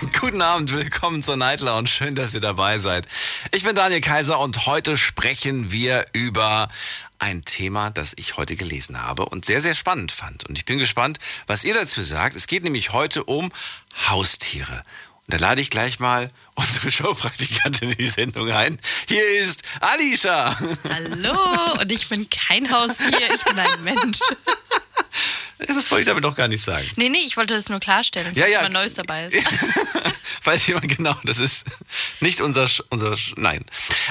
Guten Abend, willkommen zur Night Lounge. Schön, dass ihr dabei seid. Ich bin Daniel Kaiser und heute sprechen wir über ein Thema, das ich heute gelesen habe und sehr, sehr spannend fand. Und ich bin gespannt, was ihr dazu sagt. Es geht nämlich heute um Haustiere. Und da lade ich gleich mal unsere Showpraktikantin in die Sendung ein. Hier ist Alicia. Hallo, und ich bin kein Haustier, ich bin ein Mensch. Das wollte ich damit doch gar nicht sagen. Nee, nee, ich wollte das nur klarstellen, Ja, dass ja. jemand Neues dabei ist. Weiß jemand genau, das ist nicht unser, unser nein.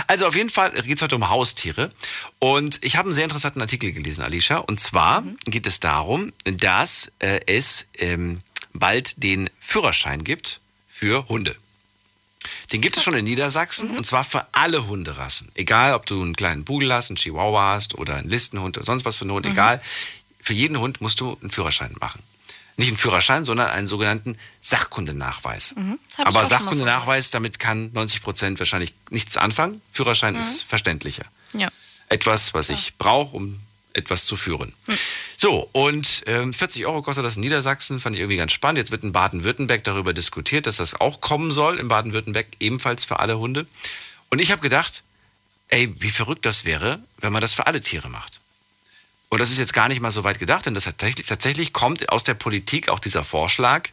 Also auf jeden Fall geht es heute um Haustiere. Und ich habe einen sehr interessanten Artikel gelesen, Alicia. Und zwar geht es darum, dass äh, es ähm, bald den Führerschein gibt für Hunde. Den gibt es schon in Niedersachsen und zwar für alle Hunderassen. Egal, ob du einen kleinen Pudel hast, einen Chihuahua hast oder einen Listenhund oder sonst was für einen Hund, egal. Für jeden Hund musst du einen Führerschein machen. Nicht einen Führerschein, sondern einen sogenannten Sachkundenachweis. ich Aber Sachkundenachweis, damit kann 90 Prozent wahrscheinlich nichts anfangen. Führerschein ist verständlicher Ja. etwas, was ich brauche, um etwas zu führen. So, und ähm, 40 Euro kostet das in Niedersachsen, fand ich irgendwie ganz spannend. Jetzt wird in Baden-Württemberg darüber diskutiert, dass das auch kommen soll, in Baden-Württemberg ebenfalls für alle Hunde. Und ich habe gedacht, ey, wie verrückt das wäre, wenn man das für alle Tiere macht. Und das ist jetzt gar nicht mal so weit gedacht, denn das tatsächlich, tatsächlich kommt aus der Politik auch dieser Vorschlag,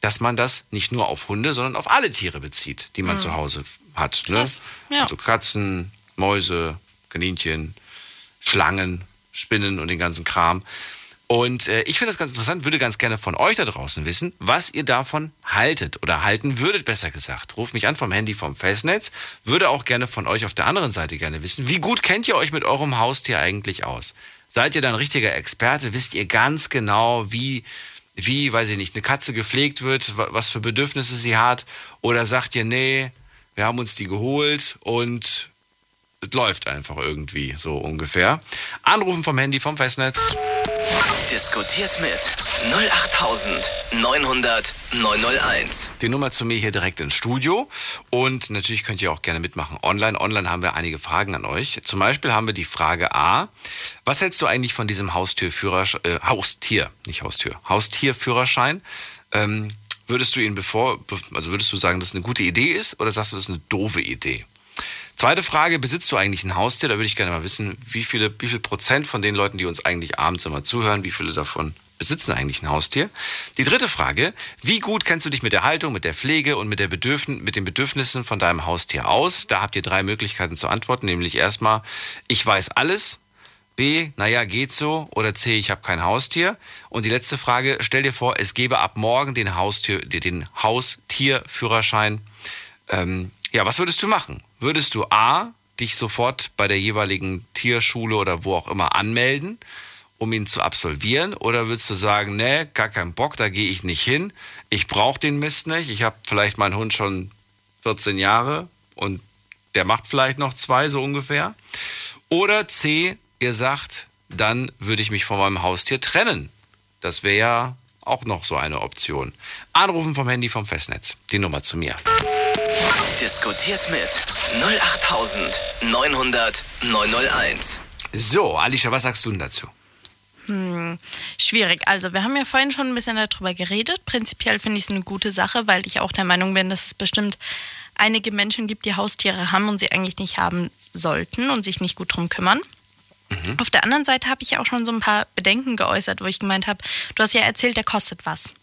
dass man das nicht nur auf Hunde, sondern auf alle Tiere bezieht, die man zu Hause hat. Ne? Ja. Also Katzen, Mäuse, Kaninchen, Schlangen, Spinnen und den ganzen Kram. Und äh, ich finde das ganz interessant, würde ganz gerne von euch da draußen wissen, was ihr davon haltet oder halten würdet, besser gesagt. Ruft mich an vom Handy vom Festnetz, würde auch gerne von euch auf der anderen Seite gerne wissen, wie gut kennt ihr euch mit eurem Haustier eigentlich aus? Seid ihr dann richtiger Experte? Wisst ihr ganz genau, wie, wie, weiß ich nicht, eine Katze gepflegt wird, wa- was für Bedürfnisse sie hat? Oder sagt ihr, nee, wir haben uns die geholt und es läuft einfach irgendwie so ungefähr. Anrufen vom Handy vom Festnetz. Diskutiert mit 08900 901. Die Nummer zu mir hier direkt ins Studio. Und natürlich könnt ihr auch gerne mitmachen online. Online haben wir einige Fragen an euch. Zum Beispiel haben wir die Frage A. Was hältst du eigentlich von diesem Haustierführerschein, äh, Haustier, nicht Haustür, Haustierführerschein? Ähm, würdest du ihn bevor, be- also würdest du sagen, dass es eine gute Idee ist oder sagst du, das ist eine doofe Idee? Zweite Frage, besitzt du eigentlich ein Haustier? Da würde ich gerne mal wissen, wie viele, wie viel Prozent von den Leuten, die uns eigentlich abends immer zuhören, wie viele davon besitzen eigentlich ein Haustier? Die dritte Frage, wie gut kennst du dich mit der Haltung, mit der Pflege und mit, der Bedürfn mit den Bedürfnissen von deinem Haustier aus? Da habt ihr drei Möglichkeiten zu antworten, nämlich erstmal, ich weiß alles. B, naja, geht so. Oder C, ich habe kein Haustier. Und die letzte Frage, stell dir vor, es gäbe ab morgen den, Haustier, den Haustierführerschein. Ähm, ja, was würdest du machen? Würdest du A, dich sofort bei der jeweiligen Tierschule oder wo auch immer anmelden, um ihn zu absolvieren? Oder würdest du sagen, nee, gar keinen Bock, da gehe ich nicht hin. Ich brauche den Mist nicht. Ich habe vielleicht meinen Hund schon 14 Jahre und der macht vielleicht noch zwei, so ungefähr. Oder C, ihr sagt, dann würde ich mich von meinem Haustier trennen. Das wäre ja auch noch so eine Option. Anrufen vom Handy vom Festnetz. Die Nummer zu mir. Diskutiert mit 08900 901. So, Alicia, was sagst du denn dazu? Schwierig. Also, wir haben ja vorhin schon ein bisschen darüber geredet. Prinzipiell finde ich es eine gute Sache, weil ich auch der Meinung bin, dass es bestimmt einige Menschen gibt, die Haustiere haben und sie eigentlich nicht haben sollten und sich nicht gut drum kümmern. Auf der anderen Seite habe ich ja auch schon so ein paar Bedenken geäußert, wo ich gemeint habe, du hast ja erzählt, der kostet was.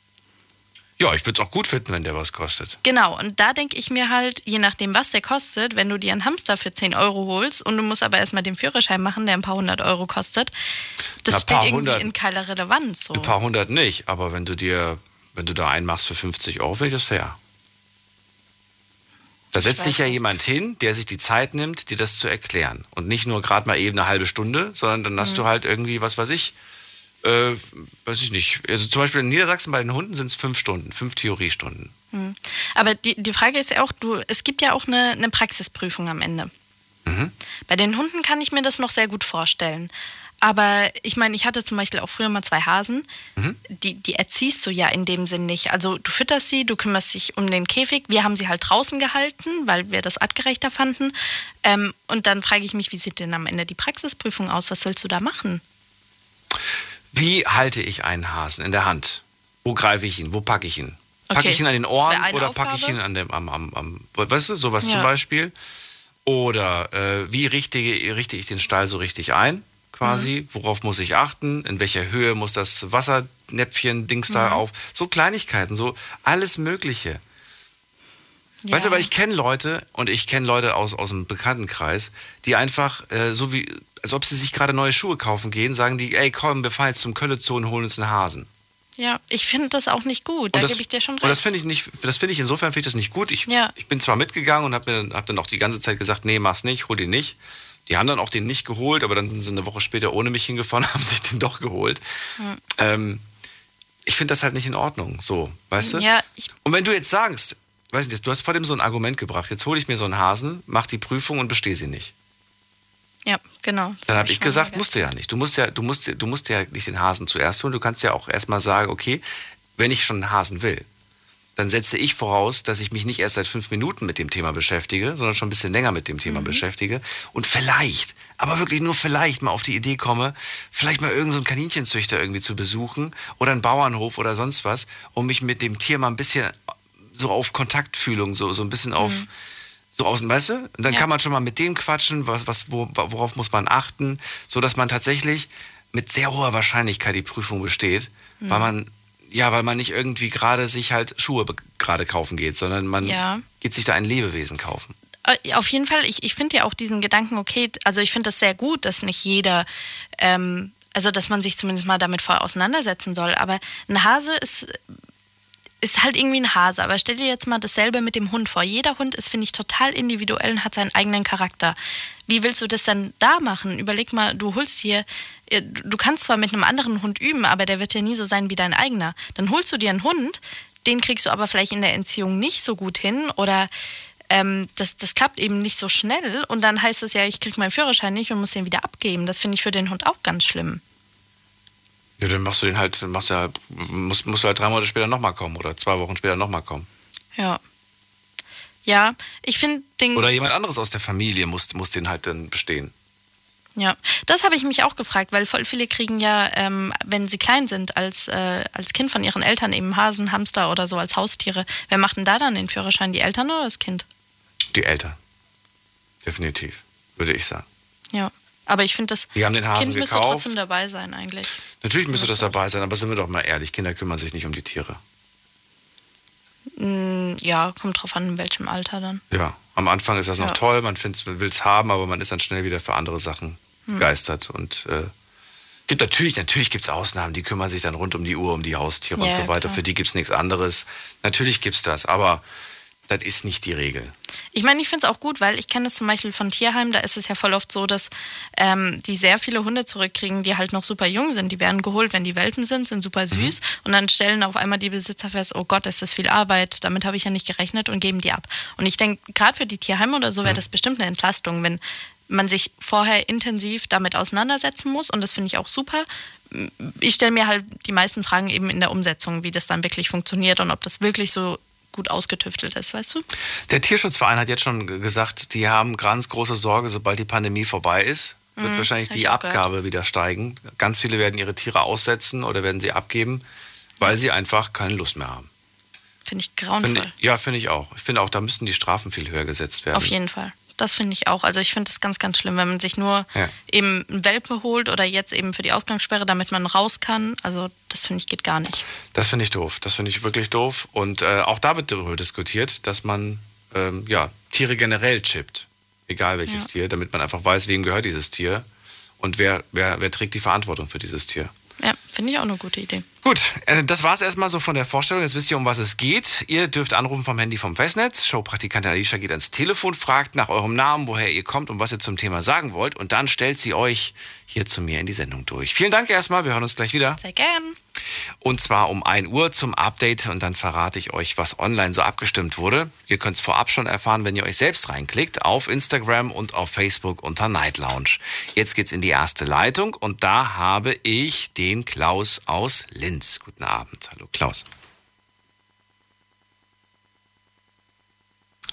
Ja, ich würde es auch gut finden, wenn der was kostet. Genau, und da denke ich mir halt, je nachdem, was der kostet, wenn du dir einen Hamster für 10 Euro holst und du musst aber erstmal den Führerschein machen, der ein paar hundert Euro kostet, das Na, steht irgendwie hundert. in keiler Relevanz. So. Ein paar hundert nicht, aber wenn du dir, wenn du da einen machst für 50 Euro, finde ich das fair. Da setzt sich ja jemand hin, der sich die Zeit nimmt, dir das zu erklären. Und nicht nur gerade mal eben eine halbe Stunde, sondern dann Mhm. hast du halt irgendwie, was weiß ich, äh, weiß ich nicht. Also zum Beispiel in Niedersachsen bei den Hunden sind es fünf Stunden, fünf Theoriestunden. Aber die, die Frage ist ja auch, du, es gibt ja auch eine, eine Praxisprüfung am Ende. Mhm. Bei den Hunden kann ich mir das noch sehr gut vorstellen. Aber ich meine, ich hatte zum Beispiel auch früher mal zwei Hasen. Mhm. Die, die erziehst du ja in dem Sinn nicht. Also du fütterst sie, du kümmerst dich um den Käfig. Wir haben sie halt draußen gehalten, weil wir das artgerechter fanden. Ähm, und dann frage ich mich, wie sieht denn am Ende die Praxisprüfung aus? Was willst du da machen? Wie halte ich einen Hasen in der Hand? Wo greife ich ihn? Wo packe ich ihn? Packe Okay, ich ihn an den Ohren oder packe ich ihn an dem, am, am, am weißt du, sowas Ja. zum Beispiel? Oder äh, wie richte, richte ich den Stall so richtig ein, quasi? Mhm. Worauf muss ich achten? In welcher Höhe muss das Wassernäpfchen, Dings da Mhm. auf? So Kleinigkeiten, so alles Mögliche. Weißt du, Ja. aber ich kenne Leute und ich kenne Leute aus, aus dem Bekanntenkreis, die einfach, äh, so wie, als ob sie sich gerade neue Schuhe kaufen gehen, sagen die, ey komm, wir fahren jetzt zum Kölle-Zoo und holen uns einen Hasen. Ja, ich finde das auch nicht gut. Da gebe ich dir schon recht. Und das finde ich nicht, das finde ich insofern finde ich das nicht gut. Ich, Ja. ich bin zwar mitgegangen und habe hab dann auch die ganze Zeit gesagt, nee, mach's nicht, hol den nicht. Die haben dann auch den nicht geholt, aber dann sind sie eine Woche später ohne mich hingefahren, haben sich den doch geholt. Hm. Ähm, ich finde das halt nicht in Ordnung, so, weißt du? Ja, und wenn du jetzt sagst, weiß nicht, du hast vor dem so ein Argument gebracht, jetzt hole ich mir so einen Hasen, mach die Prüfung und bestehe sie nicht. Ja, genau. Dann habe ich gesagt, musst du ja nicht. Du musst ja, du musst, du musst ja nicht den Hasen zuerst holen. Du kannst ja auch erstmal sagen, okay, wenn ich schon einen Hasen will, dann setze ich voraus, dass ich mich nicht erst seit fünf Minuten mit dem Thema beschäftige, sondern schon ein bisschen länger mit dem Thema beschäftige und vielleicht, aber wirklich nur vielleicht mal auf die Idee komme, vielleicht mal irgendeinen so einen Kaninchenzüchter irgendwie zu besuchen oder einen Bauernhof oder sonst was, um mich mit dem Tier mal ein bisschen so auf Kontaktfühlung, so, so ein bisschen auf, so außen, weißt du? Und dann Ja. kann man schon mal mit dem quatschen, was, was, wo, worauf muss man achten, so dass man tatsächlich mit sehr hoher Wahrscheinlichkeit die Prüfung besteht, Mhm. weil man, ja, weil man nicht irgendwie gerade sich halt Schuhe gerade kaufen geht, sondern man Ja. geht sich da ein Lebewesen kaufen. Äh, Auf jeden Fall, ich, ich finde ja auch diesen Gedanken okay, also ich finde das sehr gut, dass nicht jeder, ähm, also dass man sich zumindest mal damit vorher auseinandersetzen soll. Aber ein Hase ist, ist halt irgendwie ein Hase. Aber stell dir jetzt mal dasselbe mit dem Hund vor. Jeder Hund ist, finde ich, total individuell und hat seinen eigenen Charakter. Wie willst du das dann da machen? Überleg mal, du holst dir, äh, du kannst zwar mit einem anderen Hund üben, aber der wird ja nie so sein wie dein eigener. Dann holst du dir einen Hund, den kriegst du aber vielleicht in der Entziehung nicht so gut hin oder ähm, das, das klappt eben nicht so schnell und dann heißt es ja, ich krieg meinen Führerschein nicht und muss den wieder abgeben. Das finde ich für den Hund auch ganz schlimm. Ja, dann machst du den halt, machst ja, musst, musst du halt drei Monate später nochmal kommen oder zwei Wochen später nochmal kommen. Ja. Ja, ich finde den. Oder jemand anderes aus der Familie muss, muss den halt dann bestehen. Ja, das habe ich mich auch gefragt, weil voll viele kriegen ja, ähm, wenn sie klein sind, als, äh, als Kind von ihren Eltern eben Hasen, Hamster oder so als Haustiere. Wer macht denn da dann den Führerschein? Die Eltern oder das Kind? Die Eltern. Definitiv, würde ich sagen. Ja. Aber ich finde, das Die haben den Hasen Kind müsste gekauft. trotzdem dabei sein eigentlich. Natürlich müsste das dabei sein, aber sind wir doch mal ehrlich, Kinder kümmern sich nicht um die Tiere. Mm, Ja, kommt drauf an, in welchem Alter dann. Ja, am Anfang ist das noch Ja. toll, man will es haben, aber man ist dann schnell wieder für andere Sachen Hm. begeistert. Und äh, gibt natürlich, natürlich gibt es Ausnahmen, die kümmern sich dann rund um die Uhr um die Haustiere und Ja, so weiter. klar. Für die gibt es nichts anderes. Natürlich gibt es das, aber das ist nicht die Regel. Ich meine, ich finde es auch gut, weil ich kenne es zum Beispiel von Tierheim, da ist es ja voll oft so, dass ähm, die sehr viele Hunde zurückkriegen, die halt noch super jung sind. Die werden geholt, wenn die Welpen sind, sind super süß und dann stellen auf einmal die Besitzer fest, oh Gott, ist das viel Arbeit, damit habe ich ja nicht gerechnet und geben die ab. Und ich denke, gerade für die Tierheime oder so wäre das bestimmt eine Entlastung, wenn man sich vorher intensiv damit auseinandersetzen muss und das finde ich auch super. Ich stelle mir halt die meisten Fragen eben in der Umsetzung, wie das dann wirklich funktioniert und ob das wirklich so gut ausgetüftelt ist, weißt du? Der Tierschutzverein hat jetzt schon gesagt, die haben ganz große Sorge, sobald die Pandemie vorbei ist, wird wahrscheinlich Mhm, hab die auch gehört. Abgabe wieder steigen. Ganz viele werden ihre Tiere aussetzen oder werden sie abgeben, weil sie einfach keine Lust mehr haben. Finde ich grauenvoll. ja, finde ich auch. Ich finde auch, da müssten die Strafen viel höher gesetzt werden. Auf jeden Fall. Das finde ich auch. Also ich finde das ganz, ganz schlimm, wenn man sich nur Ja. eben einen Welpe holt oder jetzt eben für die Ausgangssperre, damit man raus kann. Also das finde ich geht gar nicht. Das finde ich doof. Das finde ich wirklich doof. Und äh, auch da wird darüber diskutiert, dass man ähm, ja, Tiere generell chippt. Egal welches Ja. Tier, damit man einfach weiß, wem gehört dieses Tier und wer, wer, wer trägt die Verantwortung für dieses Tier. Ja, finde ich auch eine gute Idee. Gut, äh, das war es erstmal so von der Vorstellung. Jetzt wisst ihr, um was es geht. Ihr dürft anrufen vom Handy vom Festnetz. Showpraktikantin Alicia geht ans Telefon, fragt nach eurem Namen, woher ihr kommt und was ihr zum Thema sagen wollt. Und dann stellt sie euch hier zu mir in die Sendung durch. Vielen Dank erstmal. Wir hören uns gleich wieder. Sehr gern. Und zwar um 1 Uhr zum Update und dann verrate ich euch, was online so abgestimmt wurde. Ihr könnt es vorab schon erfahren, wenn ihr euch selbst reinklickt auf Instagram und auf Facebook unter Night Lounge. Jetzt geht's in die erste Leitung und da habe ich den Klaus aus Linz. Guten Abend. Hallo Klaus.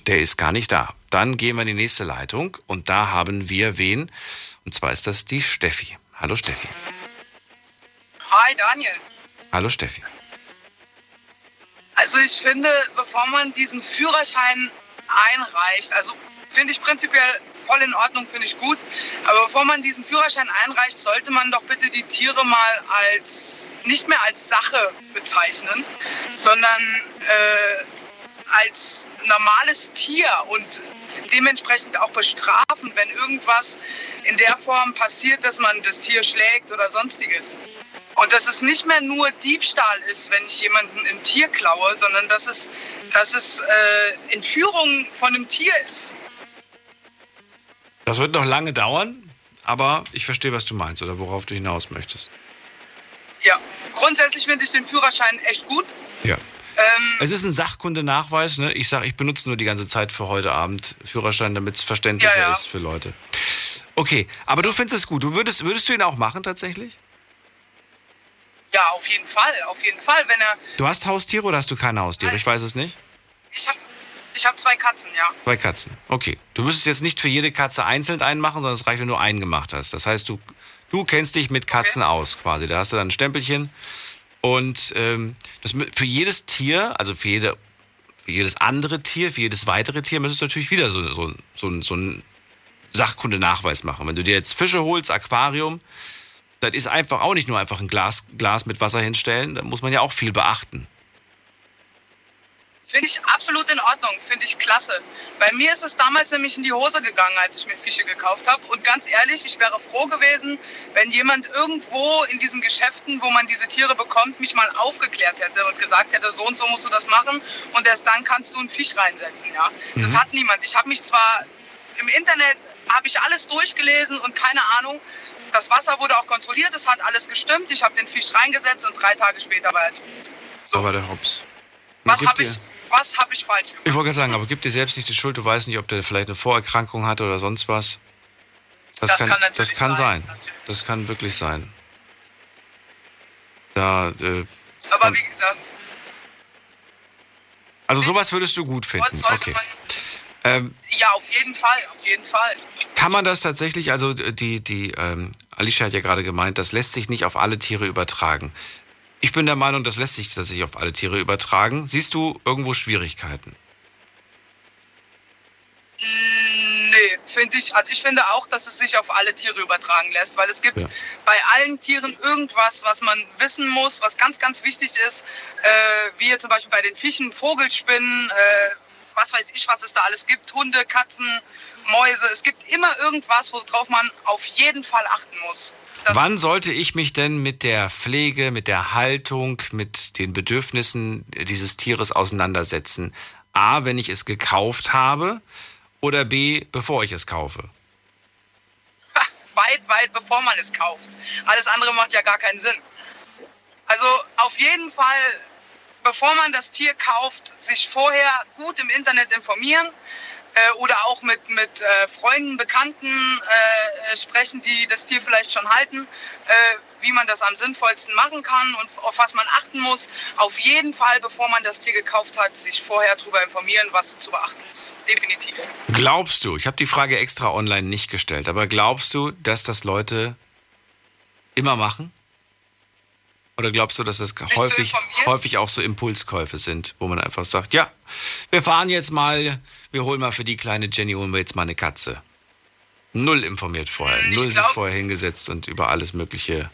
Der ist gar nicht da. Dann gehen wir in die nächste Leitung und da haben wir wen? Und zwar ist das die Steffi. Hallo Steffi. Hi Daniel. Hallo Steffi. Also ich finde, bevor man diesen Führerschein einreicht, also finde ich prinzipiell voll in Ordnung, finde ich gut, aber bevor man diesen Führerschein einreicht, sollte man doch bitte die Tiere mal als nicht mehr als Sache bezeichnen, sondern äh, als normales Tier und dementsprechend auch bestrafen, wenn irgendwas in der Form passiert, dass man das Tier schlägt oder sonstiges. Und dass es nicht mehr nur Diebstahl ist, wenn ich jemanden ein Tier klaue, sondern dass es, dass es äh, Entführung von einem Tier ist. Das wird noch lange dauern, aber ich verstehe, was du meinst oder worauf du hinaus möchtest. Ja, grundsätzlich finde ich den Führerschein echt gut. Ja. Ähm, Es ist ein Sachkundenachweis, ne? Ich sage, ich benutze nur die ganze Zeit für heute Abend Führerschein, damit es verständlicher Ja, ja. ist für Leute. Okay, aber du findest es gut. Du würdest, würdest du ihn auch machen tatsächlich? Ja, auf jeden Fall, auf jeden Fall. Wenn er, Du hast Haustiere oder hast du keine Haustiere? Ich weiß es nicht. ich habe ich hab zwei Katzen, ja. Zwei Katzen. Okay. Du müsstest jetzt nicht für jede Katze einzeln einen machen, sondern es reicht, wenn du einen gemacht hast. Das heißt, du, du kennst dich mit Katzen aus quasi. Da hast du dann ein Stempelchen. Und ähm, das, für jedes Tier, also für, jede, für jedes andere Tier, für jedes weitere Tier, müsstest du natürlich wieder so, so, so, so einen Sachkundenachweis machen. Wenn du dir jetzt Fische holst, Aquarium, das ist einfach auch nicht nur einfach ein Glas, Glas mit Wasser hinstellen. Da muss man ja auch viel beachten. Finde ich absolut in Ordnung, finde ich klasse. Bei mir ist es damals nämlich in die Hose gegangen, als ich mir Fische gekauft habe. Und ganz ehrlich, ich wäre froh gewesen, wenn jemand irgendwo in diesen Geschäften, wo man diese Tiere bekommt, mich mal aufgeklärt hätte und gesagt hätte, so und so musst du das machen und erst dann kannst du einen Fisch reinsetzen. Ja? Das hat niemand. Ich habe mich zwar im Internet, habe ich alles durchgelesen und keine Ahnung. Das Wasser wurde auch kontrolliert, es hat alles gestimmt. Ich habe den Fisch reingesetzt und drei Tage später war er tot. So. Aber der Hops. Was Gib habe ich, was hab ich falsch gemacht? Ich wollte gerade sagen, aber gib dir selbst nicht die Schuld. Du weißt nicht, ob der vielleicht eine Vorerkrankung hatte oder sonst was. Das kann natürlich das kann sein, sein. Das kann wirklich sein. Da, äh, Aber wie gesagt, also sowas würdest du gut finden. Okay. man. Ähm, Ja, auf jeden Fall, auf jeden Fall. kann man das tatsächlich, also die, die, ähm, Alicia hat ja gerade gemeint, das lässt sich nicht auf alle Tiere übertragen. Ich bin der Meinung, das lässt sich tatsächlich auf alle Tiere übertragen. Siehst du irgendwo Schwierigkeiten? Nee, finde ich, also ich finde auch, dass es sich auf alle Tiere übertragen lässt, weil es gibt Ja. bei allen Tieren irgendwas, was man wissen muss, was ganz, ganz wichtig ist, äh, wie jetzt zum Beispiel bei den Fischen, Vogelspinnen, äh, was weiß ich, was es da alles gibt, Hunde, Katzen, Mäuse. Es gibt immer irgendwas, worauf man auf jeden Fall achten muss. Das Wann sollte ich mich denn mit der Pflege, mit der Haltung, mit den Bedürfnissen dieses Tieres auseinandersetzen? A, wenn ich es gekauft habe oder B, bevor ich es kaufe? weit, weit bevor man es kauft. Alles andere macht ja gar keinen Sinn. Also auf jeden Fall, bevor man das Tier kauft, sich vorher gut im Internet informieren äh, oder auch mit, mit äh, Freunden, Bekannten äh, sprechen, die das Tier vielleicht schon halten, äh, wie man das am sinnvollsten machen kann und auf was man achten muss. Auf jeden Fall, bevor man das Tier gekauft hat, sich vorher darüber informieren, was zu beachten ist. Definitiv. Glaubst du, ich habe die Frage extra online nicht gestellt, aber glaubst du, dass das Leute immer machen? Oder glaubst du, dass das häufig, häufig auch so Impulskäufe sind, wo man einfach sagt, ja, wir fahren jetzt mal, wir holen mal für die kleine Jenny, holen wir jetzt mal eine Katze. Null informiert vorher, Ich null sich glaub- vorher hingesetzt und über alles Mögliche,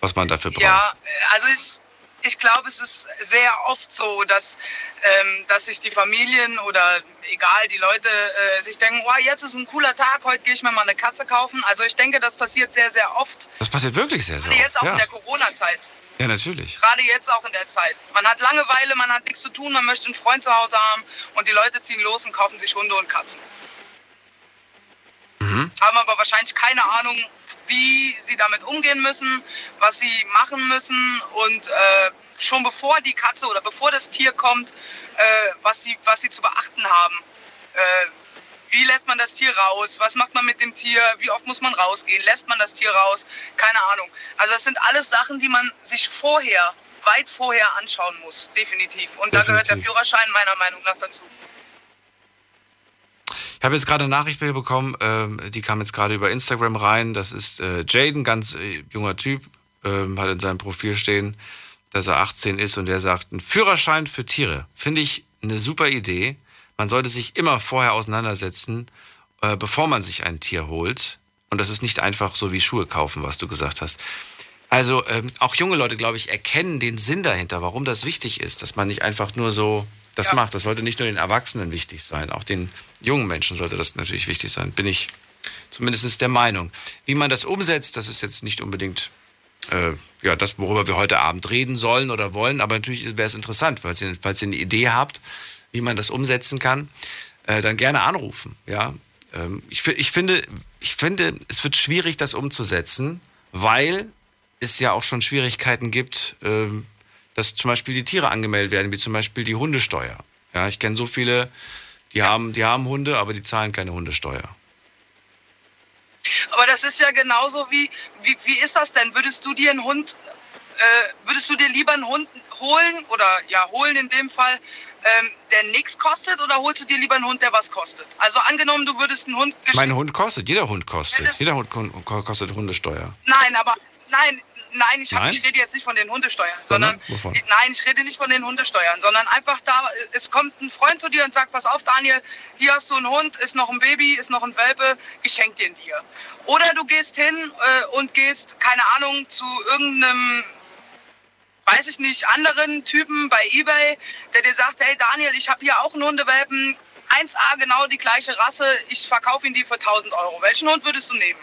was man dafür braucht. Ja, also ich, ich glaube, es ist sehr oft so, dass, ähm, dass sich die Familien oder egal, die Leute äh, sich denken, oh, jetzt ist ein cooler Tag, heute gehe ich mir mal eine Katze kaufen. Also ich denke, das passiert sehr, sehr oft. Das passiert wirklich sehr, sehr Gerade jetzt oft. auch in Ja. der Corona-Zeit. ja, natürlich. Gerade jetzt auch in der Zeit. Man hat Langeweile, man hat nichts zu tun, man möchte einen Freund zu Hause haben und die Leute ziehen los und kaufen sich Hunde und Katzen. Haben aber wahrscheinlich keine Ahnung, wie sie damit umgehen müssen, was sie machen müssen und äh, schon bevor die Katze oder bevor das Tier kommt, äh, was, sie, was sie zu beachten haben. Äh, wie lässt man das Tier raus? Was macht man mit dem Tier? Wie oft muss man rausgehen? Lässt man das Tier raus? Keine Ahnung. Also das sind alles Sachen, die man sich vorher, weit vorher anschauen muss, definitiv. Und da gehört der Definitiv. Führerschein meiner Meinung nach dazu. Ich habe jetzt gerade eine Nachricht bekommen, ähm, die kam jetzt gerade über Instagram rein. Das ist äh, Jaden, ganz äh, junger Typ, ähm, hat in seinem Profil stehen, dass er 18 ist und der sagt, ein Führerschein für Tiere. Finde ich eine super Idee. Man sollte sich immer vorher auseinandersetzen, äh, bevor man sich ein Tier holt. Und das ist nicht einfach so wie Schuhe kaufen, was du gesagt hast. Also ähm, auch junge Leute, glaube ich, erkennen den Sinn dahinter, warum das wichtig ist, dass man nicht einfach nur so das Ja. macht. Das sollte nicht nur den Erwachsenen wichtig sein, auch den jungen Menschen sollte das natürlich wichtig sein, bin ich zumindest der Meinung. Wie man das umsetzt, das ist jetzt nicht unbedingt äh, ja, das, worüber wir heute Abend reden sollen oder wollen, aber natürlich wäre es interessant, falls ihr, falls ihr eine Idee habt, wie man das umsetzen kann, äh, dann gerne anrufen. Ja? Ähm, ich, ich, finde, ich finde, es wird schwierig, das umzusetzen, weil es ja auch schon Schwierigkeiten gibt, ähm, dass zum Beispiel die Tiere angemeldet werden, wie zum Beispiel die Hundesteuer. Ja, ich kenne so viele, die, haben, die haben Hunde, aber die zahlen keine Hundesteuer. Aber das ist ja genauso wie, wie, wie ist das denn? Würdest du dir einen Hund, äh, würdest du dir lieber einen Hund holen oder ja, holen in dem Fall, ähm, der nichts kostet oder holst du dir lieber einen Hund, der was kostet? Also angenommen, du würdest einen Hund. Mein Hund kostet, jeder Hund kostet. Jeder Hund kostet Hundesteuer. Nein, aber nein, nein, ich, hab, Nein? ich rede jetzt nicht von den Hundesteuern, Sondern? sondern Wovon? nein, ich rede nicht von den Hundesteuern, sondern einfach da, es kommt ein Freund zu dir und sagt, pass auf, Daniel, hier hast du einen Hund, ist noch ein Baby, ist noch ein Welpe, ich schenke den dir. Oder du gehst hin äh, und gehst, keine Ahnung, zu irgendeinem weiß ich nicht, anderen Typen bei eBay, der dir sagt, hey Daniel, ich habe hier auch einen Hundewelpen, 1A, genau die gleiche Rasse, ich verkaufe ihn dir für 1000 Euro. Welchen Hund würdest du nehmen?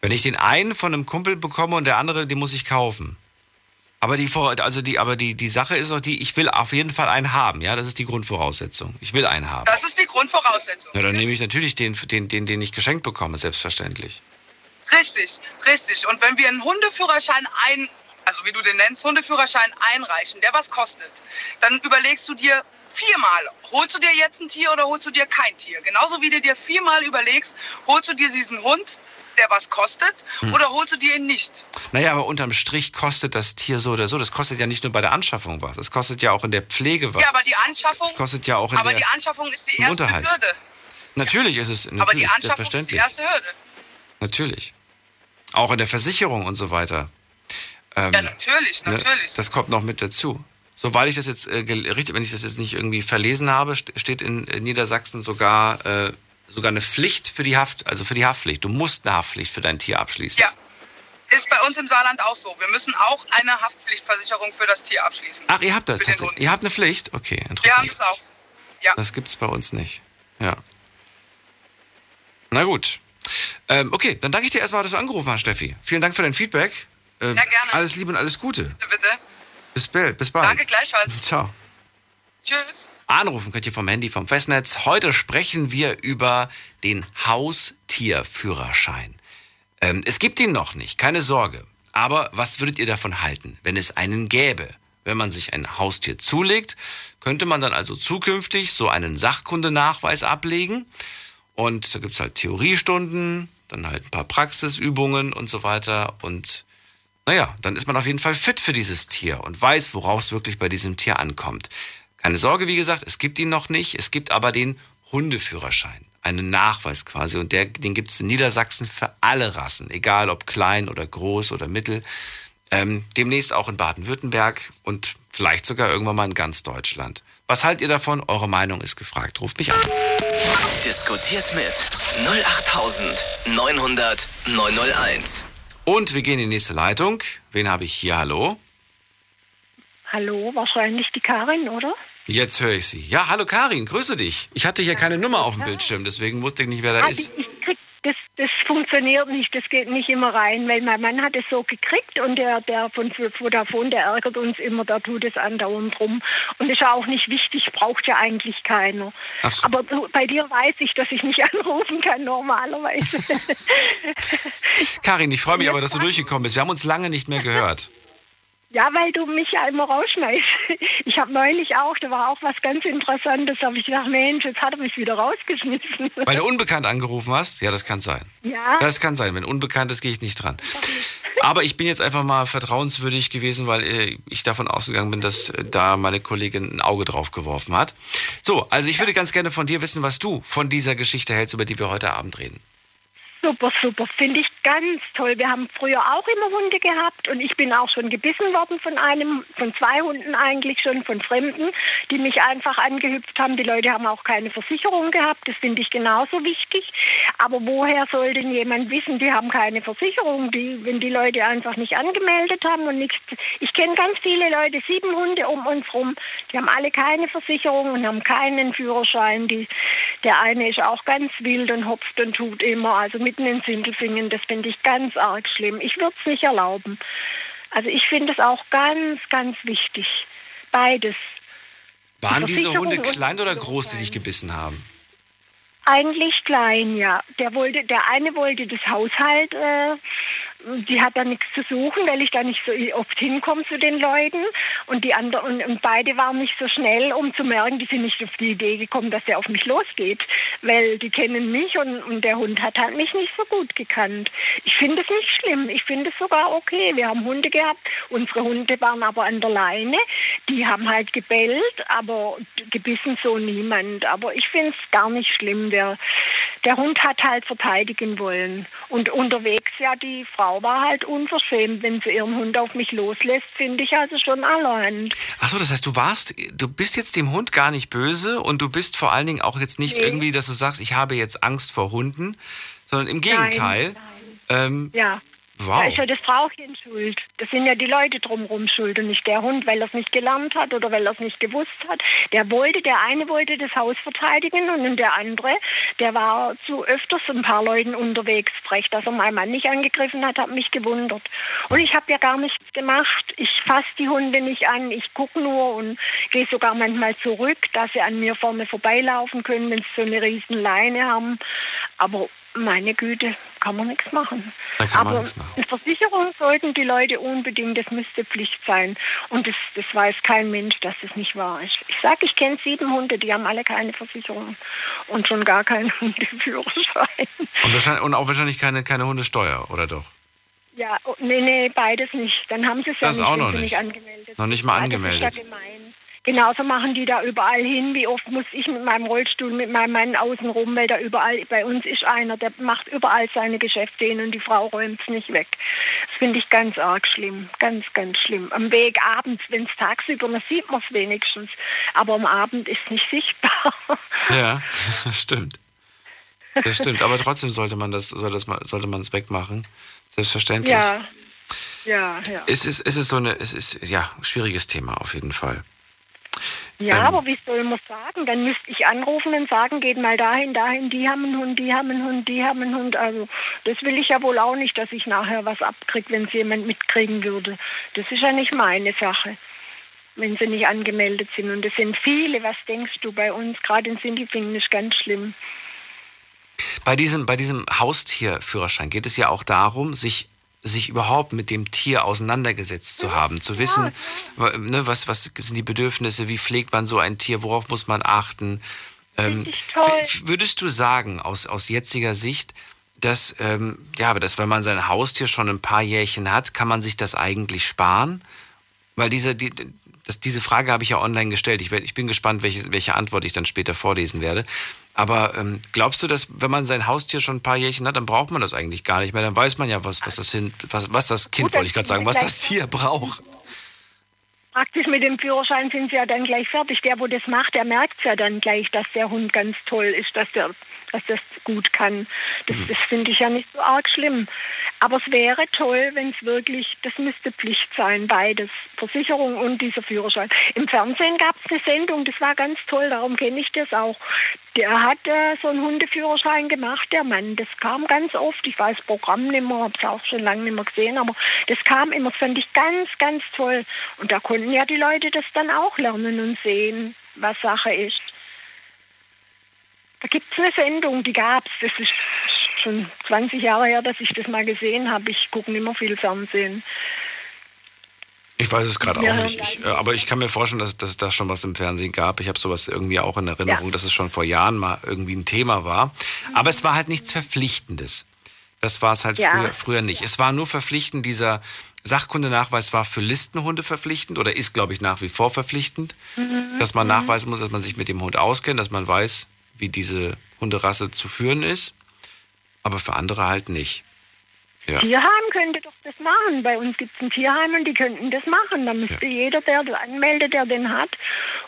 Wenn ich den einen von einem Kumpel bekomme und der andere, den muss ich kaufen. Aber die, Vor- also die, aber die, die Sache ist auch die, ich will auf jeden Fall einen haben, ja, das ist die Grundvoraussetzung. Ich will einen haben. Das ist die Grundvoraussetzung. Ja, dann nehme ich natürlich den, den, den, den ich geschenkt bekomme, selbstverständlich. Richtig, richtig. Und wenn wir einen Hundeführerschein ein, also wie du den nennst, Hundeführerschein einreichen, der was kostet, dann überlegst du dir viermal, holst du dir jetzt ein Tier oder holst du dir kein Tier? Genauso wie du dir viermal überlegst, holst du dir diesen Hund, der was kostet, Hm. oder holst du dir ihn nicht? Naja, aber unterm Strich kostet das Tier so oder so. Das kostet ja nicht nur bei der Anschaffung was. Es kostet ja auch in der Pflege was. Ja, aber die Anschaffung, Das kostet ja auch in aber der- die Anschaffung ist die erste Unterhalt. Hürde. natürlich ist es natürlich Aber die Anschaffung ist die erste Hürde. Natürlich. Auch in der Versicherung und so weiter. Ähm, Ja, natürlich, ne, natürlich. Das kommt noch mit dazu. Soweit ich das jetzt äh, richtig, wenn ich das jetzt nicht irgendwie verlesen habe, st- steht in Niedersachsen sogar äh, sogar eine Pflicht für die Haft, also für die Haftpflicht. Du musst eine Haftpflicht für dein Tier abschließen. ja, ist bei uns im Saarland auch so. Wir müssen auch eine Haftpflichtversicherung für das Tier abschließen. Ach, ihr habt das tatsächlich. Ihr habt eine Pflicht? Okay, Wir haben interessant. das auch. Ja. Das gibt's bei uns nicht. Ja. Na gut. Ähm, okay, dann danke ich dir erstmal, dass du angerufen hast, Steffi. Vielen Dank für dein Feedback. Ähm, Ja, gerne. Alles Liebe und alles Gute. Bitte, bitte. Bis bald. Bis bald. Danke gleichfalls. Ciao. Tschüss. Anrufen könnt ihr vom Handy, vom Festnetz. Heute sprechen wir über den Haustierführerschein. Ähm, es gibt ihn noch nicht, keine Sorge. Aber was würdet ihr davon halten, wenn es einen gäbe? Wenn man sich ein Haustier zulegt, könnte man dann also zukünftig so einen Sachkundenachweis ablegen. Und da gibt's halt Theoriestunden, dann halt ein paar Praxisübungen und so weiter. Und naja, dann ist man auf jeden Fall fit für dieses Tier und weiß, worauf es wirklich bei diesem Tier ankommt. Keine Sorge, wie gesagt, es gibt ihn noch nicht. Es gibt aber den Hundeführerschein. Einen Nachweis quasi. Und der, den gibt es in Niedersachsen für alle Rassen. Egal ob klein oder groß oder mittel. Ähm, demnächst auch in Baden-Württemberg und vielleicht sogar irgendwann mal in ganz Deutschland. Was haltet ihr davon? Eure Meinung ist gefragt. Ruft mich an. Diskutiert mit 08900 901. Und wir gehen in die nächste Leitung. Wen habe ich hier? Hallo? Hallo, wahrscheinlich die Karin, oder? Jetzt höre ich Sie. Ja, hallo Karin, grüße dich. Ich hatte hier keine Nummer auf dem Bildschirm, deswegen wusste ich nicht, wer da Ah, ist. ich krieg das, das funktioniert nicht, das geht nicht immer rein, weil mein Mann hat es so gekriegt und der, der von Vodafone, der ärgert uns immer, der tut es andauernd rum. Und ist ja auch nicht wichtig, braucht ja eigentlich keiner. So. Aber bei dir weiß ich, dass ich nicht anrufen kann normalerweise. Karin, ich freue mich aber, dass du durchgekommen bist. Wir haben uns lange nicht mehr gehört. Ja, weil du mich ja immer rausschmeißt. Ich habe neulich auch, da war auch was ganz Interessantes, da habe ich gedacht, Mensch, jetzt hat er mich wieder rausgeschmissen. Weil du unbekannt angerufen hast? Ja, das kann sein. Ja. Das kann sein. Wenn unbekannt ist, gehe ich nicht dran. Aber ich bin jetzt einfach mal vertrauenswürdig gewesen, weil äh, ich davon ausgegangen bin, dass äh, da meine Kollegin ein Auge drauf geworfen hat. So, also ich würde ganz gerne von dir wissen, was du von dieser Geschichte hältst, über die wir heute Abend reden. Super, super. Finde ich ganz toll. Wir haben früher auch immer Hunde gehabt und ich bin auch schon gebissen worden von einem, von zwei Hunden eigentlich schon, von Fremden, die mich einfach angehüpft haben. Die Leute haben auch keine Versicherung gehabt. Das finde ich genauso wichtig. Aber woher soll denn jemand wissen, die haben keine Versicherung, die, wenn die Leute einfach nicht angemeldet haben und nichts. Ich kenne ganz viele Leute, sieben Hunde um uns rum, die haben alle keine Versicherung und haben keinen Führerschein. Die, der eine ist auch ganz wild und hopft und tut immer. Also mitten in Sindelfingen, das finde ich ganz arg schlimm. Ich würde es nicht erlauben. Also ich finde es auch ganz, ganz wichtig. Beides. Waren diese Versicherung Hunde und klein oder groß, die dich gebissen haben? Eigentlich klein, ja. Der wollte, der eine wollte das Haushalt, äh, die hat da nichts zu suchen, weil ich da nicht so oft hinkomme zu den Leuten. Und die anderen und, und beide waren nicht so schnell, um zu merken, die sind nicht auf die Idee gekommen, dass er auf mich losgeht. Weil die kennen mich und, und der Hund hat halt mich nicht so gut gekannt. Ich finde es nicht schlimm. Ich finde es sogar okay. Wir haben Hunde gehabt. Unsere Hunde waren aber an der Leine. Die haben halt gebellt, aber gebissen so niemand. Aber ich finde es gar nicht schlimm. Der, der Hund hat halt verteidigen wollen. Und unterwegs, ja, die Frau war halt unverschämt. Wenn sie ihren Hund auf mich loslässt, finde ich also schon allerhand. Achso, das heißt, du warst, du bist jetzt dem Hund gar nicht böse und du bist vor allen Dingen auch jetzt nicht Nee. irgendwie, dass du sagst, ich habe jetzt Angst vor Hunden, sondern im Gegenteil. Ähm, Ja. Wow. Da ist ja das Frauchen schuld. Das sind ja die Leute drumherum schuld und nicht der Hund, weil er es nicht gelernt hat oder weil er es nicht gewusst hat. Der wollte, der eine wollte das Haus verteidigen und der andere, der war zu öfters ein paar Leuten unterwegs frech. Dass er meinen Mann nicht angegriffen hat, hat mich gewundert. Und ich habe ja gar nichts gemacht. Ich fasse die Hunde nicht an. Ich gucke nur und gehe sogar manchmal zurück, dass sie an mir vorne vorbeilaufen können, wenn sie so eine riesen Leine haben. Aber meine Güte, kann man nichts machen. Kann man Aber nichts machen. Versicherung sollten die Leute unbedingt, das müsste Pflicht sein. Und das, das weiß kein Mensch, dass das nicht wahr ist. Ich sage, ich kenne sieben Hunde, die haben alle keine Versicherung und schon gar keinen Hundeführerschein. Und, wahrscheinlich, und auch wahrscheinlich keine, keine Hundesteuer, oder doch? Ja, oh, nee, nee, beides nicht. Dann haben sie es ja Das nicht, auch noch nicht. nicht angemeldet Noch nicht mal Ja, angemeldet. Das ist ja gemein. Genauso machen die da überall hin. Wie oft muss ich mit meinem Rollstuhl, mit meinem Mann außen rum, weil da überall, bei uns ist einer, der macht überall seine Geschäfte hin und die Frau räumt es nicht weg. Das finde ich ganz arg schlimm. Ganz, ganz schlimm. Am Weg abends, wenn es tagsüber, dann sieht man es wenigstens. Aber am Abend ist es nicht sichtbar. Ja, das stimmt. Das stimmt, aber trotzdem sollte man das, sollte man es wegmachen. Selbstverständlich. ja. Ja, ja. Es ist, es ist so eine, es ist, ja, schwieriges Thema auf jeden Fall. Ja, Ähm. aber wie soll man sagen? Dann müsste ich anrufen und sagen, geht mal dahin, dahin, die haben einen Hund, die haben einen Hund, die haben einen Hund. Also das will ich ja wohl auch nicht, dass ich nachher was abkriege, wenn es jemand mitkriegen würde. Das ist ja nicht meine Sache, wenn sie nicht angemeldet sind. Und es sind viele, was denkst du bei uns, gerade in Sindelfingen ist ganz schlimm. Bei diesem, bei diesem Haustierführerschein geht es ja auch darum, sich, sich überhaupt mit dem Tier auseinandergesetzt zu haben, zu wissen, ne, was, was sind die Bedürfnisse, wie pflegt man so ein Tier, worauf muss man achten. Ähm, würdest du sagen, aus, aus jetziger Sicht, dass, ähm, ja, aber dass wenn man sein Haustier schon ein paar Jährchen hat, kann man sich das eigentlich sparen? Weil diese, die, das, diese Frage habe ich ja online gestellt. Ich, ich bin gespannt, welche, welche Antwort ich dann später vorlesen werde. Aber ähm, glaubst du, dass wenn man sein Haustier schon ein paar Jährchen hat, dann braucht man das eigentlich gar nicht mehr? Dann weiß man ja, was, was, das, hin, was, was das Kind, Gut, wollte ich gerade sagen, was das Tier braucht. Praktisch mit dem Führerschein sind sie ja dann gleich fertig. Der, wo das macht, der merkt ja dann gleich, dass der Hund ganz toll ist, dass der dass das gut kann. Das, das finde ich ja nicht so arg schlimm. Aber es wäre toll, wenn es wirklich, das müsste Pflicht sein, beides, Versicherung und dieser Führerschein. Im Fernsehen gab es eine Sendung, das war ganz toll, darum kenne ich das auch. Der hat äh, so einen Hundeführerschein gemacht, der Mann. Das kam ganz oft, ich weiß Programm nicht mehr, habe es auch schon lange nicht mehr gesehen, aber das kam immer, das fand ich ganz, ganz toll. Und da konnten ja die Leute das dann auch lernen und sehen, was Sache ist. Da gibt es eine Sendung, die gab es. Das ist schon 20 Jahre her, dass ich das mal gesehen habe. Ich gucke nicht mehr viel Fernsehen. Ich weiß es gerade Ja, auch nicht. Ich, aber ich kann mir vorstellen, dass, dass es da schon was im Fernsehen gab. Ich habe sowas irgendwie auch in Erinnerung, Ja. dass es schon vor Jahren mal irgendwie ein Thema war. Aber es war halt nichts Verpflichtendes. Das war es halt Ja. früher, früher nicht. Es war nur verpflichtend, dieser Sachkundenachweis war für Listenhunde verpflichtend oder ist, glaube ich, nach wie vor verpflichtend, dass man nachweisen muss, dass man sich mit dem Hund auskennt, dass man weiß, wie diese Hunderasse zu führen ist. Aber für andere halt nicht. Ja. Tierheim könnte doch das machen. Bei uns gibt es ein Tierheim und die könnten das machen. Da müsste jeder, der das anmeldet, der den hat,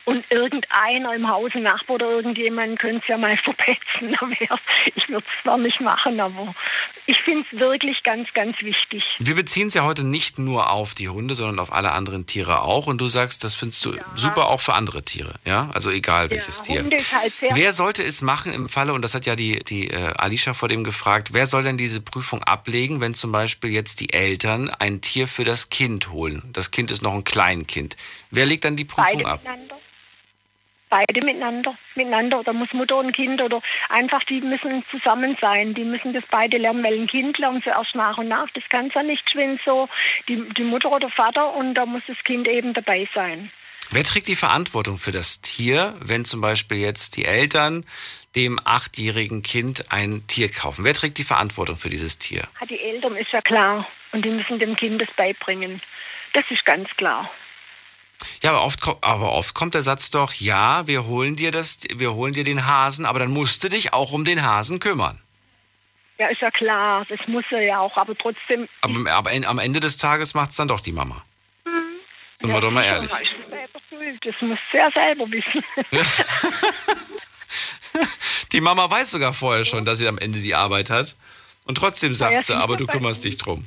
und irgendeiner im Hause, Nachbar oder irgendjemand könnte es ja mal verpetzen. Ich würde es zwar nicht machen, aber ich finde es wirklich ganz, ganz wichtig. Wir beziehen es ja heute nicht nur auf die Hunde, sondern auf alle anderen Tiere auch. Und du sagst, das findest du super auch für andere Tiere. Ja, also egal welches Tier. Hunde ist halt Wer sollte es machen im Falle, und das hat ja die, die äh, Alicia vor dem gefragt, wer soll denn diese Prüfung ablegen, wenn zum Beispiel jetzt die Eltern ein Tier für das Kind holen? Das Kind ist noch ein Kleinkind. Wer legt dann die Prüfung beide ab? miteinander. Beide miteinander, miteinander oder muss Mutter und Kind oder einfach die müssen zusammen sein, die müssen das beide lernen, weil ein Kind lernt sie erst nach und nach, das kann es ja nicht geschwind so, die, die Mutter oder Vater und da muss das Kind eben dabei sein. Wer trägt die Verantwortung für das Tier, wenn zum Beispiel jetzt die Eltern dem achtjährigen Kind ein Tier kaufen? Wer trägt die Verantwortung für dieses Tier? Ah, Die Eltern ist ja klar und die müssen dem Kind das beibringen. Das ist ganz klar. Ja, aber oft, aber oft kommt der Satz doch, ja, wir holen dir das, wir holen dir den Hasen, aber dann musst du dich auch um den Hasen kümmern. Ja, ist ja klar, das muss er ja auch, aber trotzdem. Aber, aber am Ende des Tages macht es dann doch die Mama. Sind wir ja, doch mal ehrlich. Das muss er selber wissen. Die Mama weiß sogar vorher schon, dass sie am Ende die Arbeit hat. Und trotzdem sagt ja, sie, aber du kümmerst dich drum.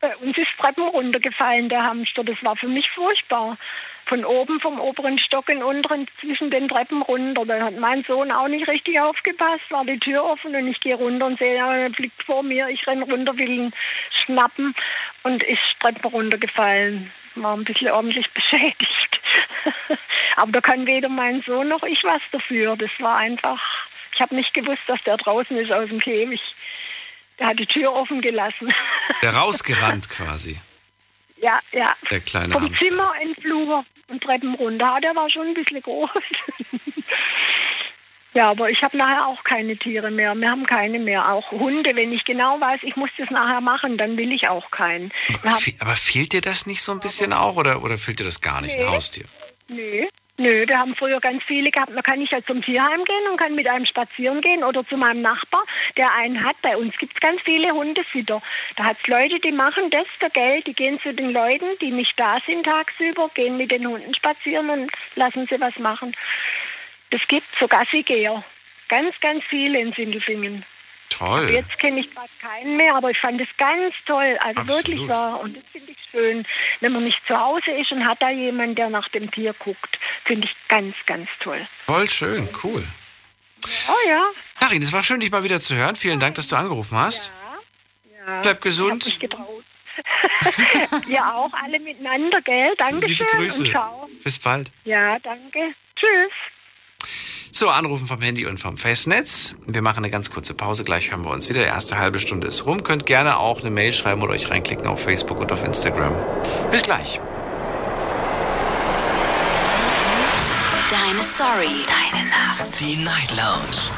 Bei uns ist Treppen runtergefallen, der Hamster. Das war für mich furchtbar. Von oben, vom oberen Stock in den unteren, zwischen den Treppen runter. Da hat mein Sohn auch nicht richtig aufgepasst, war die Tür offen und ich gehe runter und sehe, er fliegt vor mir. Ich renne runter, will ihn schnappen und ist Treppen runtergefallen. War ein bisschen ordentlich beschädigt. Aber da kann weder mein Sohn noch ich was dafür. Das war einfach, ich habe nicht gewusst, dass der draußen ist aus dem Käfig. Der hat die Tür offen gelassen. Der rausgerannt quasi, Ja, ja. der kleine Vom Hamster. Zimmer in den Flur und Treppen runter. Ah, Der war schon ein bisschen groß. ja, aber ich habe nachher auch keine Tiere mehr. Wir haben keine mehr. Auch Hunde, wenn ich genau weiß, ich muss das nachher machen, dann will ich auch keinen. Aber, fe- aber fehlt dir das nicht so ein bisschen auch oder, oder fehlt dir das gar nicht, ein Nee. Haustier? nö, nö, wir haben früher ganz viele gehabt. Da kann ich ja zum Tierheim gehen und kann mit einem spazieren gehen oder zu meinem Nachbar, der einen hat. Bei uns gibt es ganz viele Hundesitter. Da hat es Leute, die machen das für Geld. Die gehen zu den Leuten, die nicht da sind tagsüber, gehen mit den Hunden spazieren und lassen sie was machen. Das gibt sogar Gassi-Geher. Ganz, ganz viele in Sindelfingen. Toll. Jetzt kenne ich gerade keinen mehr, aber ich fand es ganz toll. Also Absolut. wirklich wahr. Und das finde ich schön, wenn man nicht zu Hause ist und hat da jemand, der nach dem Tier guckt. Finde ich ganz, ganz toll. Voll schön, cool. Oh ja. Karin, es war schön, dich mal wieder zu hören. Vielen Dank, dass du angerufen hast. ja. Bleib Ich gesund. mich getraut. Ihr auch alle miteinander, gell? Dankeschön. Liebe Grüße. Und ciao. Bis bald. Ja, danke. Tschüss. So, anrufen vom Handy und vom Festnetz. Wir machen eine ganz kurze Pause. Gleich hören wir uns wieder. Die erste halbe Stunde ist rum. Könnt gerne auch eine Mail schreiben oder euch reinklicken auf Facebook und auf Instagram. Bis gleich. Deine Story. Deine Nacht. Die Night Lounge.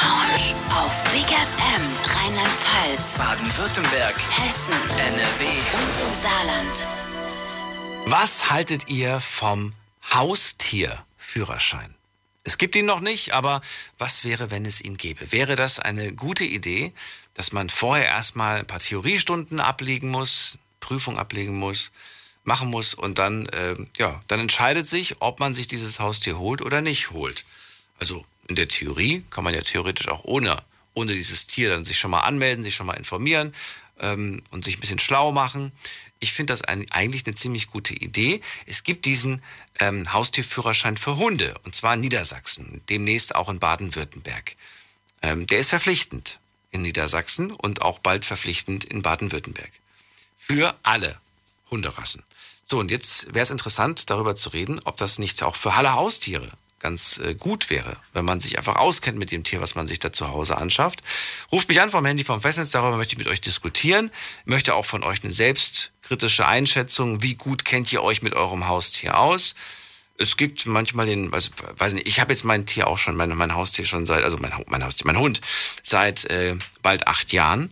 Lounge. Baden-Württemberg, Hessen. NRW. Und im Saarland. Was haltet ihr vom Haustierführerschein? Es gibt ihn noch nicht, aber was wäre, wenn es ihn gäbe? Wäre das eine gute Idee, dass man vorher erstmal ein paar Theoriestunden ablegen muss, Prüfung ablegen muss, machen muss und dann, äh, ja, dann entscheidet sich, ob man sich dieses Haustier holt oder nicht holt. Also in der Theorie kann man ja theoretisch auch ohne, ohne dieses Tier dann sich schon mal anmelden, sich schon mal informieren ähm, und sich ein bisschen schlau machen. Ich finde das ein, eigentlich eine ziemlich gute Idee. Es gibt diesen ähm, Haustierführerschein für Hunde, und zwar in Niedersachsen, demnächst auch in Baden-Württemberg. Ähm, der ist verpflichtend in Niedersachsen und auch bald verpflichtend in Baden-Württemberg. Für alle Hunderassen. So, und jetzt wäre es interessant, darüber zu reden, ob das nicht auch für alle Haustiere ganz äh, gut wäre, wenn man sich einfach auskennt mit dem Tier, was man sich da zu Hause anschafft. Ruft mich an vom Handy vom Festnetz, darüber möchte ich mit euch diskutieren. Möchte auch von euch eine selbstkritische Einschätzung, wie gut kennt ihr euch mit eurem Haustier aus? Es gibt manchmal den, also, weiß nicht, ich habe jetzt mein Tier auch schon, mein, mein Haustier schon seit, also mein, mein Haustier, mein Hund, seit äh, bald acht Jahren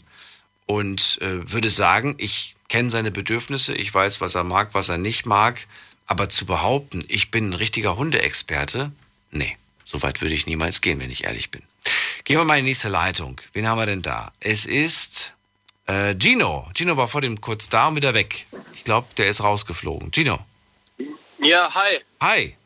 und äh, würde sagen, ich kenne seine Bedürfnisse, ich weiß, was er mag, was er nicht mag. Aber zu behaupten, ich bin ein richtiger Hundeexperte, nee, so weit würde ich niemals gehen, wenn ich ehrlich bin. Gehen wir mal in die nächste Leitung. Wen haben wir denn da? Es ist äh, Gino. Gino war vor dem kurz da und wieder weg. Ich glaube, der ist rausgeflogen. Gino. Ja, hi. Hi.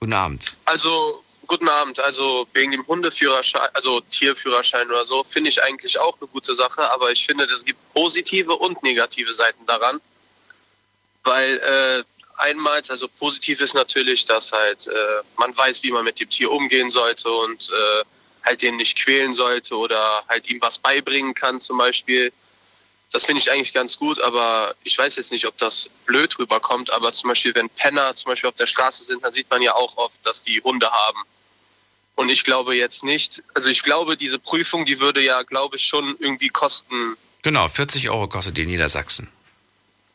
Guten Abend. Also, guten Abend. Also, wegen dem Hundeführerschein, also Tierführerschein oder so, finde ich eigentlich auch eine gute Sache. Aber ich finde, es gibt positive und negative Seiten daran. Weil, äh, einmal, also positiv ist natürlich, dass halt äh, man weiß, wie man mit dem Tier umgehen sollte und äh, halt den nicht quälen sollte oder halt ihm was beibringen kann zum Beispiel. Das finde ich eigentlich ganz gut, aber ich weiß jetzt nicht, ob das blöd rüberkommt. Aber zum Beispiel, wenn Penner zum Beispiel auf der Straße sind, dann sieht man ja auch oft, dass die Hunde haben. Und ich glaube jetzt nicht, also ich glaube, diese Prüfung, die würde ja, glaube ich, schon irgendwie kosten. Genau, 40 Euro kostet die in Niedersachsen.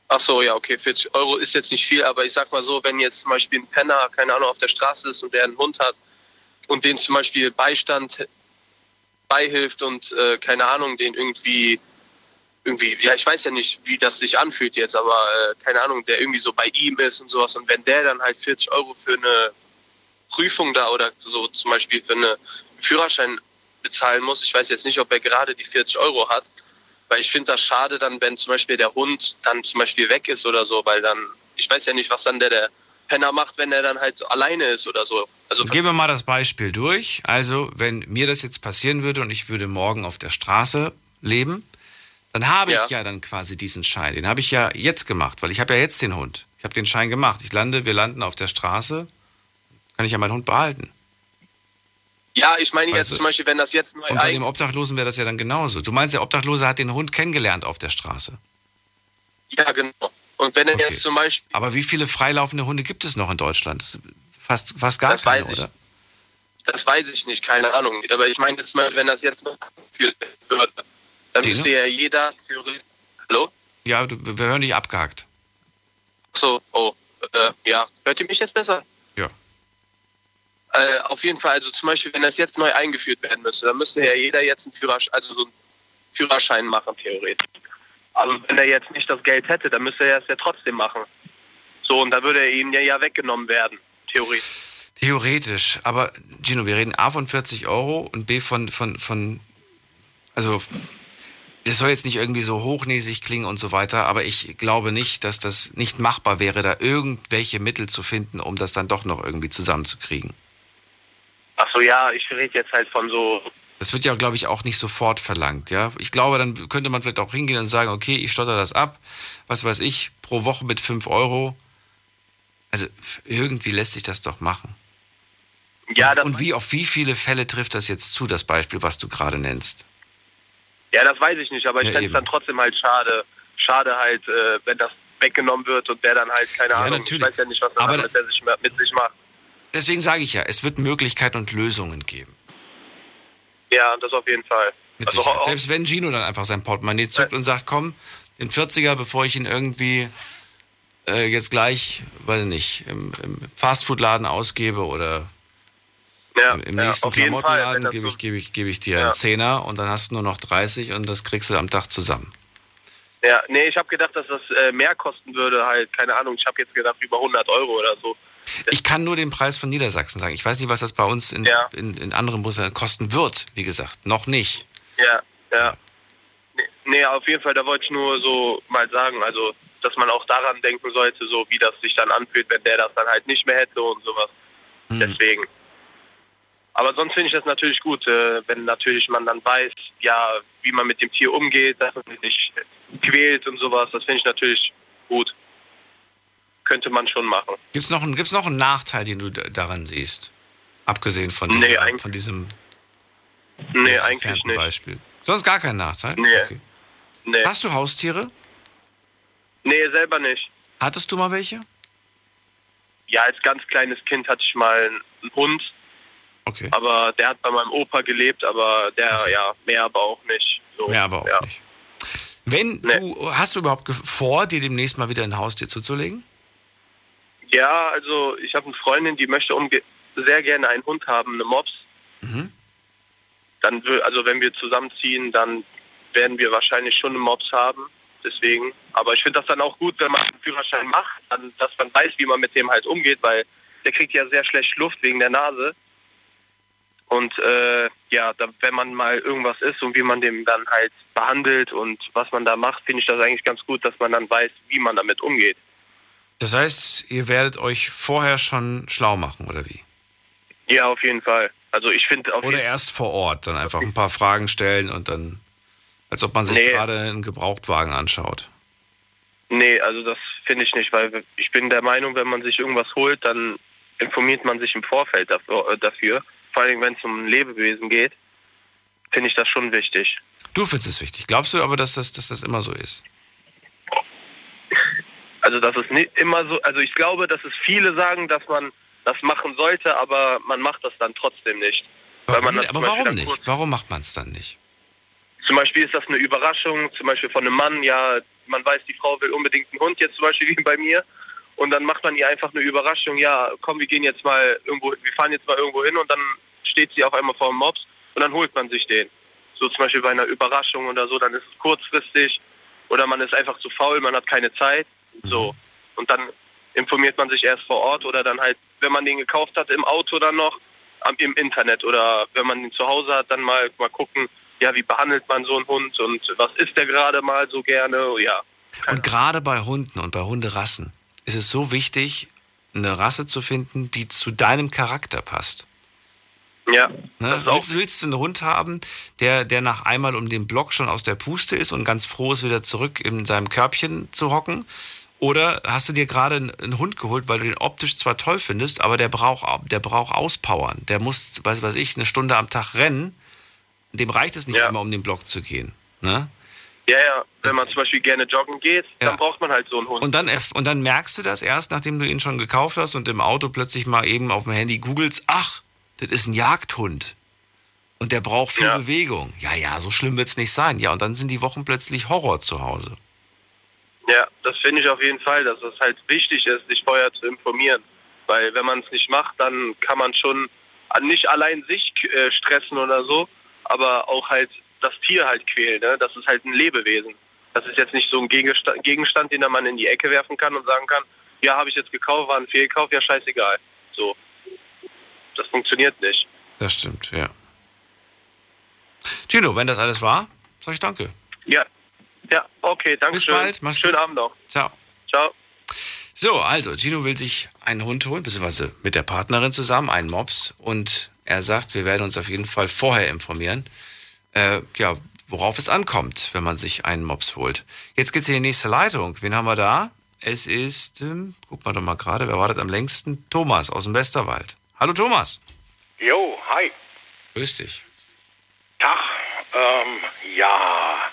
Ach so, ja, okay, 40 Euro ist jetzt nicht viel, aber ich sag mal so, wenn jetzt zum Beispiel ein Penner, keine Ahnung, auf der Straße ist und der einen Hund hat und den zum Beispiel Beistand beihilft und äh, keine Ahnung, den irgendwie irgendwie, ja, ich weiß ja nicht, wie das sich anfühlt jetzt, aber äh, keine Ahnung, der irgendwie so bei ihm ist und sowas. Und wenn der dann halt 40 Euro für eine Prüfung da oder so zum Beispiel für einen Führerschein bezahlen muss, ich weiß jetzt nicht, ob er gerade die 40 Euro hat, weil ich finde das schade dann, wenn zum Beispiel der Hund dann zum Beispiel weg ist oder so, weil dann, ich weiß ja nicht, was dann der, der Penner macht, wenn er dann halt so alleine ist oder so. Also Gehen wir mal das Beispiel durch. Also, wenn mir das jetzt passieren würde und ich würde morgen auf der Straße leben, dann habe Ja. ich ja dann quasi diesen Schein. Den habe ich ja jetzt gemacht, weil ich habe ja jetzt den Hund. Ich habe den Schein gemacht. Ich lande, wir landen auf der Straße, kann ich ja meinen Hund behalten. Ja, ich meine Weißt jetzt du, zum Beispiel, wenn das jetzt neu Und bei dem Obdachlosen wäre das ja dann genauso. Du meinst, der Obdachlose hat den Hund kennengelernt auf der Straße. Ja, genau. Und wenn er Okay. jetzt zum Beispiel, Aber wie viele freilaufende Hunde gibt es noch in Deutschland? Fast, fast gar Das keine, weiß ich. oder? das weiß ich nicht, keine Ahnung. Aber ich meine jetzt mal, wenn das jetzt noch geführt würde, dann müsste ja jeder theoretisch. Hallo? Ja, wir hören dich abgehakt. Ach So, oh, äh, ja. Hört ihr mich jetzt besser? Ja. Äh, auf jeden Fall, also zum Beispiel, wenn das jetzt neu eingeführt werden müsste, dann müsste ja jeder jetzt einen Führerschein, also so einen Führerschein machen, theoretisch. Also wenn er jetzt nicht das Geld hätte, dann müsste er es ja trotzdem machen. So, und da würde er ihm ja, ja weggenommen werden, theoretisch. Theoretisch, aber Gino, wir reden A von 40 Euro und B von, von, von also das soll jetzt nicht irgendwie so hochnäsig klingen und so weiter, aber ich glaube nicht, dass das nicht machbar wäre, da irgendwelche Mittel zu finden, um das dann doch noch irgendwie zusammenzukriegen. Ach so, ja, ich rede jetzt halt von so, Das wird ja, glaube ich, auch nicht sofort verlangt, ja. Ich glaube, dann könnte man vielleicht auch hingehen und sagen, okay, ich stotter das ab, was weiß ich, pro Woche mit 5 Euro. Also irgendwie lässt sich das doch machen. ja, das, Und wie, auf wie viele Fälle trifft das jetzt zu, das Beispiel, was du gerade nennst? ja, das weiß ich nicht, aber ich Ja, fände es dann trotzdem halt schade, schade halt, äh, wenn das weggenommen wird und der dann halt, keine Ja, Ahnung, natürlich. ich weiß ja nicht, was der sich, mit sich macht. Deswegen sage ich ja, es wird Möglichkeiten und Lösungen geben. Ja, das auf jeden Fall. Mit Also Sicherheit. Selbst wenn Gino dann einfach sein Portemonnaie zuckt und sagt, komm, den 40er, bevor ich ihn irgendwie äh, jetzt gleich, weiß ich nicht, im, im Fastfood-Laden ausgebe oder Ja, Im, ja, nächsten wenn Klamottenladen gebe ich, gebe ich, gebe ich dir Ja. einen Zehner und dann hast du nur noch 30 und das kriegst du am Tag zusammen. Ja, nee, ich habe gedacht, dass das äh, mehr kosten würde, halt, keine Ahnung, ich habe jetzt gedacht über 100 Euro oder so. Ich kann nur den Preis von Niedersachsen sagen. Ich weiß nicht, was das bei uns in, Ja. in, in anderen Bundesländern kosten wird, wie gesagt. Noch nicht. Ja, ja. Nee, auf jeden Fall, da wollte ich nur so mal sagen, also, dass man auch daran denken sollte, so wie das sich dann anfühlt, wenn der das dann halt nicht mehr hätte und sowas. Hm. Deswegen. Aber sonst finde ich das natürlich gut, äh, wenn natürlich man dann weiß, ja, wie man mit dem Tier umgeht, dass man sich nicht quält und sowas. Das finde ich natürlich gut. Könnte man schon machen. Gibt es noch, einen- gibt's noch einen Nachteil, den du da- daran siehst? Abgesehen von, Nee, dieser, eigentlich- von diesem Nee, eigentlich nicht. Beispiel. Sonst gar keinen Nachteil? Nee. Okay. Nee. Hast du Haustiere? nee, selber nicht. Hattest du mal welche? Ja, als ganz kleines Kind hatte ich mal einen Hund, Okay. aber der hat bei meinem Opa gelebt, aber der, ja, mehr aber auch nicht. So, Mehr aber auch ja. nicht. Wenn Nee. du, hast du überhaupt vor, dir demnächst mal wieder ein Haustier zuzulegen? Ja, also ich habe eine Freundin, die möchte umge sehr gerne einen Hund haben, eine Mops. Mhm. Dann wür- also wenn wir zusammenziehen, dann werden wir wahrscheinlich schon eine Mops haben. Deswegen. Aber ich finde das dann auch gut, wenn man einen Führerschein macht, dann, dass man weiß, wie man mit dem halt umgeht, weil der kriegt ja sehr schlecht Luft wegen der Nase. Und äh, ja, da, wenn man mal irgendwas ist und wie man dem dann halt behandelt und was man da macht, finde ich das eigentlich ganz gut, dass man dann weiß, wie man damit umgeht. Das heißt, ihr werdet euch vorher schon schlau machen, oder wie? Ja, auf jeden Fall. Also ich finde Oder erst vor Ort, dann einfach ein paar Fragen stellen und dann, als ob man sich Nee. gerade einen Gebrauchtwagen anschaut. Nee, also das finde ich nicht, weil ich bin der Meinung, wenn man sich irgendwas holt, dann informiert man sich im Vorfeld dafür. äh, dafür. Vor allem, wenn es um ein Lebewesen geht, finde ich das schon wichtig. Du findest es wichtig. Glaubst du aber, dass das, dass das immer so ist? Also das ist nicht immer so, also ich glaube, dass es viele sagen, dass man das machen sollte, aber man macht das dann trotzdem nicht. Warum, aber warum nicht? Warum macht man es dann nicht? Zum Beispiel ist das eine Überraschung, zum Beispiel von einem Mann, ja, man weiß, die Frau will unbedingt einen Hund, jetzt zum Beispiel wie bei mir. Und dann macht man ihr einfach eine Überraschung, ja, komm, wir gehen jetzt mal irgendwo, wir fahren jetzt mal irgendwo hin und dann steht sie auf einmal vor dem Mops und dann holt man sich den. So zum Beispiel bei einer Überraschung oder so, dann ist es kurzfristig oder man ist einfach zu faul, man hat keine Zeit. So. Und dann informiert man sich erst vor Ort oder dann halt, wenn man den gekauft hat, im Auto dann noch, im Internet oder wenn man den zu Hause hat, dann mal, mal gucken, ja, wie behandelt man so einen Hund und was isst der gerade mal so gerne, ja. Und gerade bei Hunden und bei Hunderassen ist es so wichtig, eine Rasse zu finden, die zu deinem Charakter passt. Ja, Ne? ist Willst, willst du einen Hund haben, der, der nach einmal um den Block schon aus der Puste ist und ganz froh ist, wieder zurück in seinem Körbchen zu hocken? Oder hast du dir gerade einen, Hund geholt, weil du den optisch zwar toll findest, aber der braucht, der braucht Auspowern. Der muss, weiß weiß ich, eine Stunde am Tag rennen. Dem reicht es nicht Ja. einmal, um den Block zu gehen. Ne? ja, ja, wenn man zum Beispiel gerne joggen geht, Ja. dann braucht man halt so einen Hund. Und dann, und dann merkst du das erst, nachdem du ihn schon gekauft hast und im Auto plötzlich mal eben auf dem Handy googelst, ach, das ist ein Jagdhund. Und der braucht viel Ja. Bewegung. Ja, ja, so schlimm wird es nicht sein. Ja, und dann sind die Wochen plötzlich Horror zu Hause. Ja, das finde ich auf jeden Fall, dass es halt wichtig ist, sich vorher zu informieren. Weil wenn man es nicht macht, dann kann man schon nicht allein sich äh, stressen oder so, aber auch halt das Tier halt quälen. Ne? Das ist halt ein Lebewesen. Das ist jetzt nicht so ein Gegenstand, Gegenstand, den man in die Ecke werfen kann und sagen kann, ja, habe ich jetzt gekauft, war ein Fehlkauf, ja, scheißegal. So. Das funktioniert nicht. Das stimmt, ja. Gino, wenn das alles war, sag ich danke. Ja. Ja, okay, danke Bis schön. bald, mach's Schönen gut. Abend noch. Ciao. Ciao. So, also Gino will sich einen Hund holen, beziehungsweise mit der Partnerin zusammen, einen Mops. Und er sagt, wir werden uns auf jeden Fall vorher informieren, äh, ja, worauf es ankommt, wenn man sich einen Mops holt. Jetzt geht's in die nächste Leitung. Wen haben wir da? Es ist, ähm, guck mal doch mal gerade, wer wartet am längsten? Thomas aus dem Westerwald. Hallo Thomas. Jo, hi. Grüß dich. Tag. Ähm, ja,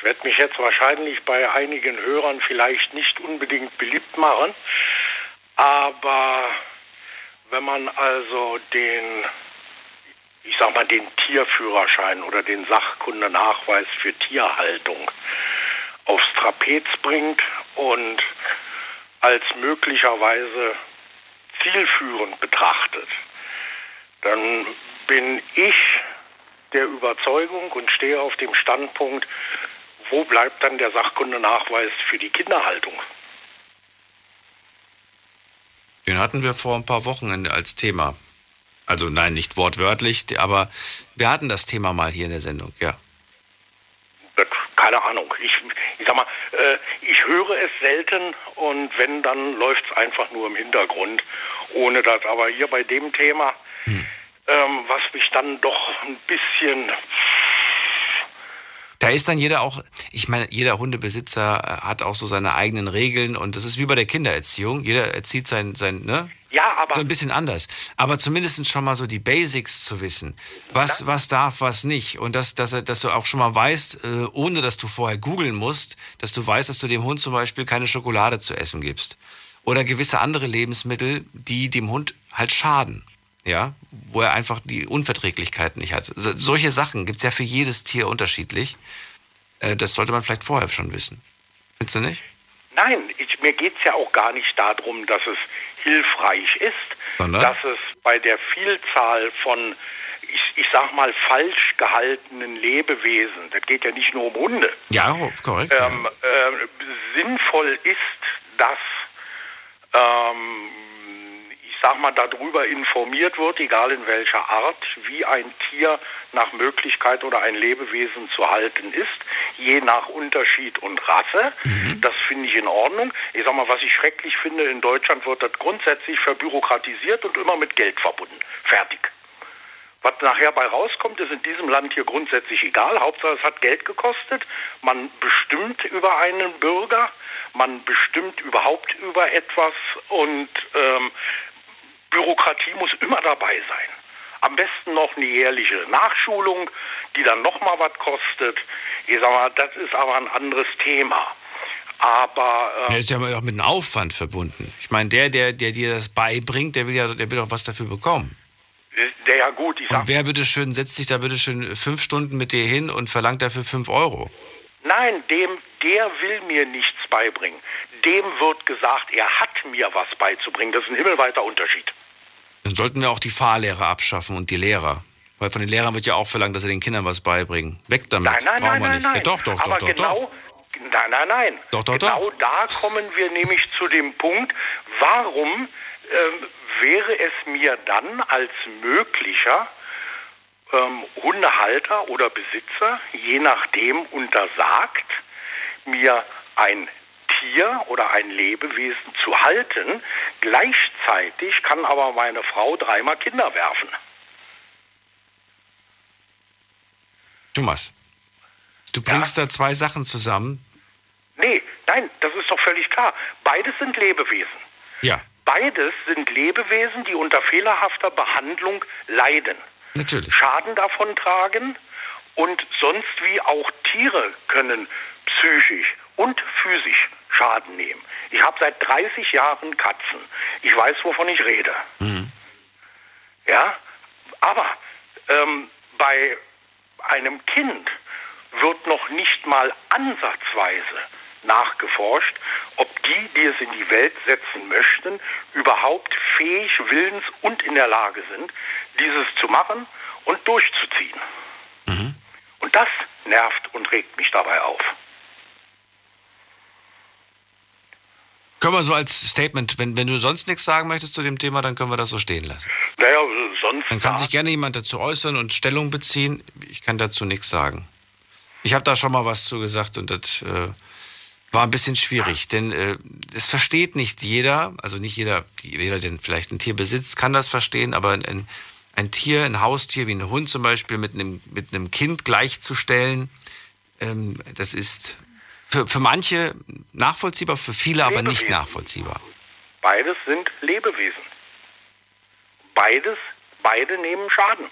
ich werde mich jetzt wahrscheinlich bei einigen Hörern vielleicht nicht unbedingt beliebt machen, aber wenn man also den, ich sag mal, den Tierführerschein oder den Sachkundenachweis für Tierhaltung aufs Trapez bringt und als möglicherweise zielführend betrachtet, dann bin ich der Überzeugung und stehe auf dem Standpunkt, wo bleibt dann der Sachkundenachweis für die Kinderhaltung? Den hatten wir vor ein paar Wochen als Thema. Also nein, nicht wortwörtlich, aber wir hatten das Thema mal hier in der Sendung, ja. Keine Ahnung. Ich, ich sag mal, äh, ich höre es selten und wenn, dann läuft es einfach nur im Hintergrund, ohne das. Aber hier bei dem Thema, hm. ähm, was mich dann doch ein bisschen da ist dann jeder auch, ich meine, jeder Hundebesitzer äh, hat auch so seine eigenen Regeln und das ist wie bei der Kindererziehung. Jeder erzieht sein, sein ne? Ja, aber. So ein bisschen anders. Aber zumindest schon mal so die Basics zu wissen. Was, was darf, was nicht. Und dass, dass, dass du auch schon mal weißt, äh, ohne dass du vorher googeln musst, dass du weißt, dass du dem Hund zum Beispiel keine Schokolade zu essen gibst. Oder gewisse andere Lebensmittel, die dem Hund halt schaden ja, wo er einfach die Unverträglichkeit nicht hat. Solche Sachen gibt es ja für jedes Tier unterschiedlich. Äh, das sollte man vielleicht vorher schon wissen. Findest du nicht? Nein, ich, mir geht es ja auch gar nicht darum, dass es hilfreich ist, Sondern? dass es bei der Vielzahl von, ich, ich sag mal, falsch gehaltenen Lebewesen, das geht ja nicht nur um Hunde, ja, korrekt, ähm, ja. Äh, sinnvoll ist, dass ähm, sag mal, darüber informiert wird, egal in welcher Art, wie ein Tier nach Möglichkeit oder ein Lebewesen zu halten ist, je nach Unterschied und Rasse. Mhm. Das finde ich in Ordnung. Ich sag mal, was ich schrecklich finde, in Deutschland wird das grundsätzlich verbürokratisiert und immer mit Geld verbunden. Fertig. Was nachher bei rauskommt, ist in diesem Land hier grundsätzlich egal. Hauptsache es hat Geld gekostet. Man bestimmt über einen Bürger, man bestimmt überhaupt über etwas und ähm, Bürokratie muss immer dabei sein. Am besten noch eine jährliche Nachschulung, die dann nochmal was kostet. Ich sag mal, das ist aber ein anderes Thema. Aber. Ähm, ja, ist ja auch mit einem Aufwand verbunden. Ich meine, der, der, der dir das beibringt, der will ja, der will auch was dafür bekommen. Der ja gut, ich sag. Und wer bitteschön setzt sich da bitteschön fünf Stunden mit dir hin und verlangt dafür fünf Euro? Nein, dem, der will mir nichts beibringen. Dem wird gesagt, er hat mir was beizubringen. Das ist ein himmelweiter Unterschied. Dann sollten wir auch die Fahrlehrer abschaffen und die Lehrer. Weil von den Lehrern wird ja auch verlangt, dass sie den Kindern was beibringen. Weg damit. Nein, nein, Brauchen nein, wir nicht. nein. Ja, doch, doch, Aber doch, genau, doch. Nein, nein, nein. Doch, doch, genau doch. da kommen wir nämlich zu dem Punkt, warum ähm, wäre es mir dann als möglicher ähm, Hundehalter oder Besitzer, je nachdem, untersagt, mir ein Tier oder ein Lebewesen zu halten. Gleichzeitig kann aber meine Frau dreimal Kinder werfen. Thomas, du bringst ja. da zwei Sachen zusammen. Nee, nein, das ist doch völlig klar. Beides sind Lebewesen. Ja. Beides sind Lebewesen, die unter fehlerhafter Behandlung leiden. Natürlich. Schaden davon tragen und sonst wie auch Tiere können psychisch und physisch Schaden nehmen. Ich habe seit 30 Jahren Katzen. Ich weiß, wovon ich rede. Mhm. Ja, aber ähm, bei einem Kind wird noch nicht mal ansatzweise nachgeforscht, ob die, die es in die Welt setzen möchten, überhaupt fähig, willens und in der Lage sind, dieses zu machen und durchzuziehen. Mhm. Und das nervt und regt mich dabei auf. Können wir so als Statement, wenn, wenn du sonst nichts sagen möchtest zu dem Thema, dann können wir das so stehen lassen. Naja, sonst. Dann kann sich gerne jemand dazu äußern und Stellung beziehen. Ich kann dazu nichts sagen. Ich habe da schon mal was zu gesagt und das äh, war ein bisschen schwierig, denn äh, es versteht nicht jeder, also nicht jeder, jeder, der vielleicht ein Tier besitzt, kann das verstehen, aber ein, ein Tier, ein Haustier wie ein Hund zum Beispiel mit einem, mit einem Kind gleichzustellen, ähm, das ist für, für manche nachvollziehbar, für viele Lebewesen. aber nicht nachvollziehbar. Beides sind Lebewesen. Beides, beide nehmen Schaden.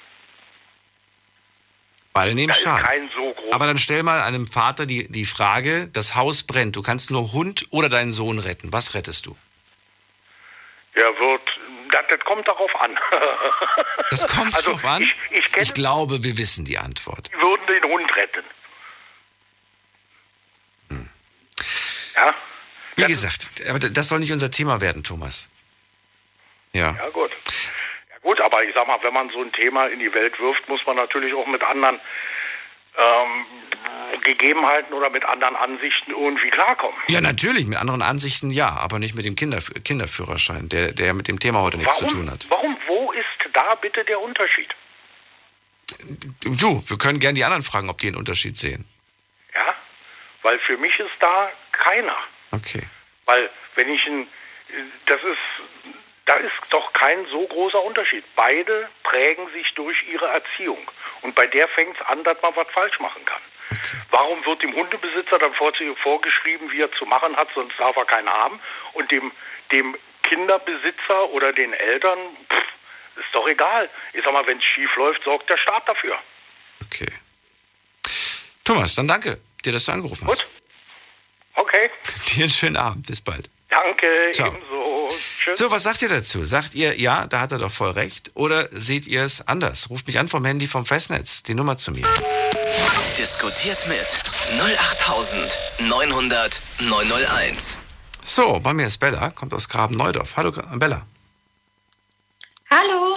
Beide nehmen da Schaden. So aber dann stell mal einem Vater die, die Frage, das Haus brennt, du kannst nur Hund oder deinen Sohn retten. Was rettest du? Er wird, das, das kommt darauf an. das kommt also darauf an? Ich, ich, ich glaube, wir wissen die Antwort. Die würden den Hund retten. Ja. Wie gesagt, aber das soll nicht unser Thema werden, Thomas. Ja. Ja, gut. Ja, Gut, aber ich sag mal, wenn man so ein Thema in die Welt wirft, muss man natürlich auch mit anderen ähm, Gegebenheiten oder mit anderen Ansichten irgendwie klarkommen. Ja, natürlich, mit anderen Ansichten ja, aber nicht mit dem Kinderf Kinderführerschein, der, der mit dem Thema heute nichts warum, zu tun hat. Warum, wo ist da bitte der Unterschied? Du, wir können gerne die anderen fragen, ob die einen Unterschied sehen. Ja, weil für mich ist da keiner. Okay. Weil wenn ich ein, das ist, da ist doch kein so großer Unterschied. Beide prägen sich durch ihre Erziehung. Und bei der fängt es an, dass man was falsch machen kann. okay. Warum wird dem Hundebesitzer dann vor- vorgeschrieben, wie er zu machen hat, sonst darf er keinen haben? Und dem, dem Kinderbesitzer oder den Eltern, pff, ist doch egal. Ich sag mal, wenn es schief läuft, sorgt der Staat dafür. Okay. Thomas, dann danke dir, dass du angerufen hast. Okay, Dir einen schönen Abend. Bis bald. danke, Ciao. ebenso. Tschüss. So, was sagt ihr dazu? Sagt ihr, ja, da hat er doch voll recht? Oder seht ihr es anders? Ruft mich an vom Handy vom Festnetz. Die Nummer zu mir. Diskutiert mit 08900 901. So, bei mir ist Bella, kommt aus Graben-Neudorf. Hallo, Bella. Hallo.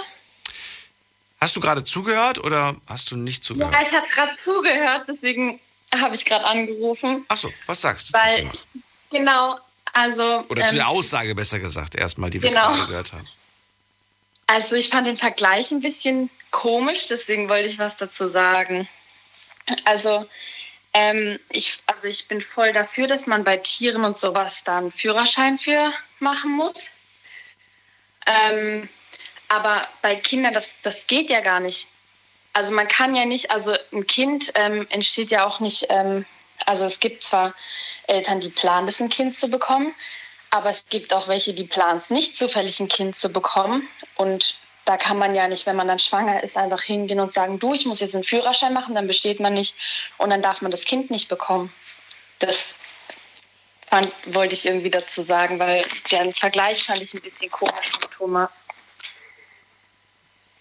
Hast du gerade zugehört oder hast du nicht zugehört? Ja, ich habe gerade zugehört, deswegen habe ich gerade angerufen. Achso, was sagst du zum Weil, Thema? genau, also. Oder zu ähm, der Aussage besser gesagt, erstmal, die wir Genau. gerade gehört haben. Also, ich fand den Vergleich ein bisschen komisch, deswegen wollte ich was dazu sagen. Also, ähm, ich, also ich bin voll dafür, dass man bei Tieren und sowas da einen Führerschein für machen muss. Ähm, aber bei Kindern, das, das geht ja gar nicht. Also man kann ja nicht, also ein Kind ähm, entsteht ja auch nicht, ähm, also es gibt zwar Eltern, die planen, das ein Kind zu bekommen, aber es gibt auch welche, die planen es nicht, zufällig ein Kind zu bekommen. Und da kann man ja nicht, wenn man dann schwanger ist, einfach hingehen und sagen, du, ich muss jetzt einen Führerschein machen, dann besteht man nicht und dann darf man das Kind nicht bekommen. Das fand, wollte ich irgendwie dazu sagen, weil den Vergleich fand ich ein bisschen komisch von Thomas.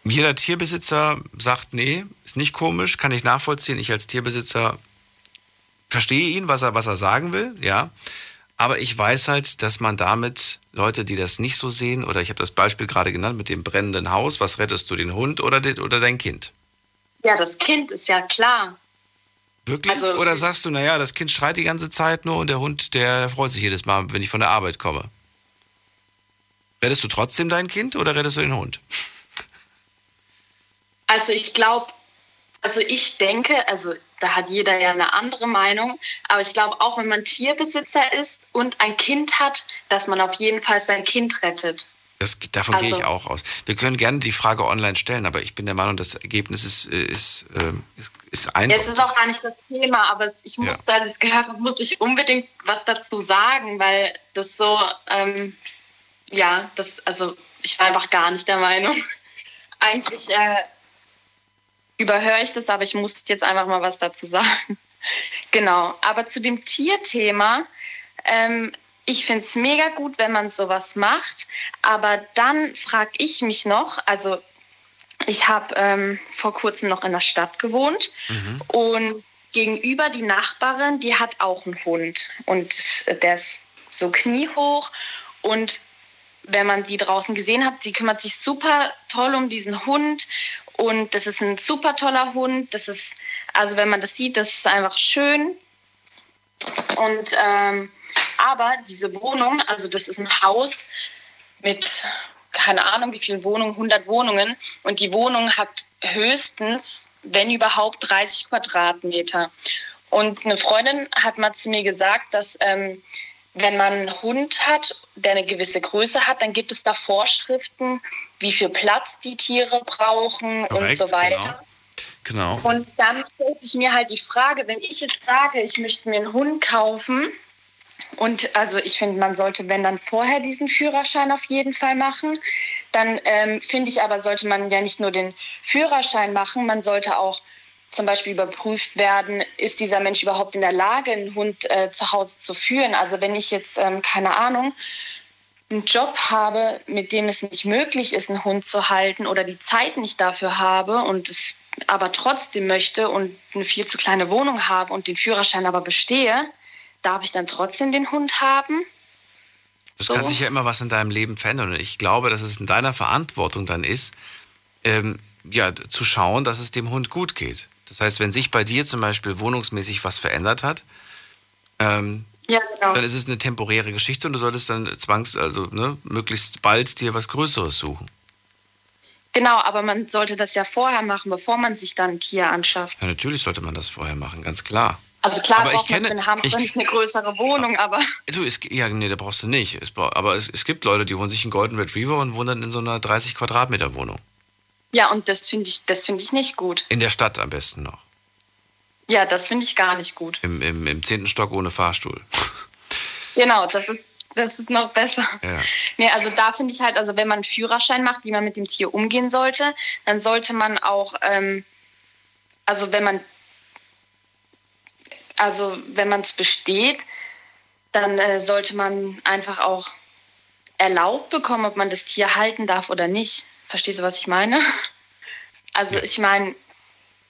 Jeder Tierbesitzer sagt, nee, ist nicht komisch, kann ich nachvollziehen. Ich als Tierbesitzer verstehe ihn, was er, was er sagen will, ja. Aber ich weiß halt, dass man damit Leute, die das nicht so sehen, oder ich habe das Beispiel gerade genannt mit dem brennenden Haus, was rettest du, den Hund oder, den, oder dein Kind? Ja, das Kind ist ja klar. Wirklich? Also- oder sagst du, naja, das Kind schreit die ganze Zeit nur und der Hund, der freut sich jedes Mal, wenn ich von der Arbeit komme. Rettest du trotzdem dein Kind oder rettest du den Hund? Also ich glaube, also ich denke, also da hat jeder ja eine andere Meinung, aber ich glaube auch, wenn man Tierbesitzer ist und ein Kind hat, dass man auf jeden Fall sein Kind rettet. Das, davon gehe ich Also- auch aus. Wir können gerne die Frage online stellen, aber ich bin der Meinung, das Ergebnis ist, äh, ist, ähm, ist, ist Ja, eindeutig. es ist auch gar nicht das Thema, aber ich Ja. musste, als ich es gehört habe, musste ich unbedingt was dazu sagen, weil das so, ähm, ja, das, also ich war einfach gar nicht der Meinung. Eigentlich äh, überhöre ich das, aber ich musste jetzt einfach mal was dazu sagen. Genau, aber zu dem Tierthema, ähm, ich finde es mega gut, wenn man sowas macht, aber dann frage ich mich noch, also ich habe ähm, vor kurzem noch in der Stadt gewohnt und gegenüber die Nachbarin, die hat auch einen Hund und der ist so kniehoch und wenn man die draußen gesehen hat, die kümmert sich super toll um diesen Hund und das ist ein super toller Hund. Das ist, also wenn man das sieht, das ist einfach schön. Und ähm, aber diese Wohnung, also das ist ein Haus mit keine Ahnung wie viele Wohnungen, 100 Wohnungen und die Wohnung hat höchstens, wenn überhaupt, 30 Quadratmeter. Und eine Freundin hat mal zu mir gesagt, dass ähm, wenn man einen Hund hat, der eine gewisse Größe hat, dann gibt es da Vorschriften, wie viel Platz die Tiere brauchen und Korrekt, so weiter. Genau. Und dann stellt sich mir halt die Frage, wenn ich jetzt sage, ich möchte mir einen Hund kaufen, und also ich finde, man sollte, wenn dann vorher diesen Führerschein auf jeden Fall machen, dann ähm, finde ich aber, sollte man ja nicht nur den Führerschein machen, man sollte auch zum Beispiel überprüft werden, ist dieser Mensch überhaupt in der Lage, einen Hund äh, zu Hause zu führen. Also wenn ich jetzt, ähm, keine Ahnung, einen Job habe, mit dem es nicht möglich ist, einen Hund zu halten oder die Zeit nicht dafür habe und es aber trotzdem möchte und eine viel zu kleine Wohnung habe und den Führerschein aber bestehe, darf ich dann trotzdem den Hund haben? Es kann sich ja immer was in deinem Leben verändern. Und ich glaube, dass es in deiner Verantwortung dann ist, ähm, ja, zu schauen, dass es dem Hund gut geht. Das heißt, wenn sich bei dir zum Beispiel wohnungsmäßig was verändert hat, ähm, Ja, genau. dann ist es eine temporäre Geschichte und du solltest dann zwangs, also ne, möglichst bald dir was Größeres suchen. Genau, aber man sollte das ja vorher machen, bevor man sich dann ein Tier anschafft. Ja, natürlich sollte man das vorher machen, ganz klar. Also klar Aber ich braucht man kenne- Hamster ich- nicht eine größere Wohnung, aber Du, es, ja, nee, da brauchst du nicht. Es, aber es, es gibt Leute, die holen sich einen Golden Retriever und wohnen dann in so einer 30 Quadratmeter Wohnung. Ja, und das finde ich, das finde ich nicht gut. In der Stadt am besten noch. Ja, das finde ich gar nicht gut. Im, im, im 10. Stock ohne Fahrstuhl. Genau, das ist, das ist noch besser. Ja. Nee, also da finde ich halt, also wenn man einen Führerschein macht, wie man mit dem Tier umgehen sollte, dann sollte man auch, ähm, also wenn man, also wenn man es besteht, dann äh, sollte man einfach auch erlaubt bekommen, ob man das Tier halten darf oder nicht. Verstehst du, was ich meine? Also ich meine,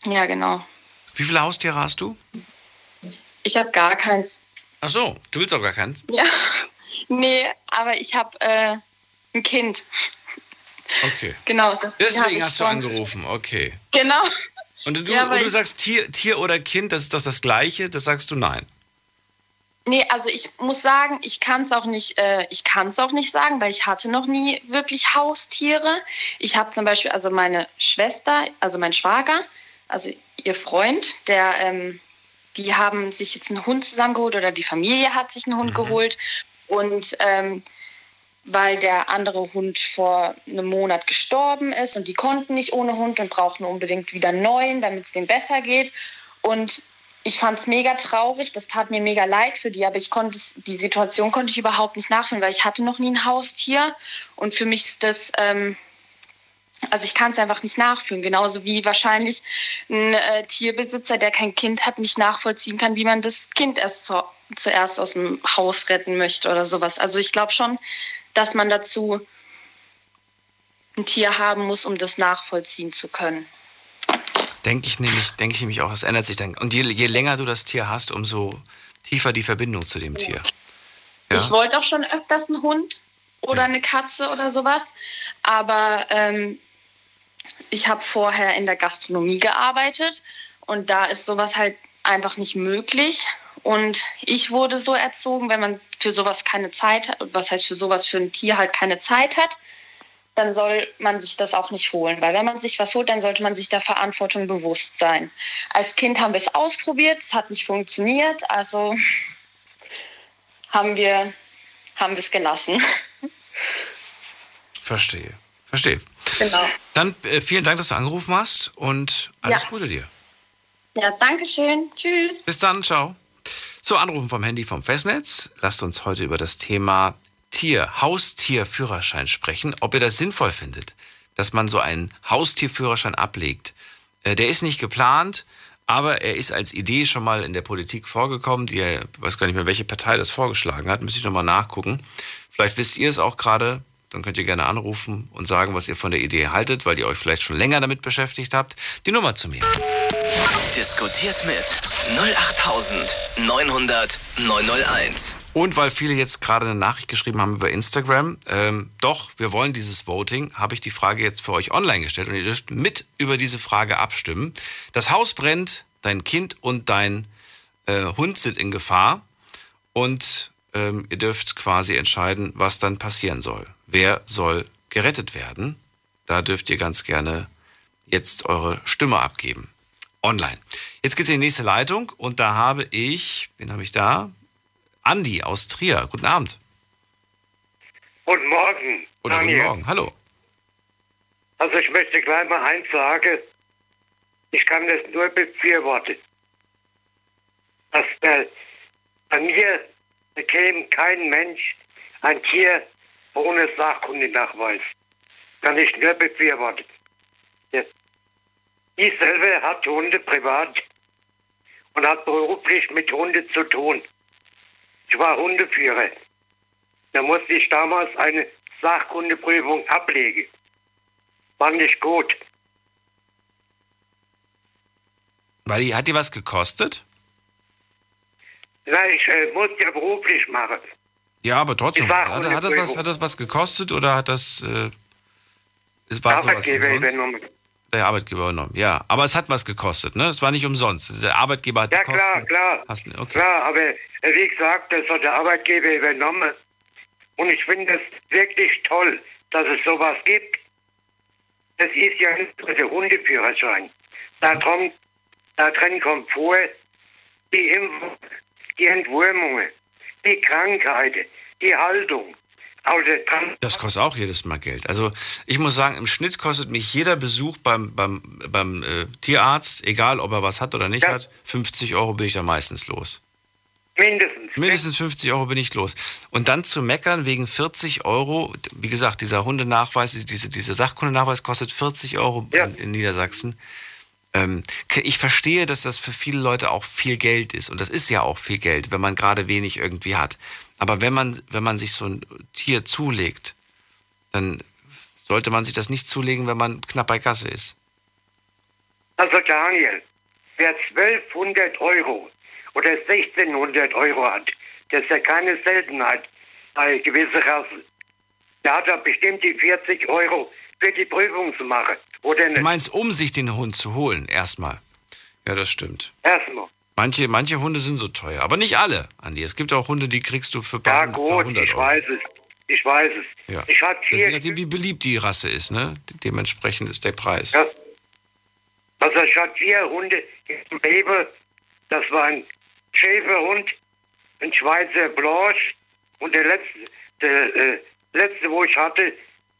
ja genau. Wie viele Haustiere hast du? Ich habe gar keins. Ach so, du willst auch gar keins? Ja, nee, aber ich habe äh, ein Kind. Okay. Genau. Deswegen hast du angerufen, okay. Genau. Und du, Ja, und du sagst Tier, Tier oder Kind, das ist doch das Gleiche, das sagst du nein. Nee, also ich muss sagen, ich kann es auch nicht, äh, ich kann es auch nicht sagen, weil ich hatte noch nie wirklich Haustiere. Ich habe zum Beispiel, also meine Schwester, also mein Schwager, also ihr Freund, der, ähm, die haben sich jetzt einen Hund zusammengeholt oder die Familie hat sich einen Hund geholt und ähm, weil der andere Hund vor einem Monat gestorben ist und die konnten nicht ohne Hund und brauchten unbedingt wieder einen neuen, damit es denen besser geht. Und ich fand es mega traurig, das tat mir mega leid für die, aber ich konnte die Situation konnte ich überhaupt nicht nachfühlen, weil ich hatte noch nie ein Haustier und für mich ist das, ähm, also ich kann es einfach nicht nachfühlen, genauso wie wahrscheinlich ein äh, Tierbesitzer, der kein Kind hat, nicht nachvollziehen kann, wie man das Kind erst zu, zuerst aus dem Haus retten möchte oder sowas. Also ich glaube schon, dass man dazu ein Tier haben muss, um das nachvollziehen zu können. Denke ich nämlich, denke ich nämlich auch, es ändert sich dann. Und je, je länger du das Tier hast, umso tiefer die Verbindung zu dem Tier. Ja? Ich wollte auch schon öfters einen Hund oder eine Katze oder sowas, aber ähm, ich habe vorher in der Gastronomie gearbeitet und da ist sowas halt einfach nicht möglich. Und ich wurde so erzogen, wenn man für sowas keine Zeit hat, was heißt für sowas für ein Tier halt keine Zeit hat, dann soll man sich das auch nicht holen. Weil wenn man sich was holt, dann sollte man sich der Verantwortung bewusst sein. Als Kind haben wir es ausprobiert, es hat nicht funktioniert, also haben wir haben wir es gelassen. Verstehe. Verstehe. Genau. Dann äh, vielen Dank, dass du angerufen hast und alles Ja. Gute dir. Ja, danke schön. Tschüss. Bis dann, ciao. So, Anrufen vom Handy vom Festnetz. Lasst uns heute über das Thema Tier, Haustierführerschein sprechen. Ob ihr das sinnvoll findet, dass man so einen Haustierführerschein ablegt. Äh, der ist nicht geplant, aber er ist als Idee schon mal in der Politik vorgekommen. Die, ich weiß gar nicht mehr, welche Partei das vorgeschlagen hat. Müsste ich nochmal nachgucken. Vielleicht wisst ihr es auch gerade. Dann könnt ihr gerne anrufen und sagen, was ihr von der Idee haltet, weil ihr euch vielleicht schon länger damit beschäftigt habt. Die Nummer zu mir. Diskutiert mit 08900 901. Und weil viele jetzt gerade eine Nachricht geschrieben haben über Instagram, ähm, doch, wir wollen dieses Voting, habe ich die Frage jetzt für euch online gestellt und ihr dürft mit über diese Frage abstimmen. Das Haus brennt, dein Kind und dein äh, Hund sind in Gefahr und ähm, ihr dürft quasi entscheiden, was dann passieren soll. Wer soll gerettet werden? Da dürft ihr ganz gerne jetzt eure Stimme abgeben. Online. Jetzt geht's in die nächste Leitung und da habe ich, wen habe ich da? Andi aus Trier. Guten Abend. Guten Morgen. Oder Daniel. guten Morgen. Hallo. Also ich möchte gleich mal eins sagen. Ich kann das nur befürworten. Dass äh, bei mir bekäme kein Mensch ein Tier ohne Sachkundenachweis. Kann ich nur befürworten. Ja. Ich selber hat Hunde privat und hat beruflich mit Hunden zu tun. Ich war Hundeführer. Da musste ich damals eine Sachkundeprüfung ablegen. War nicht gut. Weil die, hat die was gekostet? Na, ich äh, musste ja beruflich machen. Ja, aber trotzdem. Hat, hat, das was, hat das was gekostet oder hat das. Äh, es war sowas übernommen. Der Arbeitgeber übernommen, ja. Aber es hat was gekostet, ne? Es war nicht umsonst. Der Arbeitgeber hat Ja, die Kosten. klar, klar. Hast, okay. Klar, aber wie gesagt, das hat der Arbeitgeber übernommen. Und ich finde es wirklich toll, dass es sowas gibt. Es ist ja nicht nur der Hundeführerschein. Da drin, da drin kommt vor, die Impfung, die Entwurmungen, die Krankheiten, die Haltung. Also Das kostet auch jedes Mal Geld. Also ich muss sagen, im Schnitt kostet mich jeder Besuch beim, beim, beim äh, Tierarzt, egal ob er was hat oder nicht hat, 50 Euro bin ich da meistens los. mindestens. Mindestens 50 Euro bin ich los. Und dann zu meckern wegen 40 Euro, wie gesagt, dieser Hundenachweis, diese, dieser Sachkundenachweis kostet 40 Euro in, in Niedersachsen. Ähm, ich verstehe, dass das für viele Leute auch viel Geld ist. Und das ist ja auch viel Geld, wenn man gerade wenig irgendwie hat. Aber wenn man, wenn man sich so ein Tier zulegt, dann sollte man sich das nicht zulegen, wenn man knapp bei Kasse ist. Also Daniel, wer 1200 Euro oder 1600 Euro hat, das ist ja keine Seltenheit bei gewissen Rassen. Der hat doch bestimmt die 40 Euro für die Prüfung zu machen. Oder Du nicht? meinst, um sich den Hund zu holen, erstmal. Ja, das stimmt. Erstmal. Manche, manche Hunde sind so teuer, aber nicht alle, Andi. Es gibt auch Hunde, die kriegst du für Ja paar, paar gut, hundert ich Euro. weiß es. Ich weiß es. Ja. Ich hatte Das je nachdem, wie beliebt die Rasse ist, ne? Dementsprechend ist der Preis. Ja. Also ich hatte vier Hunde im Baby. Das war ein Schäferhund, ein Schweizer Blanche und der letzte, der äh, letzte, wo ich hatte,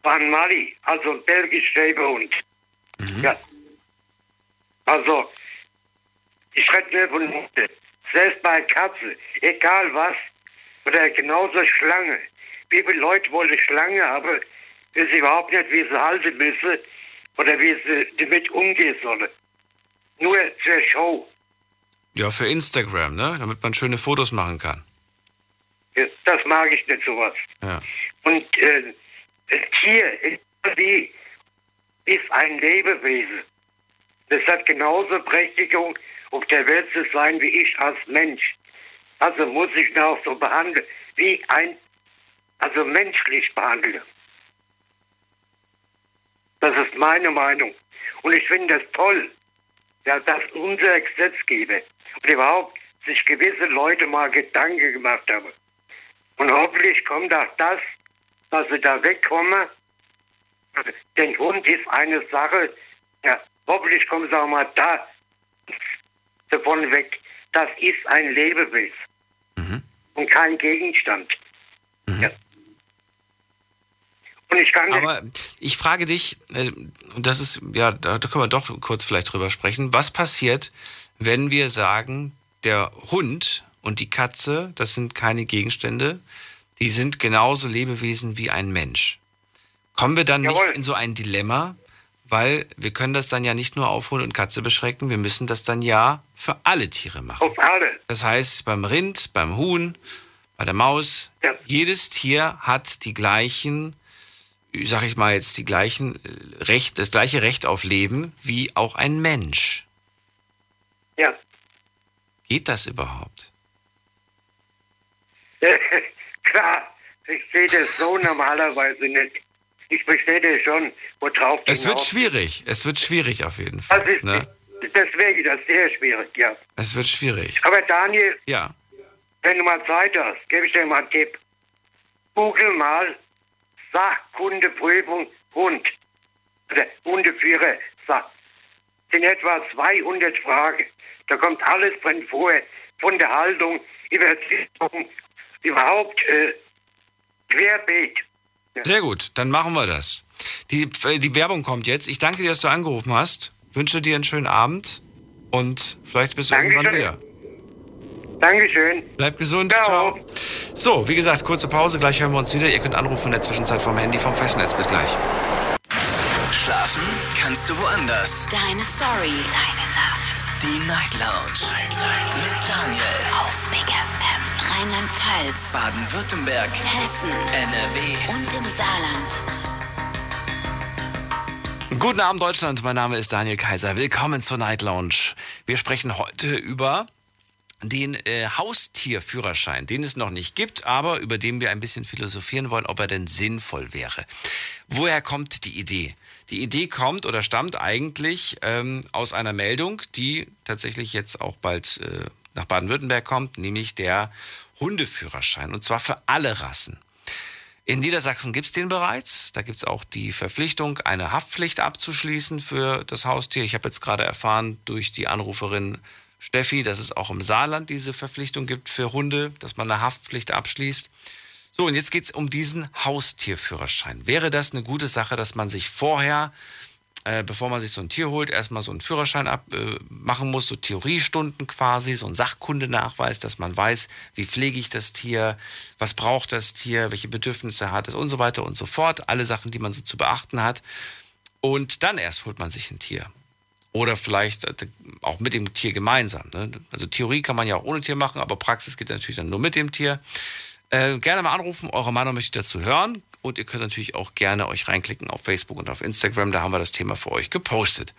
war ein Mali, also ein belgischer Schäferhund. Ja. Also, ich rede nur von Hunde. Selbst bei Katze, egal was, oder genauso Schlange. Wie viele Leute wollen Schlange haben, wissen überhaupt nicht, wie sie halten müssen oder wie sie damit umgehen sollen. Nur zur Show. Ja, für Instagram, ne? Damit man schöne Fotos machen kann. Das mag ich nicht sowas. Ja. Und äh, ein Tier irgendwie ist ein Lebewesen. Das hat genauso Berechtigung, auf der Welt zu sein wie ich als Mensch. Also muss ich ihn auch so behandeln, wie ein, also menschlich behandeln. Das ist meine Meinung. Und ich finde das toll, ja, dass unser Gesetzgeber und überhaupt sich gewisse Leute mal Gedanken gemacht haben. Und hoffentlich kommt auch das, dass sie da wegkommen. Denn Hund ist eine Sache, ja, hoffentlich kommen sie auch mal da davon weg. Das ist ein Lebewesen und kein Gegenstand. Ja. Und ich kann Aber ich frage dich, äh, und das ist, ja, da können wir doch kurz vielleicht drüber sprechen. Was passiert, wenn wir sagen, der Hund und die Katze, das sind keine Gegenstände, die sind genauso Lebewesen wie ein Mensch? Kommen wir dann nicht in so ein Dilemma, weil wir können das dann ja nicht nur auf Hund und Katze beschränken, wir müssen das dann ja für alle Tiere machen. Auf alle. Das heißt, beim Rind, beim Huhn, bei der Maus, jedes Tier hat die gleichen, sag ich mal jetzt, die gleichen äh, Recht, das gleiche Recht auf Leben wie auch ein Mensch. Ja. Geht das überhaupt? Klar, ich sehe das so normalerweise nicht. Ich verstehe das schon, worauf du Es wird schwierig. Es wird schwierig auf jeden Fall. Das ist, Ne? Deswegen das ist sehr schwierig, ja. Es wird schwierig. Aber Daniel, Ja. wenn du mal Zeit hast, gebe ich dir mal einen Tipp. Google mal Sachkundeprüfung Hund. Oder Hundeführer. Sach. sind etwa 200 Fragen. Da kommt alles drin vor. Von der Haltung, über Erziehung, überhaupt äh, querbeet. Sehr gut, dann machen wir das. Die, äh, die Werbung kommt jetzt. Ich danke dir, dass du angerufen hast. Wünsche dir einen schönen Abend und vielleicht bis irgendwann wieder. Dankeschön. Bleib gesund. Ciao. So, wie gesagt, kurze Pause. Gleich hören wir uns wieder. Ihr könnt anrufen in der Zwischenzeit vom Handy vom Festnetz. Bis gleich. Schlafen kannst du woanders. Deine Story. Deine Nacht. Die Night Lounge. Mit Daniel. Auf Big FM. Rheinland-Pfalz. Baden-Württemberg. Hessen. NRW. Und im Saarland. Guten Abend, Deutschland. Mein Name ist Daniel Kaiser. Willkommen zur Night Lounge. Wir sprechen heute über den äh, Haustierführerschein, den es noch nicht gibt, aber über den wir ein bisschen philosophieren wollen, ob er denn sinnvoll wäre. Woher kommt die Idee? Die Idee kommt oder stammt eigentlich ähm, aus einer Meldung, die tatsächlich jetzt auch bald äh, nach Baden-Württemberg kommt, nämlich der Hundeführerschein. Und zwar für alle Rassen. In Niedersachsen gibt es den bereits. Da gibt es auch die Verpflichtung, eine Haftpflicht abzuschließen für das Haustier. Ich habe jetzt gerade erfahren durch die Anruferin Steffi, dass es auch im Saarland diese Verpflichtung gibt für Hunde, dass man eine Haftpflicht abschließt. So, und jetzt geht es um diesen Haustierführerschein. Wäre das eine gute Sache, dass man sich vorher äh, bevor man sich so ein Tier holt, erstmal so einen Führerschein ab, äh, machen muss, so Theoriestunden quasi, so ein Sachkundenachweis, dass man weiß, wie pflege ich das Tier, was braucht das Tier, welche Bedürfnisse hat es und so weiter und so fort. Alle Sachen, die man so zu beachten hat. Und dann erst holt man sich ein Tier. Oder vielleicht äh, auch mit dem Tier gemeinsam. Ne? Also Theorie kann man ja auch ohne Tier machen, aber Praxis geht natürlich dann nur mit dem Tier. Äh, gerne mal anrufen, eure Meinung möchte ich dazu hören. Und ihr könnt natürlich auch gerne euch reinklicken auf Facebook und auf Instagram. Da haben wir das Thema für euch gepostet.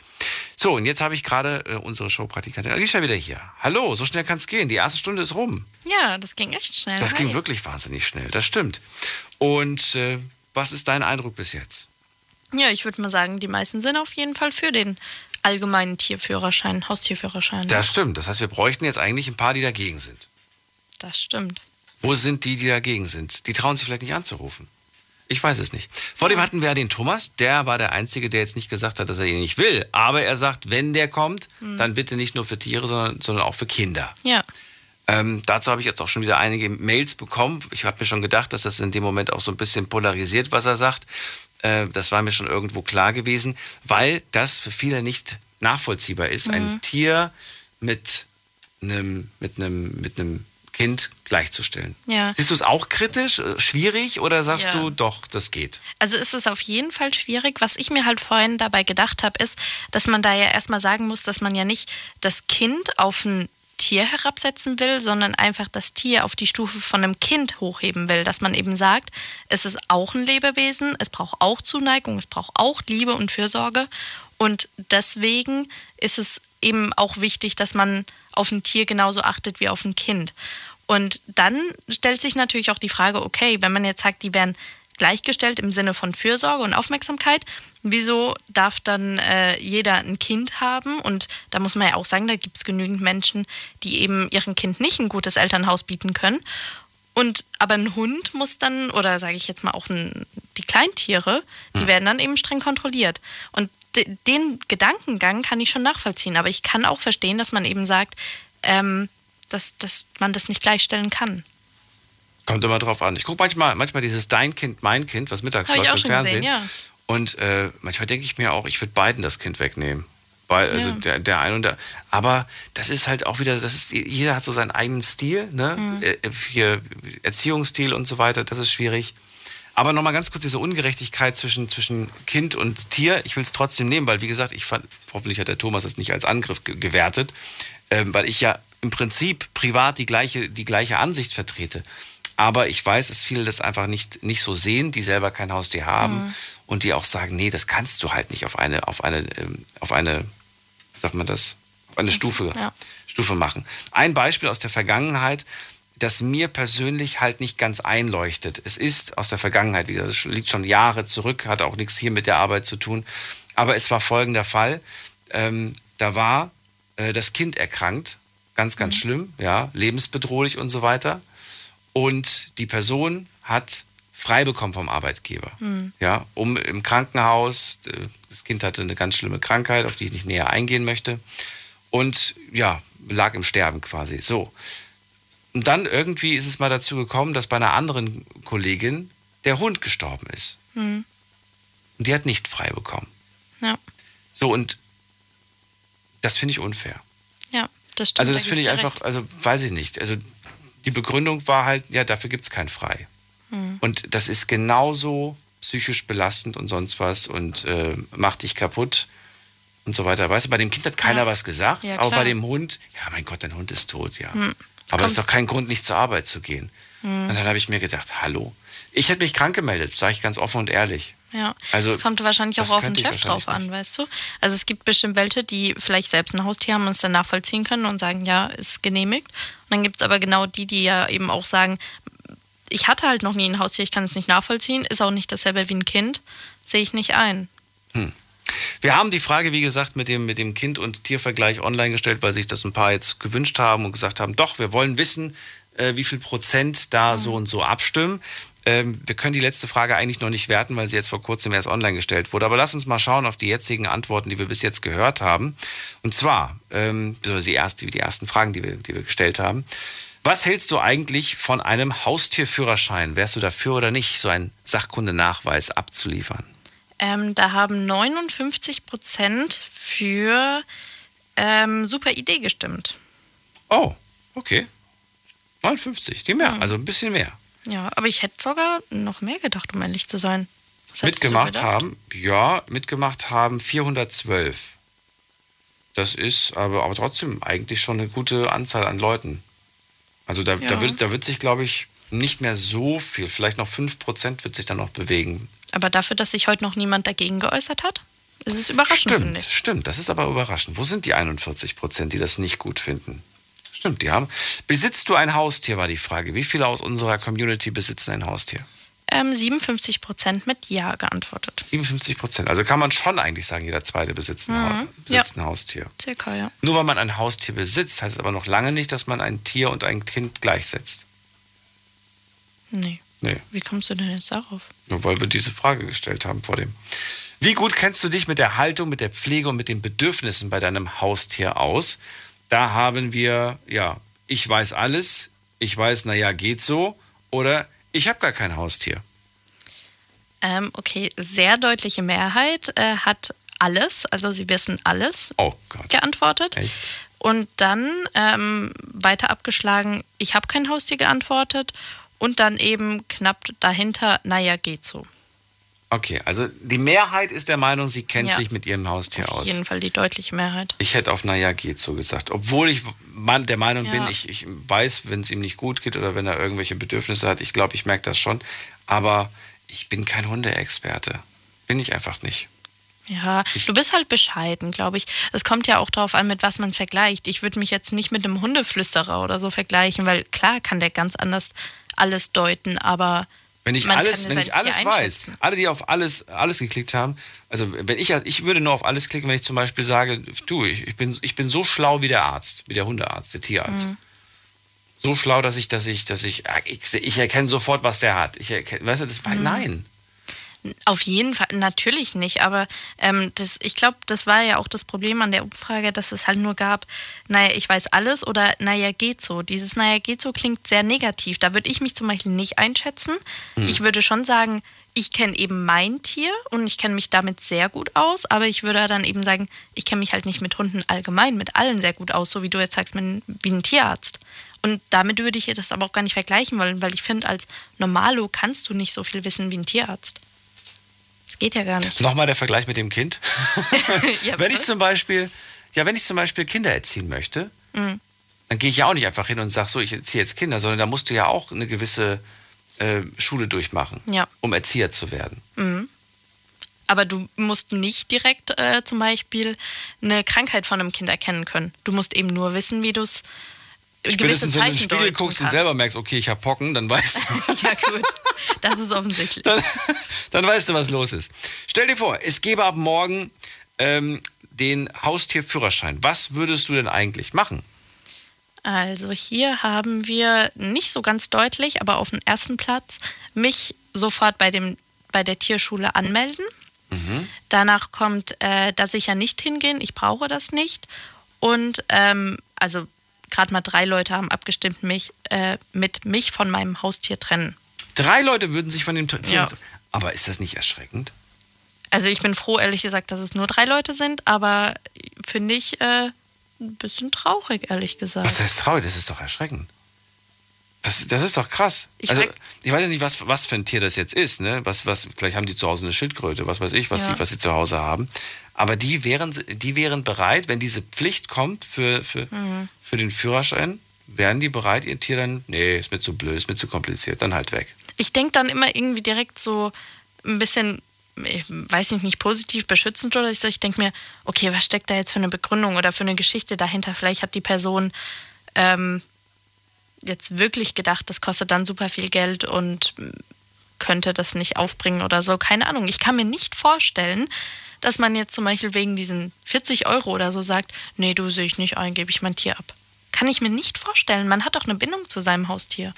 So, und jetzt habe ich gerade äh, unsere Showpraktikantin Alicia wieder hier. Hallo, so schnell kann es gehen. Die erste Stunde ist rum. Ja, das ging echt schnell. Das ging wirklich wahnsinnig schnell, das stimmt. Und äh, was ist dein Eindruck bis jetzt? Ja, ich würde mal sagen, die meisten sind auf jeden Fall für den allgemeinen Tierführerschein, Haustierführerschein. Das stimmt. Das heißt, wir bräuchten jetzt eigentlich ein paar, die dagegen sind. Das stimmt. Wo sind die, die dagegen sind? Die trauen sich vielleicht nicht anzurufen. Ich weiß es nicht. Vor dem hatten wir ja den Thomas, der war der Einzige, der jetzt nicht gesagt hat, dass er ihn nicht will. Aber er sagt, wenn der kommt, Hm. dann bitte nicht nur für Tiere, sondern, sondern auch für Kinder. Ja. Ähm, dazu habe ich jetzt auch schon wieder einige Mails bekommen. Ich habe mir schon gedacht, dass das in dem Moment auch so ein bisschen polarisiert, was er sagt. Äh, das war mir schon irgendwo klar gewesen, weil das für viele nicht nachvollziehbar ist, ein Mhm. Tier mit einem, mit einem, mit einem Kind gleichzustellen. Ja. Siehst du es auch kritisch, äh, schwierig oder sagst Ja. du doch, das geht? Also ist es auf jeden Fall schwierig. Was ich mir halt vorhin dabei gedacht habe, ist, dass man da ja erstmal sagen muss, dass man ja nicht das Kind auf ein Tier herabsetzen will, sondern einfach das Tier auf die Stufe von einem Kind hochheben will. Dass man eben sagt, es ist auch ein Lebewesen, es braucht auch Zuneigung, es braucht auch Liebe und Fürsorge. Und deswegen ist es eben auch wichtig, dass man auf ein Tier genauso achtet wie auf ein Kind. Und dann stellt sich natürlich auch die Frage, okay, wenn man jetzt sagt, die werden gleichgestellt im Sinne von Fürsorge und Aufmerksamkeit, wieso darf dann äh, jeder ein Kind haben? Und da muss man ja auch sagen, da gibt es genügend Menschen, die eben ihrem Kind nicht ein gutes Elternhaus bieten können. Und aber ein Hund muss dann, oder sage ich jetzt mal auch ein, die Kleintiere, die werden dann eben streng kontrolliert. Und den Gedankengang kann ich schon nachvollziehen, aber ich kann auch verstehen, dass man eben sagt, ähm, dass, dass man das nicht gleichstellen kann. Kommt immer drauf an. Ich gucke manchmal, manchmal dieses Dein Kind, mein Kind, was mittags läuft im Fernsehen. gesehen, ja. Und äh, manchmal denke ich mir auch, ich würde beiden das Kind wegnehmen. Weil, also Ja. der, der eine und der. Aber das ist halt auch wieder, das ist, jeder hat so seinen eigenen Stil, ne? Mhm. Äh, Hier Erziehungsstil und so weiter, das ist schwierig. Aber nochmal ganz kurz diese Ungerechtigkeit zwischen, zwischen Kind und Tier. Ich will es trotzdem nehmen, weil, wie gesagt, ich fand, hoffentlich hat der Thomas das nicht als Angriff ge gewertet, ähm, weil ich ja im Prinzip privat die gleiche, die gleiche Ansicht vertrete. Aber ich weiß, dass viele das einfach nicht, nicht so sehen, die selber kein Haustier haben Mhm. und die auch sagen, nee, das kannst du halt nicht auf eine, auf eine, ähm, auf eine, sagt man das, auf eine Stufe, Ja. Stufe machen. Ein Beispiel aus der Vergangenheit, das mir persönlich halt nicht ganz einleuchtet. Es ist aus der Vergangenheit, wie gesagt, es liegt schon Jahre zurück, hat auch nichts hier mit der Arbeit zu tun. Aber es war folgender Fall. Ähm, da war äh, das Kind erkrankt, ganz, ganz schlimm, ja, lebensbedrohlich und so weiter. Und die Person hat frei bekommen vom Arbeitgeber. Mhm. Ja, um im Krankenhaus, äh, das Kind hatte eine ganz schlimme Krankheit, auf die ich nicht näher eingehen möchte. Und ja, lag im Sterben quasi. So. Und dann irgendwie ist es mal dazu gekommen, dass bei einer anderen Kollegin der Hund gestorben ist. Mhm. Und die hat nicht frei bekommen. Ja, So, und das finde ich unfair. ja, das stimmt. Also da das finde ich einfach, recht. also weiß ich nicht. Also die Begründung war halt, ja, dafür gibt es kein Frei. Mhm. Und das ist genauso psychisch belastend und sonst was und äh, macht dich kaputt und so weiter. Weißt du, bei dem Kind hat keiner Ja. was gesagt, Ja, aber bei dem Hund, ja, mein Gott, dein Hund ist tot, ja. Hm. Aber es ist doch kein Grund, nicht zur Arbeit zu gehen. Hm. Und dann habe ich mir gedacht, hallo, ich hätte mich krank gemeldet, sage ich ganz offen und ehrlich. Ja, Also, es kommt wahrscheinlich auch das auf den Chef drauf an, weißt du? Also es gibt bestimmt welche, die vielleicht selbst ein Haustier haben und es dann nachvollziehen können und sagen, ja, ist genehmigt. Und dann gibt es aber genau die, die ja eben auch sagen, ich hatte halt noch nie ein Haustier, ich kann es nicht nachvollziehen, ist auch nicht dasselbe wie ein Kind, sehe ich nicht ein. Wir haben die Frage, wie gesagt, mit dem, mit dem Kind- und Tiervergleich online gestellt, weil sich das ein paar jetzt gewünscht haben und gesagt haben, doch, wir wollen wissen, äh, wie viel Prozent da so und so abstimmen. Ähm, wir können die letzte Frage eigentlich noch nicht werten, weil sie jetzt vor kurzem erst online gestellt wurde. Aber lass uns mal schauen auf die jetzigen Antworten, die wir bis jetzt gehört haben. Und zwar, ähm, die, erste, die ersten Fragen, die wir, die wir gestellt haben. Was hältst du eigentlich von einem Haustierführerschein? Wärst du dafür oder nicht, so einen Sachkundenachweis abzuliefern? Ähm, da haben 59 Prozent für ähm, super Idee gestimmt. Oh, okay. 59, die mehr, also ein bisschen mehr. Ja, aber ich hätte sogar noch mehr gedacht, um ehrlich zu sein. Was Mitgemacht haben, ja, mitgemacht haben 412. Das ist aber, aber trotzdem eigentlich schon eine gute Anzahl an Leuten. Also da, Ja. da, wird, da wird sich, glaube ich, nicht mehr so viel, vielleicht noch 5% wird sich dann noch bewegen. Aber dafür, dass sich heute noch niemand dagegen geäußert hat, ist es überraschend, Stimmt, stimmt. Das ist aber überraschend. Wo sind die 41 Prozent, die das nicht gut finden? Stimmt, die haben. Besitzt du ein Haustier, war die Frage. Wie viele aus unserer Community besitzen ein Haustier? Ähm, 57 Prozent mit Ja geantwortet. 57 Prozent. Also kann man schon eigentlich sagen, jeder zweite besitzt ein, Ha- Mhm. besitzt ein Haustier. Circa, ja. Nur weil man ein Haustier besitzt, heißt es aber noch lange nicht, dass man ein Tier und ein Kind gleichsetzt. Nee. Nee, Wie kommst du denn jetzt darauf? nur weil wir diese Frage gestellt haben vor dem. Wie gut kennst du dich mit der Haltung, mit der Pflege und mit den Bedürfnissen bei deinem Haustier aus? Da haben wir, ja, ich weiß alles, ich weiß, naja, geht so, oder ich habe gar kein Haustier. Ähm, okay, sehr deutliche Mehrheit äh, hat alles, also sie wissen alles Oh geantwortet. Echt? Und dann ähm, weiter abgeschlagen, ich habe kein Haustier geantwortet. Und dann eben knapp dahinter, naja, geht so. Okay, also die Mehrheit ist der Meinung, sie kennt Ja. sich mit ihrem Haustier Auf aus. jeden Fall die deutliche Mehrheit. Ich hätte auf Naja geht so gesagt. Obwohl ich der Meinung Ja. bin, ich, ich weiß, wenn es ihm nicht gut geht oder wenn er irgendwelche Bedürfnisse hat. Ich glaube, ich merke das schon. Aber ich bin kein Hundeexperte. Bin ich einfach nicht. Ja, du bist halt bescheiden, glaube ich. Es kommt ja auch darauf an, mit was man es vergleicht. Ich würde mich jetzt nicht mit einem Hundeflüsterer oder so vergleichen, weil klar kann der ganz anders alles deuten, aber Wenn ich man alles, wenn ich alles Tier weiß, alle, die auf alles, alles geklickt haben, also wenn ich, ich würde nur auf alles klicken, wenn ich zum Beispiel sage, du, ich, ich, bin, ich bin so schlau wie der Arzt, wie der Hundearzt, der Tierarzt. Mhm. So schlau, dass ich, dass ich, dass ich, äh, ich, ich erkenne sofort, was der hat. Ich erkenne, weißt du, das war, Mhm. nein. Auf jeden Fall, natürlich nicht, aber ähm, das, ich glaube, das war ja auch das Problem an der Umfrage, dass es halt nur gab, naja, ich weiß alles oder naja, geht so. Dieses naja, geht so klingt sehr negativ. Da würde ich mich zum Beispiel nicht einschätzen. Hm. Ich würde schon sagen, ich kenne eben mein Tier und ich kenne mich damit sehr gut aus, aber ich würde dann eben sagen, ich kenne mich halt nicht mit Hunden allgemein, mit allen sehr gut aus, so wie du jetzt sagst, mit, wie ein Tierarzt. Und damit würde ich das aber auch gar nicht vergleichen wollen, weil ich finde, als Normalo kannst du nicht so viel wissen wie ein Tierarzt. Geht ja gar nicht. Nochmal der Vergleich mit dem Kind. Ja, wenn ich zum Beispiel, ja, wenn ich zum Beispiel Kinder erziehen möchte, Mhm. dann gehe ich ja auch nicht einfach hin und sage, so, ich erziehe jetzt Kinder, sondern da musst du ja auch eine gewisse äh, Schule durchmachen, Ja. um Erzieher zu werden. Mhm. Aber du musst nicht direkt äh, zum Beispiel eine Krankheit von einem Kind erkennen können. Du musst eben nur wissen, wie du es Spätestens, wenn du in den Spiegel guckst und selber merkst, okay, ich habe Pocken, dann weißt du, ja, gut. Das ist offensichtlich. dann weißt du, was los ist. Stell dir vor, es gäbe ab morgen ähm, den Haustierführerschein. Was würdest du denn eigentlich machen? Also hier haben wir nicht so ganz deutlich, aber auf dem ersten Platz mich sofort bei, dem, bei der Tierschule anmelden. Danach kommt, äh, da sicher nicht hingehen, ich brauche das nicht. Und ähm, also gerade mal drei Leute haben abgestimmt, mich äh, mit mich von meinem Haustier trennen. Drei Leute würden sich von dem Tier. Ja. Aber ist das nicht erschreckend? Also ich bin froh, ehrlich gesagt, dass es nur drei Leute sind, aber finde ich äh, ein bisschen traurig, ehrlich gesagt. Was heißt traurig? Das ist doch erschreckend. Das, das ist doch krass. Ich also, ich weiß jetzt nicht, was, was für ein Tier das jetzt ist. Ne? Was, was, vielleicht haben die zu Hause eine Schildkröte, was weiß ich, was, Ja. die, was sie zu Hause haben. Aber die wären, die wären bereit, wenn diese Pflicht kommt für, für, Mhm. Für den Führerschein, wären die bereit, ihr Tier dann, nee, ist mir zu blöd, ist mir zu kompliziert, dann halt weg. Ich denke dann immer irgendwie direkt so ein bisschen ich weiß nicht, nicht positiv beschützend oder so. Ich denke mir, okay, was steckt da jetzt für eine Begründung oder für eine Geschichte dahinter? Vielleicht hat die Person ähm, jetzt wirklich gedacht, das kostet dann super viel Geld und könnte das nicht aufbringen oder so. Keine Ahnung. Ich kann mir nicht vorstellen, dass man jetzt zum Beispiel wegen diesen 40 Euro oder so sagt, nee, du sehe ich nicht ein, gebe ich mein Tier ab. Kann ich mir nicht vorstellen. Man hat doch eine Bindung zu seinem Haustier.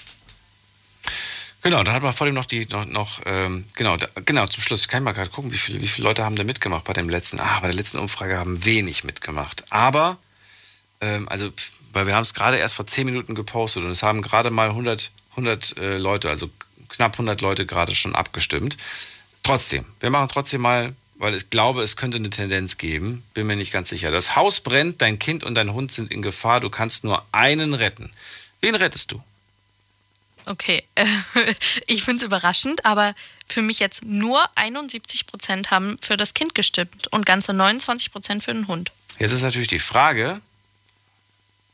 Genau, dann hat man vor allem noch die, noch, noch ähm, genau, da, genau, zum Schluss, ich kann mal gerade gucken, wie viele, wie viele Leute haben da mitgemacht bei dem letzten, ah, bei der letzten Umfrage haben wenig mitgemacht. Aber, ähm, also, weil wir haben es gerade erst vor 10 Minuten gepostet und es haben gerade mal 100, 100 äh, Leute, also knapp 100 Leute gerade schon abgestimmt. Trotzdem, wir machen trotzdem mal, weil ich glaube, es könnte eine Tendenz geben, bin mir nicht ganz sicher. Das Haus brennt, dein Kind und dein Hund sind in Gefahr, du kannst nur einen retten. Wen rettest du? Okay, ich finde es überraschend, aber für mich jetzt nur 71 Prozent haben für das Kind gestimmt und ganze 29 Prozent für den Hund. Jetzt ist natürlich die Frage,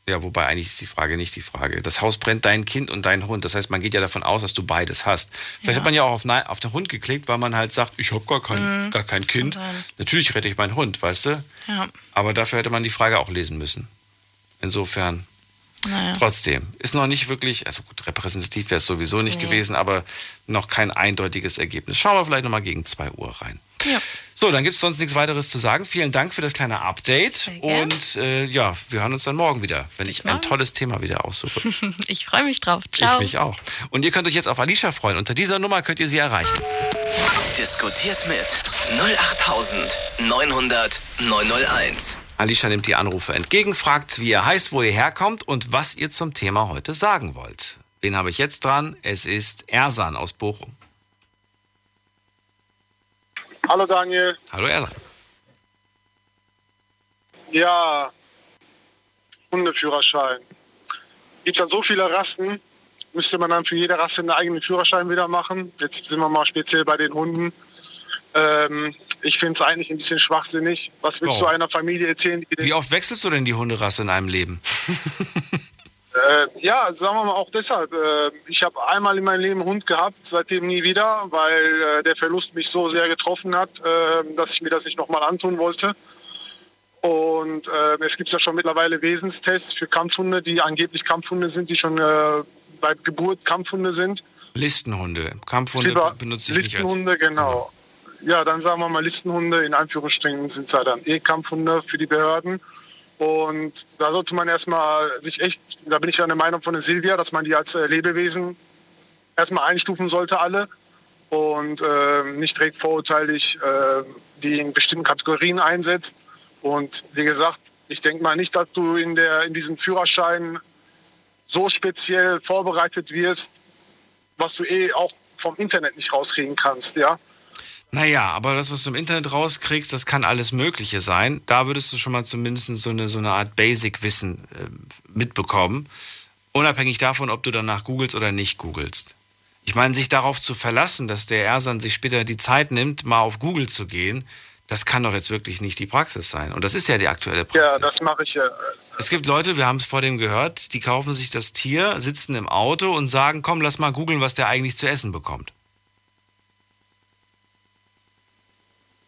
ja, wobei eigentlich ist die Frage nicht die Frage. Das Haus brennt dein Kind und dein Hund. Das heißt, man geht ja davon aus, dass du beides hast. Vielleicht ja. hat man ja auch auf, auf, den Hund geklickt, weil man halt sagt, ich habe gar kein, mhm, gar kein Kind. Natürlich rette ich meinen Hund, weißt du? Ja. Aber dafür hätte man die Frage auch lesen müssen. Insofern. Naja. Trotzdem, ist noch nicht wirklich, also gut, repräsentativ wäre es sowieso nicht nee. gewesen, aber noch kein eindeutiges Ergebnis. Schauen wir vielleicht nochmal gegen 2 Uhr rein. Ja. So, dann gibt es sonst nichts weiteres zu sagen. Vielen Dank für das kleine Update. Und äh, ja, wir hören uns dann morgen wieder, wenn ich ein tolles Thema wieder aussuche. ich freue mich drauf. Ciao. Ich mich auch. Und ihr könnt euch jetzt auf Alicia freuen. Unter dieser Nummer könnt ihr sie erreichen. Diskutiert mit 08900 901. Alicia nimmt die Anrufe entgegen, fragt, wie ihr heißt, wo ihr herkommt und was ihr zum Thema heute sagen wollt. Wen habe ich jetzt dran? Es ist Ersan aus Bochum. Hallo Daniel. Hallo Ersan. Ja, Hundeführerschein. Gibt ja so viele Rassen, müsste man dann für jede Rasse einen eigenen Führerschein wieder machen. Jetzt sind wir mal speziell bei den Hunden. Ähm, ich finde es eigentlich ein bisschen schwachsinnig. Was willst oh. du einer Familie erzählen? Wie oft wechselst du denn die Hunderasse in einem Leben? äh, ja, sagen wir mal auch deshalb. Äh, ich habe einmal in meinem Leben einen Hund gehabt, seitdem nie wieder, weil äh, der Verlust mich so sehr getroffen hat, äh, dass ich mir das nicht nochmal antun wollte. Und äh, es gibt ja schon mittlerweile Wesenstests für Kampfhunde, die angeblich Kampfhunde sind, die schon äh, bei Geburt Kampfhunde sind. Listenhunde. Kampfhunde Lieber benutze ich nicht als... Listenhunde, genau ja, dann sagen wir mal Listenhunde, in Anführungsstrichen sind es ja dann E-Kampfhunde für die Behörden. Und da sollte man erstmal sich echt, da bin ich ja der Meinung von der Silvia, dass man die als äh, Lebewesen erstmal einstufen sollte, alle. Und äh, nicht direkt vorurteilig äh, die in bestimmten Kategorien einsetzt. Und wie gesagt, ich denke mal nicht, dass du in, der, in diesem Führerschein so speziell vorbereitet wirst, was du eh auch vom Internet nicht rauskriegen kannst, ja. Naja, aber das, was du im Internet rauskriegst, das kann alles Mögliche sein. Da würdest du schon mal zumindest so eine, so eine Art Basic-Wissen äh, mitbekommen. Unabhängig davon, ob du danach googelst oder nicht googelst. Ich meine, sich darauf zu verlassen, dass der Ersan sich später die Zeit nimmt, mal auf Google zu gehen, das kann doch jetzt wirklich nicht die Praxis sein. Und das ist ja die aktuelle Praxis. Ja, das mache ich ja. Es gibt Leute, wir haben es vor dem gehört, die kaufen sich das Tier, sitzen im Auto und sagen, komm, lass mal googeln, was der eigentlich zu essen bekommt.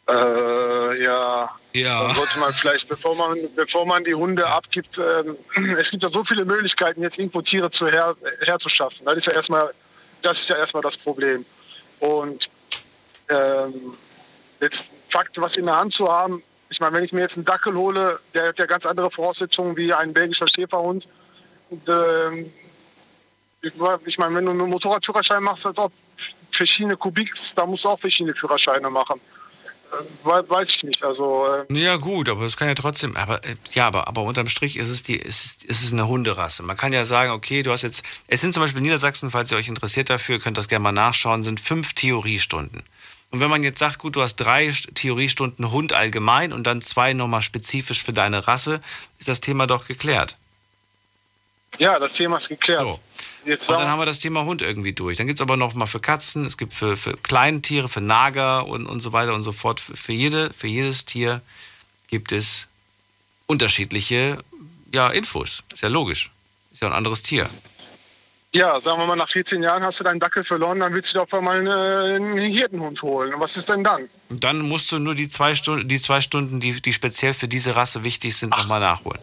Äh, ja. Ja. Dann sollte man vielleicht, bevor man, bevor man die Hunde abgibt, äh, es gibt ja so viele Möglichkeiten, jetzt irgendwo Tiere zu her, herzuschaffen. Das ist ja erstmal, das ist ja erstmal das Problem. Und ähm, jetzt Fakt, was in der Hand zu haben, ich meine, wenn ich mir jetzt einen Dackel hole, der hat ja ganz andere Voraussetzungen wie ein belgischer Schäferhund. Und, ähm, ich meine, wenn du einen Motorradführerschein machst, als ob verschiedene Kubik, da musst du auch verschiedene Führerscheine machen weiß ich nicht. Also, äh ja, gut, aber es kann ja trotzdem, aber äh, ja, aber, aber unterm Strich ist es, die, ist, ist es eine Hunderasse. Man kann ja sagen, okay, du hast jetzt, es sind zum Beispiel in Niedersachsen, falls ihr euch interessiert dafür, könnt das gerne mal nachschauen, sind fünf Theoriestunden. Und wenn man jetzt sagt, gut, du hast drei Theoriestunden Hund allgemein und dann zwei nochmal spezifisch für deine Rasse, ist das Thema doch geklärt. Ja, das Thema ist geklärt. So. Jetzt und dann haben wir das Thema Hund irgendwie durch. Dann gibt es aber noch mal für Katzen, es gibt für, für Tiere, für Nager und, und so weiter und so fort. Für, für, jede, für jedes Tier gibt es unterschiedliche ja, Infos. Ist ja logisch. Ist ja ein anderes Tier. Ja, sagen wir mal, nach 14 Jahren hast du deinen Dackel verloren, dann willst du auf einmal einen, Hirtenhund holen. Und was ist denn dann? Dann musst du nur die zwei Stunden, die, zwei Stunden, die, die speziell für diese Rasse wichtig sind, nochmal nachholen.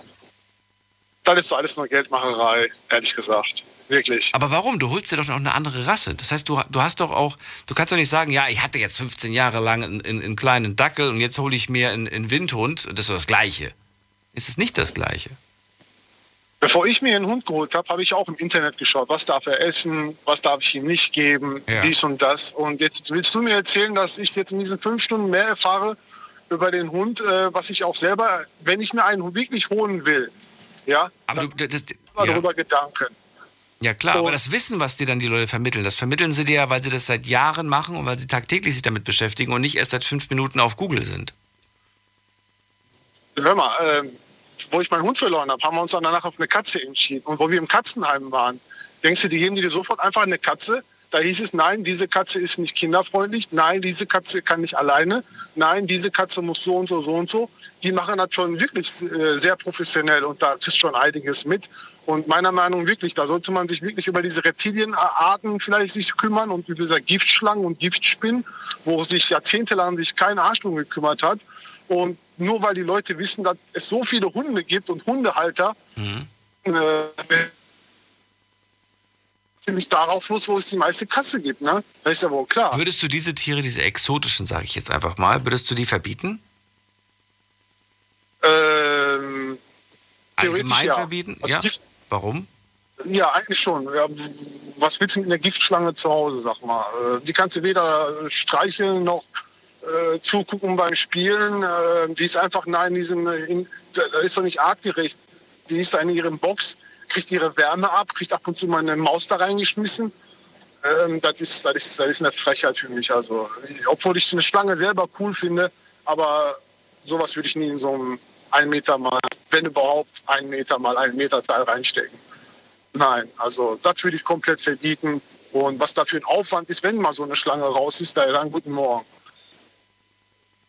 Das ist doch alles nur Geldmacherei, ehrlich gesagt. Wirklich. Aber warum? Du holst dir doch noch eine andere Rasse. Das heißt, du, du hast doch auch, du kannst doch nicht sagen, ja, ich hatte jetzt 15 Jahre lang einen, einen, einen kleinen Dackel und jetzt hole ich mir einen, einen Windhund. Das ist doch das Gleiche. Ist es nicht das Gleiche? Bevor ich mir einen Hund geholt habe, habe ich auch im Internet geschaut, was darf er essen, was darf ich ihm nicht geben, Ja. dies und das. Und jetzt willst du mir erzählen, dass ich jetzt in diesen fünf Stunden mehr erfahre über den Hund, äh, was ich auch selber, wenn ich mir einen wirklich holen will, ja, aber du, das, mal ja. darüber Gedanken. Ja klar, aber das Wissen, was dir dann die Leute vermitteln, das vermitteln sie dir ja, weil sie das seit Jahren machen und weil sie tagtäglich sich damit beschäftigen und nicht erst seit fünf Minuten auf Google sind. Hör mal, ähm, wo ich meinen Hund verloren habe, haben wir uns dann danach auf eine Katze entschieden. Und wo wir im Katzenheim waren, denkst du, die geben dir sofort einfach eine Katze? Da hieß es, nein, diese Katze ist nicht kinderfreundlich, nein, diese Katze kann nicht alleine, nein, diese Katze muss so und so, so und so. Die machen das schon wirklich äh, sehr professionell und da ist schon einiges mit. Und meiner Meinung nach wirklich, da sollte man sich wirklich über diese Reptilienarten vielleicht sich kümmern und über diese Giftschlangen und Giftspinnen, wo sich jahrzehntelang sich kein Arsch drum gekümmert hat. Und nur weil die Leute wissen, dass es so viele Hunde gibt und Hundehalter, äh, ziemlich darauf los, wo es die meiste Kasse gibt. Ne? Das ist ja wohl klar. Würdest du diese Tiere, diese exotischen, sage ich jetzt einfach mal, würdest du die verbieten? Ähm, Allgemein ja. verbieten? Also ja. Gift- Warum? Ja, eigentlich schon. Ja, was willst du mit einer Giftschlange zu Hause, sag mal? Äh, Die kannst du weder streicheln noch äh, zugucken beim Spielen. Äh, die ist einfach nah in diesem, äh, da ist doch nicht artgerecht. Die ist da in ihrem Box, kriegt ihre Wärme ab, kriegt ab und zu mal eine Maus da reingeschmissen. Ähm, das, ist, das, ist, das ist eine Frechheit für mich. Also, obwohl ich eine Schlange selber cool finde, aber sowas würde ich nie in so einem ein Meter mal, wenn überhaupt, ein Meter mal ein Meter Teil reinstecken. Nein, also das würde ich komplett verbieten. Und was da für ein Aufwand ist, wenn mal so eine Schlange raus ist, da dann guten Morgen.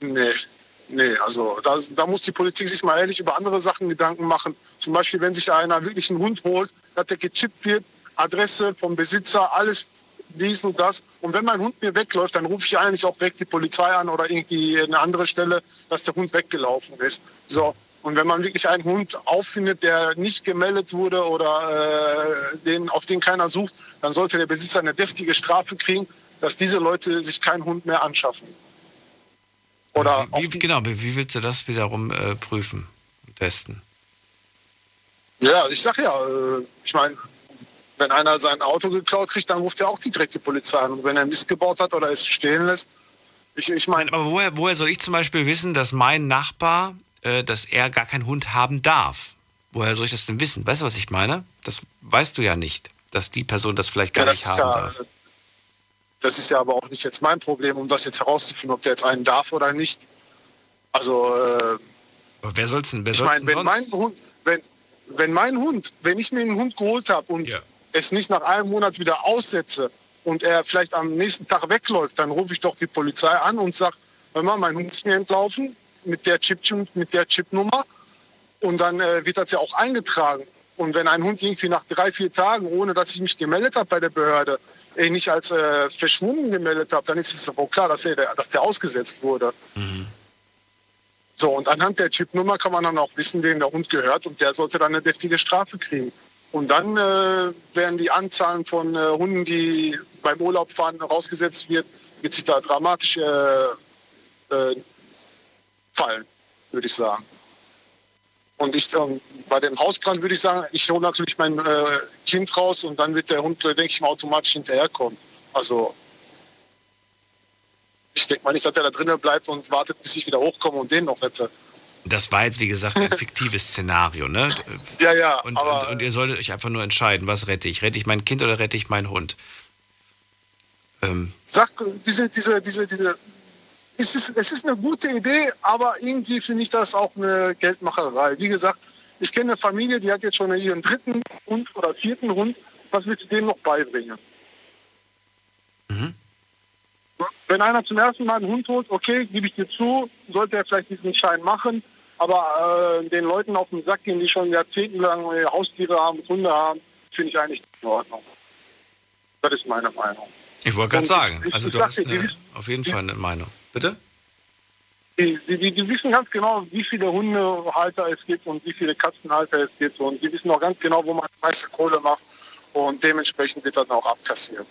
Nee, nee, also da, da muss die Politik sich mal ehrlich über andere Sachen Gedanken machen. Zum Beispiel, wenn sich einer wirklich einen Hund holt, dass der gechippt wird, Adresse vom Besitzer, alles dies und das. Und wenn mein Hund mir wegläuft, dann rufe ich eigentlich auch direkt die Polizei an oder irgendwie eine andere Stelle, dass der Hund weggelaufen ist. So. Und wenn man wirklich einen Hund auffindet, der nicht gemeldet wurde oder äh, den, auf den keiner sucht, dann sollte der Besitzer eine deftige Strafe kriegen, dass diese Leute sich keinen Hund mehr anschaffen. Oder Wie, genau, wie wie willst du das wiederum äh, prüfen und testen? Ja, ich sag ja, äh, ich meine, wenn einer sein Auto geklaut kriegt, dann ruft er auch die direkte Polizei an. Und wenn er Mist gebaut hat oder es stehen lässt, ich, ich meine. Aber woher, woher soll ich zum Beispiel wissen, dass mein Nachbar, äh, dass er gar keinen Hund haben darf? Woher soll ich das denn wissen? Weißt du, was ich meine? Das weißt du ja nicht, dass die Person das vielleicht gar Ja, nicht das, haben ist ja, darf. das ist ja aber auch nicht jetzt mein Problem, um das jetzt herauszufinden, ob der jetzt einen darf oder nicht. Also, äh, Aber wer soll's denn, wer ich meine, wenn mein sonst? Hund, wenn, wenn mein Hund, wenn ich mir einen Hund geholt habe und es nicht nach einem Monat wieder aussetze und er vielleicht am nächsten Tag wegläuft, dann rufe ich doch die Polizei an und sage, hör mal, mein Hund ist mir entlaufen mit der Chip mit der Chipnummer und dann äh, wird das ja auch eingetragen. Und wenn ein Hund irgendwie nach drei, vier Tagen, ohne dass ich mich gemeldet habe bei der Behörde, äh, nicht als äh, verschwunden gemeldet habe, dann ist es doch klar, dass, er, dass der ausgesetzt wurde. So, und anhand der Chipnummer kann man dann auch wissen, wem der Hund gehört und der sollte dann eine deftige Strafe kriegen. Und dann äh, werden die Anzahlen von äh, Hunden, die beim Urlaub fahren, rausgesetzt wird, wird sich da dramatisch äh, äh, fallen, würde ich sagen. Und ich, ähm, bei dem Hausbrand würde ich sagen, ich hole natürlich mein äh, Kind raus und dann wird der Hund, äh, denke ich mal, automatisch hinterherkommen. Also ich denke mal nicht, dass der da drinnen bleibt und wartet, bis ich wieder hochkomme und den noch rette. Das war jetzt, wie gesagt, ein fiktives Szenario, ne? Ja, ja. Und, und, und ihr solltet euch einfach nur entscheiden, was rette ich? Rette ich mein Kind oder rette ich meinen Hund? Ähm, sag, diese, diese, diese, diese, es ist, es ist eine gute Idee, aber irgendwie finde ich das auch eine Geldmacherei. Wie gesagt, ich kenne eine Familie, die hat jetzt schon ihren dritten Hund oder vierten Hund. Was willst du dem noch beibringen? Wenn einer zum ersten Mal einen Hund holt, okay, gebe ich dir zu, sollte er vielleicht diesen Schein machen, aber äh, den Leuten auf den Sack gehen, die schon jahrzehntelang äh, Haustiere haben, Hunde haben, finde ich eigentlich nicht in Ordnung. Das ist meine Meinung. ich wollte gerade sagen, also du hast die äh, auf jeden Fall eine Meinung. Bitte? Die, die, die, die wissen ganz genau, wie viele Hundehalter es gibt und wie viele Katzenhalter es gibt. Und die wissen auch ganz genau, wo man die meiste Kohle macht. Und dementsprechend wird das auch abkassiert.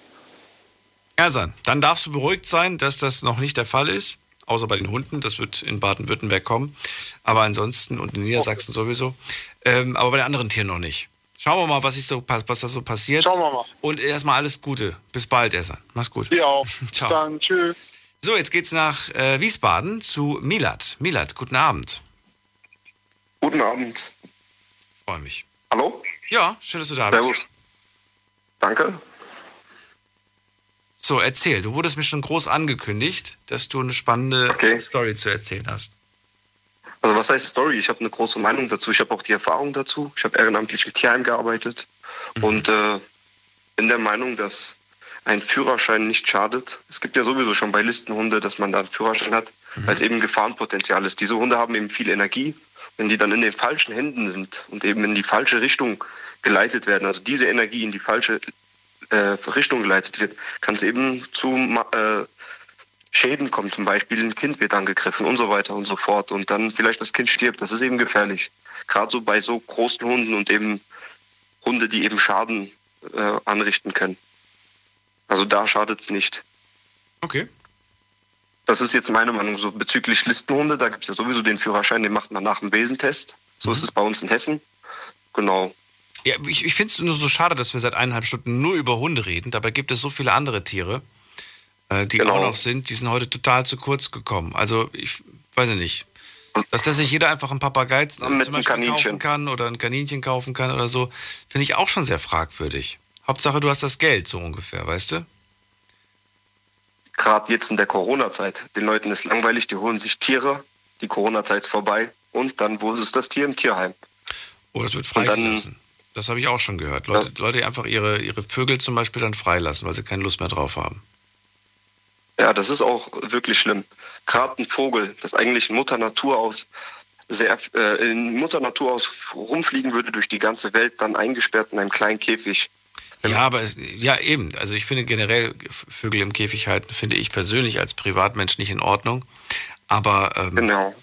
Ersan, dann darfst du beruhigt sein, dass das noch nicht der Fall ist. Außer bei den Hunden, das wird in Baden-Württemberg kommen. Aber ansonsten und in Niedersachsen sowieso. Ähm, aber bei den anderen Tieren noch nicht. Schauen wir mal, was, ich so, was da so passiert. Schauen wir mal. Und erstmal alles Gute. Bis bald, Ersan. Mach's gut. Ja, auch. Bis dann. Tschüss. So, jetzt geht's nach äh, Wiesbaden zu Milat. Milat, guten Abend. Guten Abend. Freue mich. Hallo? Ja, schön, dass du da bist. Servus. Danke. So, erzähl. Du wurdest mir schon groß angekündigt, dass du eine spannende Story zu erzählen hast. Also was heißt Story? Ich habe eine große Meinung dazu. Ich habe auch die Erfahrung dazu. Ich habe ehrenamtlich mit Tierheim gearbeitet und äh, bin der Meinung, dass ein Führerschein nicht schadet. Es gibt ja sowieso schon bei Listenhunde, dass man da einen Führerschein hat, weil es eben Gefahrenpotenzial ist. Diese Hunde haben eben viel Energie. Wenn die dann in den falschen Händen sind und eben in die falsche Richtung geleitet werden, also diese Energie in die falsche äh, Richtung geleitet wird, kann es eben zu äh, Schäden kommen. Zum Beispiel ein Kind wird angegriffen und so weiter und so fort. Und dann vielleicht das Kind stirbt. Das ist eben gefährlich. Gerade so bei so großen Hunden und eben Hunde, die eben Schaden äh, anrichten können. Also da schadet es nicht. Okay. Das ist jetzt meine Meinung so bezüglich Listenhunde. Da gibt es ja sowieso den Führerschein, den macht man nach dem Wesentest. So ist es bei uns in Hessen. Genau. Ja, ich, ich finde es nur so schade, dass wir seit eineinhalb Stunden nur über Hunde reden. Dabei gibt es so viele andere Tiere, äh, die Genau. auch noch sind. Die sind heute total zu kurz gekommen. Also ich weiß ja nicht. Dass, dass sich jeder einfach einen Papagei zum Beispiel kaufen kann oder ein Kaninchen kaufen kann oder so, finde ich auch schon sehr fragwürdig. Hauptsache, du hast das Geld, so ungefähr, weißt du? Gerade jetzt in der Corona-Zeit. Den Leuten ist langweilig, die holen sich Tiere. Die Corona-Zeit ist vorbei. Und dann, wo ist das Tier? Im Tierheim. Oh, das wird Und dann- freigelassen. Das habe ich auch schon gehört. Leute, Leute die einfach ihre, ihre Vögel zum Beispiel dann freilassen, weil sie keine Lust mehr drauf haben. Ja, das ist auch wirklich schlimm. Gerade ein Vogel, das eigentlich in Mutter Natur aus sehr äh, in Mutter Natur aus rumfliegen würde durch die ganze Welt, dann eingesperrt in einem kleinen Käfig. Ja, aber es, ja, eben. Also ich finde generell Vögel im Käfig halten, finde ich persönlich als Privatmensch nicht in Ordnung. Aber, ähm, Genau.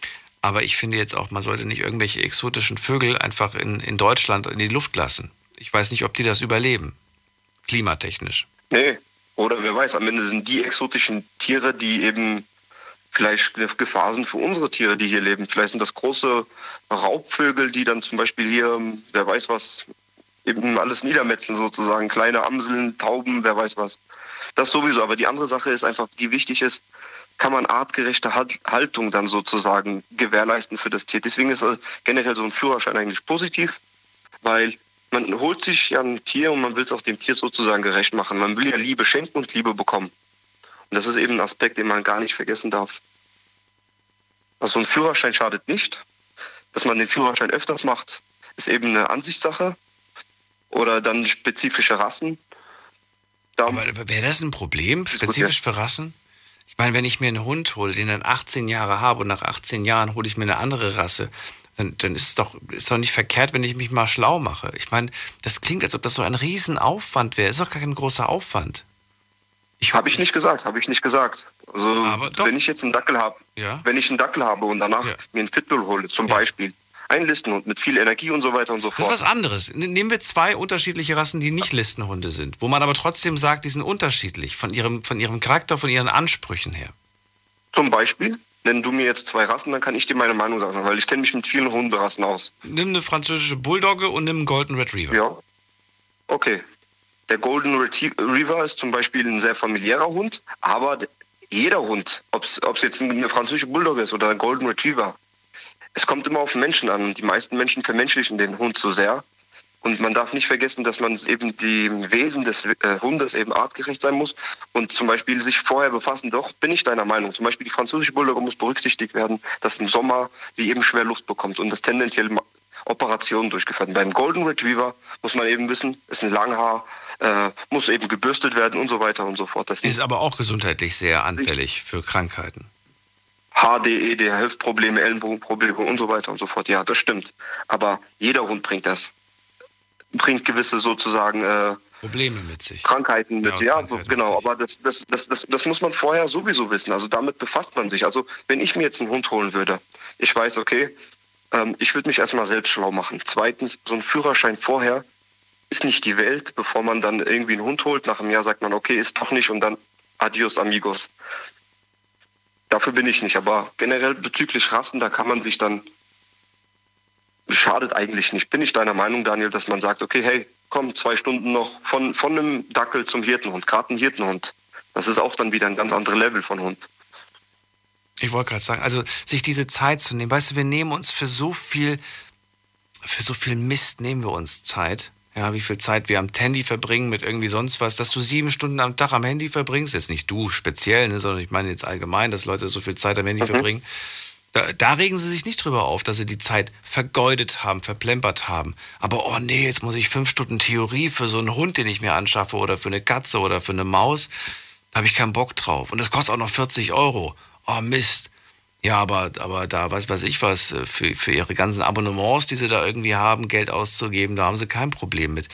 Aber ich finde jetzt auch, man sollte nicht irgendwelche exotischen Vögel einfach in, in Deutschland in die Luft lassen. Ich weiß nicht, ob die das überleben. Klimatechnisch. Nee. Oder wer weiß, am Ende sind die exotischen Tiere, die eben vielleicht Gefahr sind für unsere Tiere, die hier leben. Vielleicht sind das große Raubvögel, die dann zum Beispiel hier, wer weiß was, eben alles niedermetzeln sozusagen. Kleine Amseln, Tauben, wer weiß was. Das sowieso. Aber die andere Sache ist einfach, die wichtig ist, kann man artgerechte Halt- Haltung dann sozusagen gewährleisten für das Tier. Deswegen ist generell so ein Führerschein eigentlich positiv, weil man holt sich ja ein Tier und man will es auch dem Tier sozusagen gerecht machen. Man will ja Liebe schenken und Liebe bekommen. Und das ist eben ein Aspekt, den man gar nicht vergessen darf. Also ein Führerschein schadet nicht. Dass man den Führerschein öfters macht, ist eben eine Ansichtssache. Oder dann spezifische Rassen. Aber wäre das ein Problem, spezifisch für Rassen? Ich meine, wenn ich mir einen Hund hole, den dann 18 Jahre habe und nach 18 Jahren hole ich mir eine andere Rasse, dann, dann ist es doch, ist doch nicht verkehrt, wenn ich mich mal schlau mache. Ich meine, das klingt, als ob das so ein Riesenaufwand wäre. Ist doch gar kein großer Aufwand. Habe ich nicht gesagt, habe ich nicht gesagt. Also wenn ich jetzt einen Dackel habe, Ja. wenn ich einen Dackel habe und danach mir einen Pitbull hole, zum Beispiel, einen Listenhund mit viel Energie und so weiter und so Das ist fort. was anderes. N- Nehmen wir zwei unterschiedliche Rassen, die nicht Listenhunde sind, wo man aber trotzdem sagt, die sind unterschiedlich von ihrem, von ihrem Charakter, von ihren Ansprüchen her. Zum Beispiel, nenn du mir jetzt zwei Rassen, dann kann ich dir meine Meinung sagen, weil ich kenne mich mit vielen Hunderassen aus. Nimm eine französische Bulldogge und nimm einen Golden Retriever. Ja. Okay. Der Golden Retriever ist zum Beispiel ein sehr familiärer Hund, aber jeder Hund, ob es jetzt eine französische Bulldogge ist oder ein Golden Retriever, es kommt immer auf Menschen an. Und die meisten Menschen vermenschlichen den Hund so sehr. Und man darf nicht vergessen, dass man eben dem Wesen des äh, Hundes eben artgerecht sein muss und zum Beispiel sich vorher befassen. Doch, bin ich deiner Meinung. Zum Beispiel die französische Bulldogge muss berücksichtigt werden, dass im Sommer sie eben schwer Luft bekommt und das tendenziell Operationen durchgeführt. werden. Beim Golden Retriever muss man eben wissen, ist ein Langhaar, äh, muss eben gebürstet werden und so weiter und so fort. Das Ist aber auch gesundheitlich sehr anfällig für Krankheiten. HDE, der Hüftprobleme, Ellenbogenprobleme und so weiter und so fort. Ja, das stimmt. Aber jeder Hund bringt das. Bringt gewisse sozusagen äh, Probleme mit sich. Krankheiten mit, ja, ja genau. Aber das, das, das, das, das muss man vorher sowieso wissen. Also damit befasst man sich. Also wenn ich mir jetzt einen Hund holen würde, ich weiß, okay, ähm, ich würde mich erstmal selbst schlau machen. Zweitens, so ein Führerschein vorher ist nicht die Welt, bevor man dann irgendwie einen Hund holt. Nach einem Jahr sagt man, okay, ist doch nicht und dann adios amigos. Dafür bin ich nicht. Aber generell bezüglich Rassen, da kann man sich dann schadet eigentlich nicht. Bin ich deiner Meinung, Daniel, dass man sagt, okay, hey, komm, zwei Stunden noch von, von einem Dackel zum Hirtenhund, gerade ein Hirtenhund. Das ist auch dann wieder ein ganz anderes Level von Hund. Ich wollte gerade sagen, also sich diese Zeit zu nehmen, weißt du, wir nehmen uns für so viel, für so viel Mist nehmen wir uns Zeit. Ja, wie viel Zeit wir am Handy verbringen mit irgendwie sonst was, dass du sieben Stunden am Tag am Handy verbringst, jetzt nicht du speziell, ne, sondern ich meine jetzt allgemein, dass Leute so viel Zeit am Handy mhm. verbringen. Da, da, regen sie sich nicht drüber auf, dass sie die Zeit vergeudet haben, verplempert haben. Aber oh nee, jetzt muss ich fünf Stunden Theorie für so einen Hund, den ich mir anschaffe, oder für eine Katze oder für eine Maus. Da habe ich keinen Bock drauf. Und das kostet auch noch 40 Euro. Oh Mist. Ja, aber, aber da weiß weiß ich was, äh, für, für ihre ganzen Abonnements, die sie da irgendwie haben, Geld auszugeben, da haben sie kein Problem mit.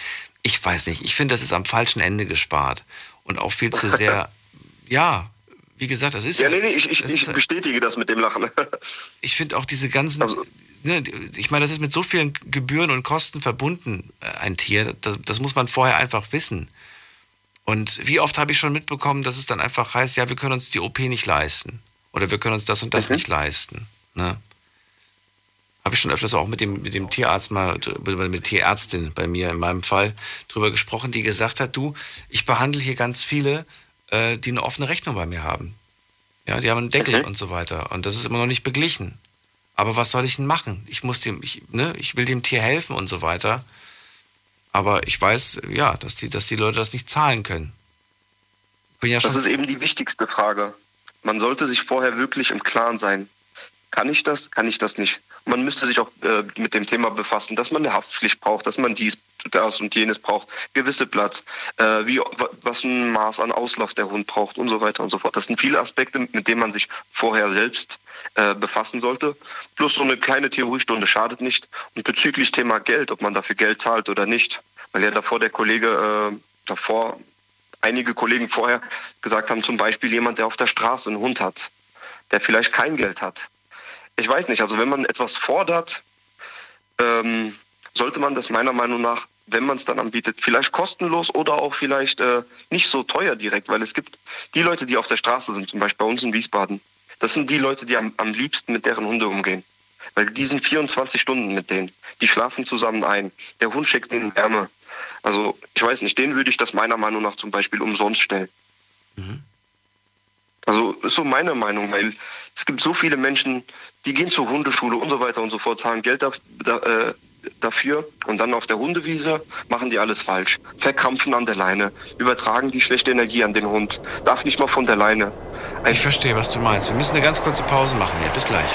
Ich weiß nicht, ich finde, das ist am falschen Ende gespart. Und auch viel zu sehr, ja, wie gesagt, das ist. Ja, halt, nee, nee, ich, ich, ich bestätige das mit dem Lachen. ich finde auch diese ganzen. Also, ne, ich meine, das ist mit so vielen Gebühren und Kosten verbunden, äh, ein Tier. Das, das muss man vorher einfach wissen. Und wie oft habe ich schon mitbekommen, dass es dann einfach heißt, ja, wir können uns die OP nicht leisten. Oder wir können uns das und das mhm. nicht leisten. Ne? Habe ich schon öfters auch mit dem, mit dem Tierarzt mal, mit Tierärztin bei mir in meinem Fall drüber gesprochen, die gesagt hat, du, ich behandle hier ganz viele, äh, die eine offene Rechnung bei mir haben. Ja, die haben einen Deckel mhm. und so weiter. Und das ist immer noch nicht beglichen. Aber was soll ich denn machen? Ich muss dem, ich, ne, ich will dem Tier helfen und so weiter. Aber ich weiß, ja, dass die, dass die Leute das nicht zahlen können. Ja das ist eben die wichtigste Frage. Man sollte sich vorher wirklich im Klaren sein. Kann ich das? Kann ich das nicht? man müsste sich auch äh, mit dem Thema befassen, dass man eine Haftpflicht braucht, dass man dies das und jenes braucht, gewisse Platz, äh, wie, was ein Maß an Auslauf der Hund braucht und so weiter und so fort. Das sind viele Aspekte, mit denen man sich vorher selbst äh, befassen sollte. Plus so eine kleine Theoriestunde schadet nicht. Und bezüglich Thema Geld, ob man dafür Geld zahlt oder nicht, weil ja davor der Kollege, äh, davor einige Kollegen vorher gesagt haben, zum Beispiel jemand, der auf der Straße einen Hund hat, der vielleicht kein Geld hat. Ich weiß nicht, also wenn man etwas fordert, ähm, sollte man das meiner Meinung nach wenn man es dann anbietet, vielleicht kostenlos oder auch vielleicht äh, nicht so teuer direkt, weil es gibt die Leute, die auf der Straße sind, zum Beispiel bei uns in Wiesbaden, das sind die Leute, die am, am liebsten mit deren Hunde umgehen. Weil die sind 24 Stunden mit denen. Die schlafen zusammen ein. Der Hund schickt ihnen Wärme. Also ich weiß nicht, denen würde ich das meiner Meinung nach zum Beispiel umsonst stellen. Mhm. Also ist so meine Meinung, weil es gibt so viele Menschen, die gehen zur Hundeschule und so weiter und so fort, zahlen Geld da, da, äh, dafür und dann auf der Hundewiese machen die alles falsch. Verkrampfen an der Leine, übertragen die schlechte Energie an den Hund, darf nicht mal von der Leine. Ein ich verstehe, was du meinst. Wir müssen eine ganz kurze Pause machen hier. Bis gleich.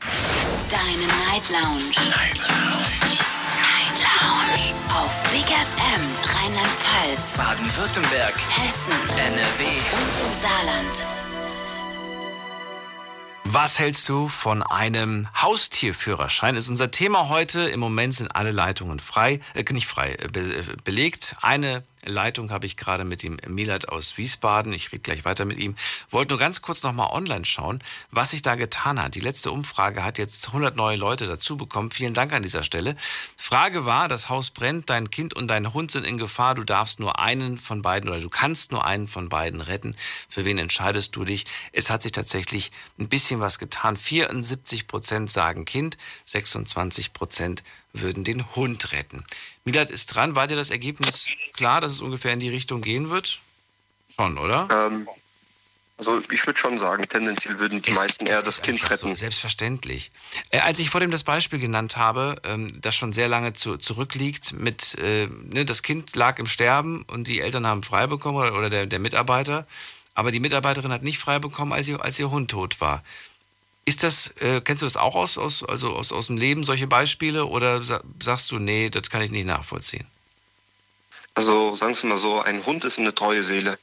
Deine Night Lounge. Night Lounge. Night Lounge auf Big FM Rheinland-Pfalz, Baden-Württemberg, Hessen, NRW und im Saarland. Was hältst du von einem Haustierführerschein? Ist unser Thema heute. Im Moment sind alle Leitungen frei, äh, nicht frei, äh, be äh, belegt. Eine Leitung habe ich gerade mit dem Milat aus Wiesbaden. Ich rede gleich weiter mit ihm. Wollte nur ganz kurz nochmal online schauen, was sich da getan hat. Die letzte Umfrage hat jetzt 100 neue Leute dazu bekommen. Vielen Dank an dieser Stelle. Frage war, das Haus brennt, dein Kind und dein Hund sind in Gefahr. Du darfst nur einen von beiden oder du kannst nur einen von beiden retten. Für wen entscheidest du dich? Es hat sich tatsächlich ein bisschen was getan. 74 Prozent sagen Kind, 26 Prozent würden den Hund retten. Milat ist dran. War dir das Ergebnis klar, dass es ungefähr in die Richtung gehen wird? Schon, oder? Ähm, Also ich würde schon sagen, tendenziell würden die meisten eher das Kind retten. So, selbstverständlich. Äh, als ich vor dem das Beispiel genannt habe, ähm, das schon sehr lange zu, zurückliegt, mit äh, ne, das Kind lag im Sterben und die Eltern haben frei bekommen oder, oder der, der Mitarbeiter, aber die Mitarbeiterin hat nicht frei bekommen, als ihr, als ihr Hund tot war. Ist das, äh, kennst du das auch aus, aus, also aus, aus dem Leben, solche Beispiele, oder sagst du, nee, das kann ich nicht nachvollziehen? Also sagen wir mal so, ein Hund ist eine treue Seele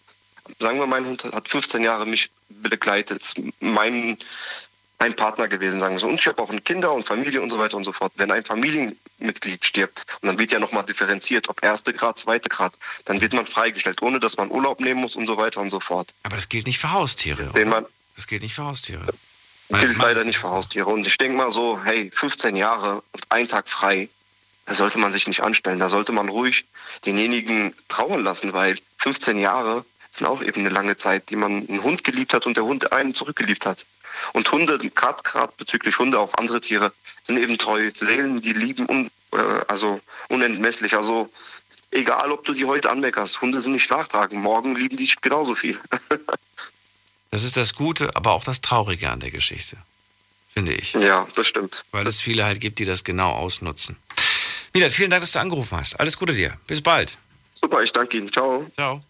sagen wir, mein Hund hat 15 Jahre mich begleitet, mein, mein Partner gewesen, sagen wir so. Und ich habe auch Kinder und Familie und so weiter und so fort. Wenn ein Familienmitglied stirbt, und dann wird ja nochmal differenziert, ob erste Grad, zweite Grad, dann wird man freigestellt, ohne dass man Urlaub nehmen muss und so weiter und so fort. Aber das gilt nicht für Haustiere. Den man, das gilt nicht für Haustiere. Gilt leider nicht für Haustiere. Und ich denke mal so, hey, 15 Jahre und ein Tag frei, da sollte man sich nicht anstellen. Da sollte man ruhig denjenigen trauern lassen, weil 15 Jahre sind auch eben eine lange Zeit, die man einen Hund geliebt hat und der Hund einen zurückgeliebt hat. Und Hunde, gerade gerade bezüglich Hunde, auch andere Tiere, sind eben treue Seelen, die lieben un, äh, also unentmesslich. Also egal, ob du die heute anmeckerst, Hunde sind nicht nachtragen. Morgen lieben die genauso viel. das ist das Gute, aber auch das Traurige an der Geschichte, finde ich. Ja, das stimmt. Weil es viele halt gibt, die das genau ausnutzen. Wieder, vielen Dank, dass du angerufen hast. Alles Gute dir. Bis bald. Super, ich danke Ihnen. Ciao. Ciao.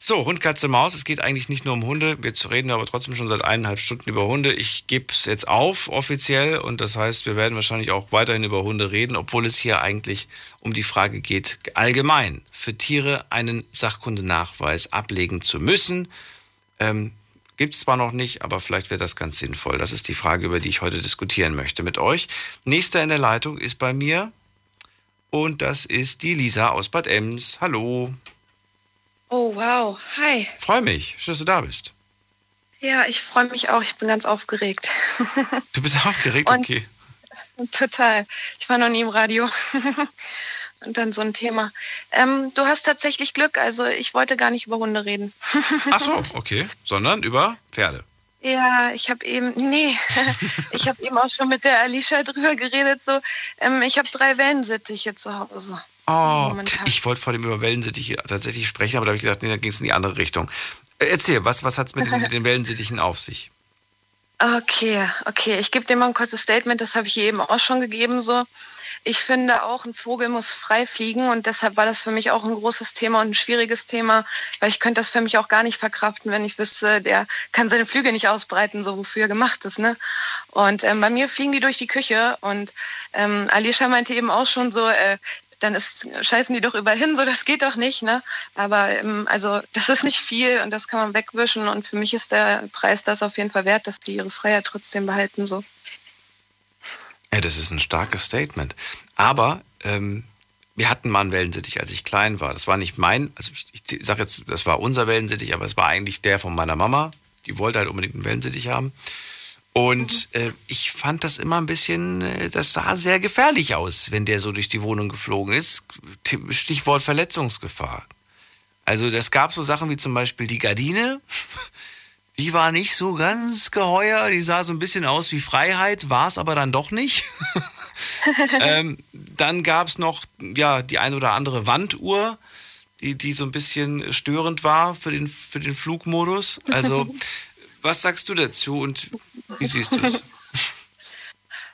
So, Hund, Katze, Maus. Es geht eigentlich nicht nur um Hunde. Jetzt reden wir aber trotzdem schon seit eineinhalb Stunden über Hunde. Ich gebe es jetzt auf offiziell und das heißt, wir werden wahrscheinlich auch weiterhin über Hunde reden, obwohl es hier eigentlich um die Frage geht, allgemein für Tiere einen Sachkundenachweis ablegen zu müssen. Ähm, Gibt es zwar noch nicht, aber vielleicht wäre das ganz sinnvoll. Das ist die Frage, über die ich heute diskutieren möchte mit euch. Nächster in der Leitung ist bei mir und das ist die Lisa aus Bad Ems. Hallo. Oh, wow. Hi. Freue mich. Schön, dass du da bist. Ja, ich freue mich auch. Ich bin ganz aufgeregt. Du bist aufgeregt? Und okay. Total. Ich war noch nie im Radio. Und dann so ein Thema. Ähm, du hast tatsächlich Glück. Also ich wollte gar nicht über Hunde reden. Ach so, okay. Sondern über Pferde. Ja, ich habe eben, nee, ich habe eben auch schon mit der Alicia drüber geredet. So, ähm, ich habe drei Wellensittiche zu Hause. Oh, ich wollte vor dem über Wellensittiche tatsächlich sprechen, aber da habe ich gedacht, nee, da ging es in die andere Richtung. Äh, erzähl, was, was hat es mit, mit den Wellensittichen auf sich? Okay, okay, ich gebe dir mal ein kurzes Statement, das habe ich eben auch schon gegeben. So, ich finde auch, ein Vogel muss frei fliegen und deshalb war das für mich auch ein großes Thema und ein schwieriges Thema, weil ich könnte das für mich auch gar nicht verkraften, wenn ich wüsste, der kann seine Flügel nicht ausbreiten, so wofür er gemacht ist. Ne? Und ähm, bei mir fliegen die durch die Küche und ähm, Alicia meinte eben auch schon so, äh, dann ist, scheißen die doch überall hin, so das geht doch nicht, ne? Aber ähm, also das ist nicht viel und das kann man wegwischen und für mich ist der Preis das auf jeden Fall wert, dass die ihre Freiheit trotzdem behalten so. Ja, das ist ein starkes Statement. Aber ähm, wir hatten mal einen Wellensittich, als ich klein war. Das war nicht mein, also ich, ich sage jetzt, das war unser Wellensittich, aber es war eigentlich der von meiner Mama. Die wollte halt unbedingt einen Wellensittich haben. Und äh, ich fand das immer ein bisschen, äh, das sah sehr gefährlich aus, wenn der so durch die Wohnung geflogen ist. Stichwort Verletzungsgefahr. Also das gab so Sachen wie zum Beispiel die Gardine. Die war nicht so ganz geheuer, die sah so ein bisschen aus wie Freiheit, war es aber dann doch nicht. ähm, dann gab es noch ja, die ein oder andere Wanduhr, die, die so ein bisschen störend war für den, für den Flugmodus. Also Was sagst du dazu und wie siehst du es?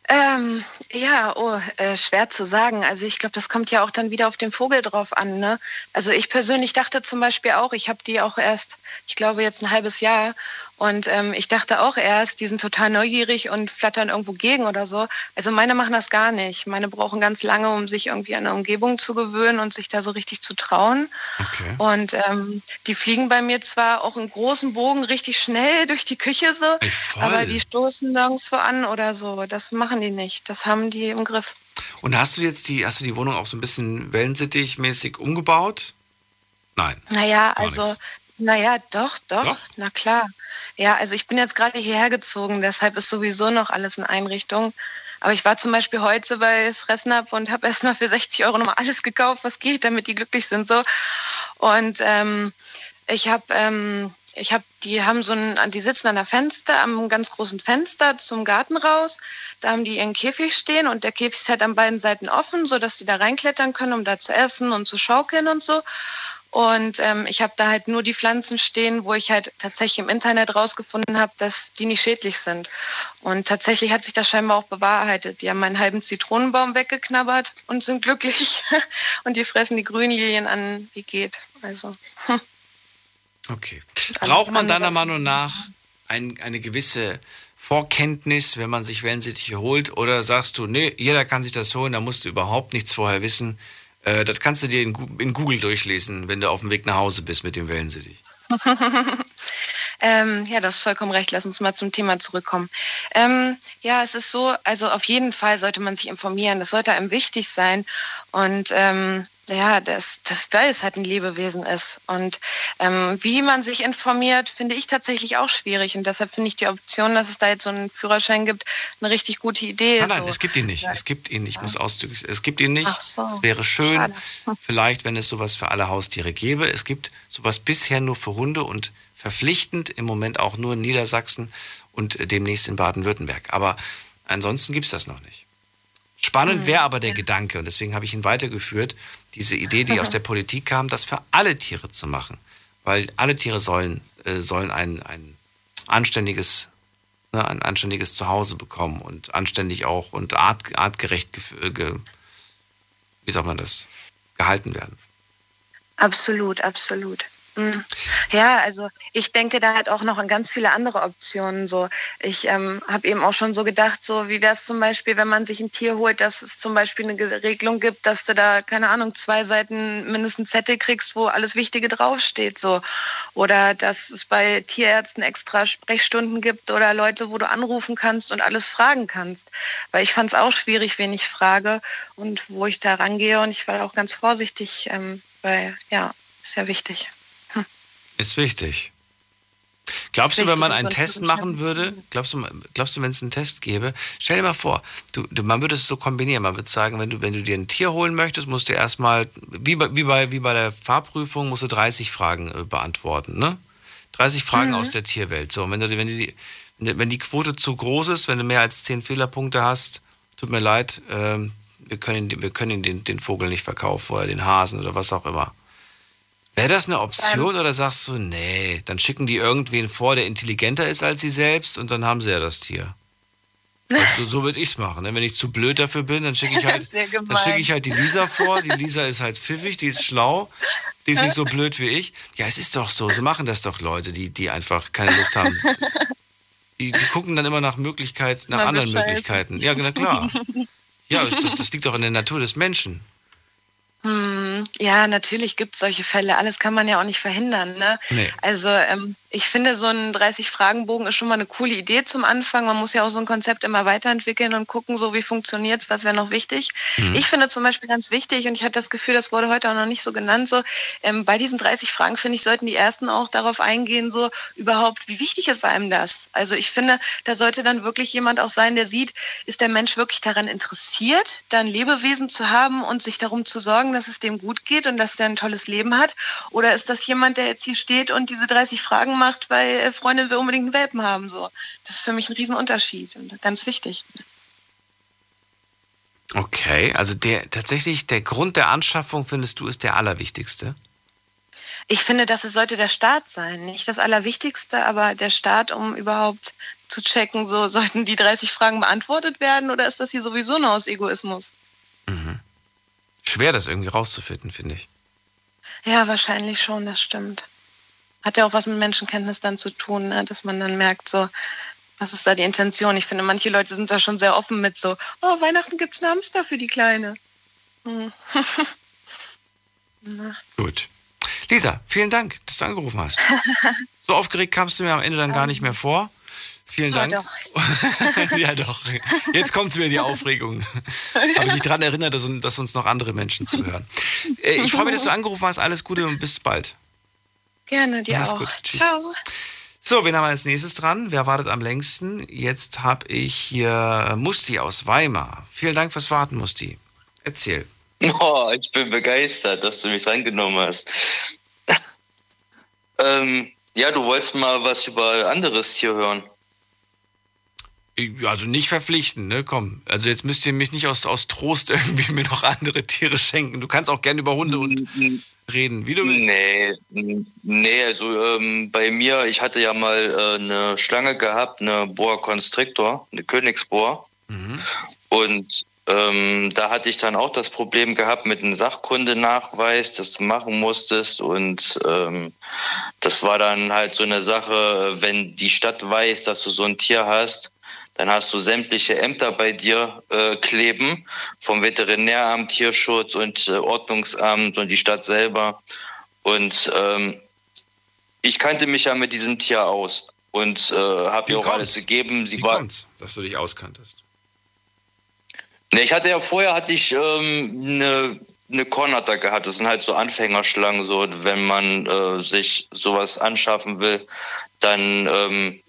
Ähm, ja, oh, äh, schwer zu sagen. Also ich glaube, das kommt ja auch dann wieder auf den Vogel drauf an. Ne? Also ich persönlich dachte zum Beispiel auch, ich habe die auch erst, ich glaube jetzt ein halbes Jahr und ähm, ich dachte auch erst, die sind total neugierig und flattern irgendwo gegen oder so. Also meine machen das gar nicht. Meine brauchen ganz lange, um sich irgendwie an eine Umgebung zu gewöhnen und sich da so richtig zu trauen. Okay. Und ähm, die fliegen bei mir zwar auch in großen Bogen richtig schnell durch die Küche so, Ey, aber die stoßen nirgendwo an oder so. Das machen die nicht. Das haben die im Griff. Und hast du jetzt die, hast du die Wohnung auch so ein bisschen Wellensittig-mäßig umgebaut? Nein. Naja, also, naja, doch, doch, doch, na klar. Ja, also ich bin jetzt gerade hierher gezogen, deshalb ist sowieso noch alles in Einrichtung. Aber ich war zum Beispiel heute bei Fressnapf und habe erstmal für 60 Euro nochmal alles gekauft, was geht, damit die glücklich sind. so. Und ähm, ich habe, ähm, ich habe, die haben so ein, die sitzen an der Fenster, am ganz großen Fenster zum Garten raus. Da haben die ihren Käfig stehen und der Käfig ist halt an beiden Seiten offen, so dass die da reinklettern können, um da zu essen und zu schaukeln und so. Und ähm, ich habe da halt nur die Pflanzen stehen, wo ich halt tatsächlich im Internet rausgefunden habe, dass die nicht schädlich sind. Und tatsächlich hat sich das scheinbar auch bewahrheitet. Die haben meinen halben Zitronenbaum weggeknabbert und sind glücklich. und die fressen die Grünlilien an, wie geht. Also. Okay. Braucht man deiner Meinung nach ein, eine gewisse Vorkenntnis, wenn man sich Wellensittiche holt? Oder sagst du, nee, jeder kann sich das holen, da musst du überhaupt nichts vorher wissen? Äh, das kannst du dir in, in, Google durchlesen, wenn du auf dem Weg nach Hause bist mit dem Wellensittich. ähm, ja, das ist vollkommen recht. Lass uns mal zum Thema zurückkommen. Ähm, ja, es ist so, also auf jeden Fall sollte man sich informieren. Das sollte einem wichtig sein. Und ähm, ja, dass das Weiß halt ein Lebewesen ist. Und ähm, wie man sich informiert, finde ich tatsächlich auch schwierig. Und deshalb finde ich die Option, dass es da jetzt so einen Führerschein gibt, eine richtig gute Idee. Nein, nein, so. es gibt ihn nicht. Es gibt ihn nicht. Ich muss ausdrücklich. Es gibt ihn nicht. Ach so. Es wäre schön, Schade. vielleicht, wenn es sowas für alle Haustiere gäbe. Es gibt sowas bisher nur für Hunde und verpflichtend im Moment auch nur in Niedersachsen und äh, demnächst in Baden-Württemberg. Aber ansonsten gibt es das noch nicht. Spannend Mhm. wäre aber der Gedanke, und deswegen habe ich ihn weitergeführt, diese Idee, die aus der Politik kam, das für alle Tiere zu machen. Weil alle Tiere sollen, äh, sollen ein, ein anständiges, ne, ein anständiges Zuhause bekommen und anständig auch und art, artgerecht, gef- äh, ge, wie sagt man das, gehalten werden. Absolut, absolut. Mm. Ja, also ich denke da halt auch noch an ganz viele andere Optionen. So, ich ähm, habe eben auch schon so gedacht, so wie wäre es zum Beispiel, wenn man sich ein Tier holt, dass es zum Beispiel eine Ge- Regelung gibt, dass du da keine Ahnung zwei Seiten mindestens Zettel kriegst, wo alles Wichtige draufsteht, so oder dass es bei Tierärzten extra Sprechstunden gibt oder Leute, wo du anrufen kannst und alles fragen kannst, weil ich fand es auch schwierig, wen ich frage und wo ich da rangehe und ich war auch ganz vorsichtig, ähm, weil ja ist ja wichtig. Ist wichtig. Glaubst du, wenn man einen Test machen würde, glaubst du, glaubst du, wenn es einen Test gäbe, stell dir mal vor, du, du, man würde es so kombinieren, man würde sagen, wenn du, wenn du dir ein Tier holen möchtest, musst du erstmal, wie bei, wie, bei, wie bei der Fahrprüfung, musst du 30 Fragen äh, beantworten, ne? 30 Fragen Mhm. aus der Tierwelt. So, und wenn, du, wenn, du die, wenn die Quote zu groß ist, wenn du mehr als 10 Fehlerpunkte hast, tut mir leid, ähm, wir können, wir können den, den Vogel nicht verkaufen oder den Hasen oder was auch immer. Wäre das eine Option oder sagst du, nee, dann schicken die irgendwen vor, der intelligenter ist als sie selbst und dann haben sie ja das Tier. Also, so würde ich es machen. Ne? Wenn ich zu blöd dafür bin, dann schicke ich halt, dann schicke ich halt die Lisa vor. Die Lisa ist halt pfiffig, die ist schlau, die ist nicht so blöd wie ich. Ja, es ist doch so. So machen das doch Leute, die, die einfach keine Lust haben. Die, die gucken dann immer nach Möglichkeit, nach anderen. Möglichkeiten. Ja, na klar. Ja, das, das liegt doch in der Natur des Menschen. Hm, ja, natürlich gibt es solche Fälle. Alles kann man ja auch nicht verhindern. Ne? Nee. Also ähm, ich finde, so ein 30-Fragen-Bogen ist schon mal eine coole Idee zum Anfang. Man muss ja auch so ein Konzept immer weiterentwickeln und gucken, so wie funktioniert's, was wäre noch wichtig. Mhm. Ich finde zum Beispiel ganz wichtig, und ich hatte das Gefühl, das wurde heute auch noch nicht so genannt, so ähm, bei diesen 30 Fragen, finde ich, sollten die ersten auch darauf eingehen, so überhaupt, wie wichtig ist einem das? Also ich finde, da sollte dann wirklich jemand auch sein, der sieht, ist der Mensch wirklich daran interessiert, da ein Lebewesen zu haben und sich darum zu sorgen, dass es dem gut geht und dass er ein tolles Leben hat? Oder ist das jemand, der jetzt hier steht und diese 30 Fragen macht, weil äh, Freundin will unbedingt einen Welpen haben? So, das ist für mich ein Riesenunterschied und ganz wichtig. Okay, also der tatsächlich der Grund der Anschaffung findest du ist der allerwichtigste. Ich finde, das sollte der Staat sein. Nicht das Allerwichtigste, aber der Staat, um überhaupt zu checken, so sollten die 30 Fragen beantwortet werden oder ist das hier sowieso nur aus Egoismus? Schwer das irgendwie rauszufinden, finde ich. Ja, wahrscheinlich schon, das stimmt. Hat ja auch was mit Menschenkenntnis dann zu tun, ne? dass man dann merkt, so, was ist da die Intention? Ich finde, manche Leute sind da schon sehr offen mit so, oh, Weihnachten gibt's einen Hamster für die Kleine. Hm. Gut. Lisa, vielen Dank, dass du angerufen hast. So aufgeregt kamst du mir am Ende dann gar nicht mehr vor. Vielen Ja, Dank. ja, doch. Jetzt kommt wieder die Aufregung. Habe ich dich daran erinnert, dass, dass uns noch andere Menschen zuhören. Äh, Ich freue mich, dass du angerufen hast. Alles Gute und bis bald. Gerne, dir Mach's auch. gut. Tschüss. Ciao. So, wen haben wir als nächstes dran? Wer wartet am längsten? Jetzt habe ich hier Musti aus Weimar. Vielen Dank fürs Warten, Musti. Erzähl. Oh, ich bin begeistert, dass du mich rangenommen hast. ähm, ja, du wolltest mal was über anderes Tier hören. Also nicht verpflichten, ne? Komm. Also jetzt müsst ihr mich nicht aus, aus Trost irgendwie mir noch andere Tiere schenken. Du kannst auch gerne über Hunde und reden, wie du willst. Nee, nee also ähm, bei mir, ich hatte ja mal äh, eine Schlange gehabt, eine Boa Constrictor, eine Königsboa. Und ähm, da hatte ich dann auch das Problem gehabt mit einem Sachkundenachweis, das du machen musstest. Und ähm, das war dann halt so eine Sache, wenn die Stadt weiß, dass du so ein Tier hast, dann hast du sämtliche Ämter bei dir äh, kleben, vom Veterinäramt, Tierschutz und äh, Ordnungsamt und die Stadt selber. Und ähm, ich kannte mich ja mit diesem Tier aus und äh, habe ihr auch alles gegeben. Sie Wie war, kommt's, dass du dich auskanntest? Ne, ich hatte ja vorher hatte ich ähm, eine eine Kornatter gehabt. Das sind halt so Anfängerschlangen. So, wenn man äh, sich sowas anschaffen will, dann ähm,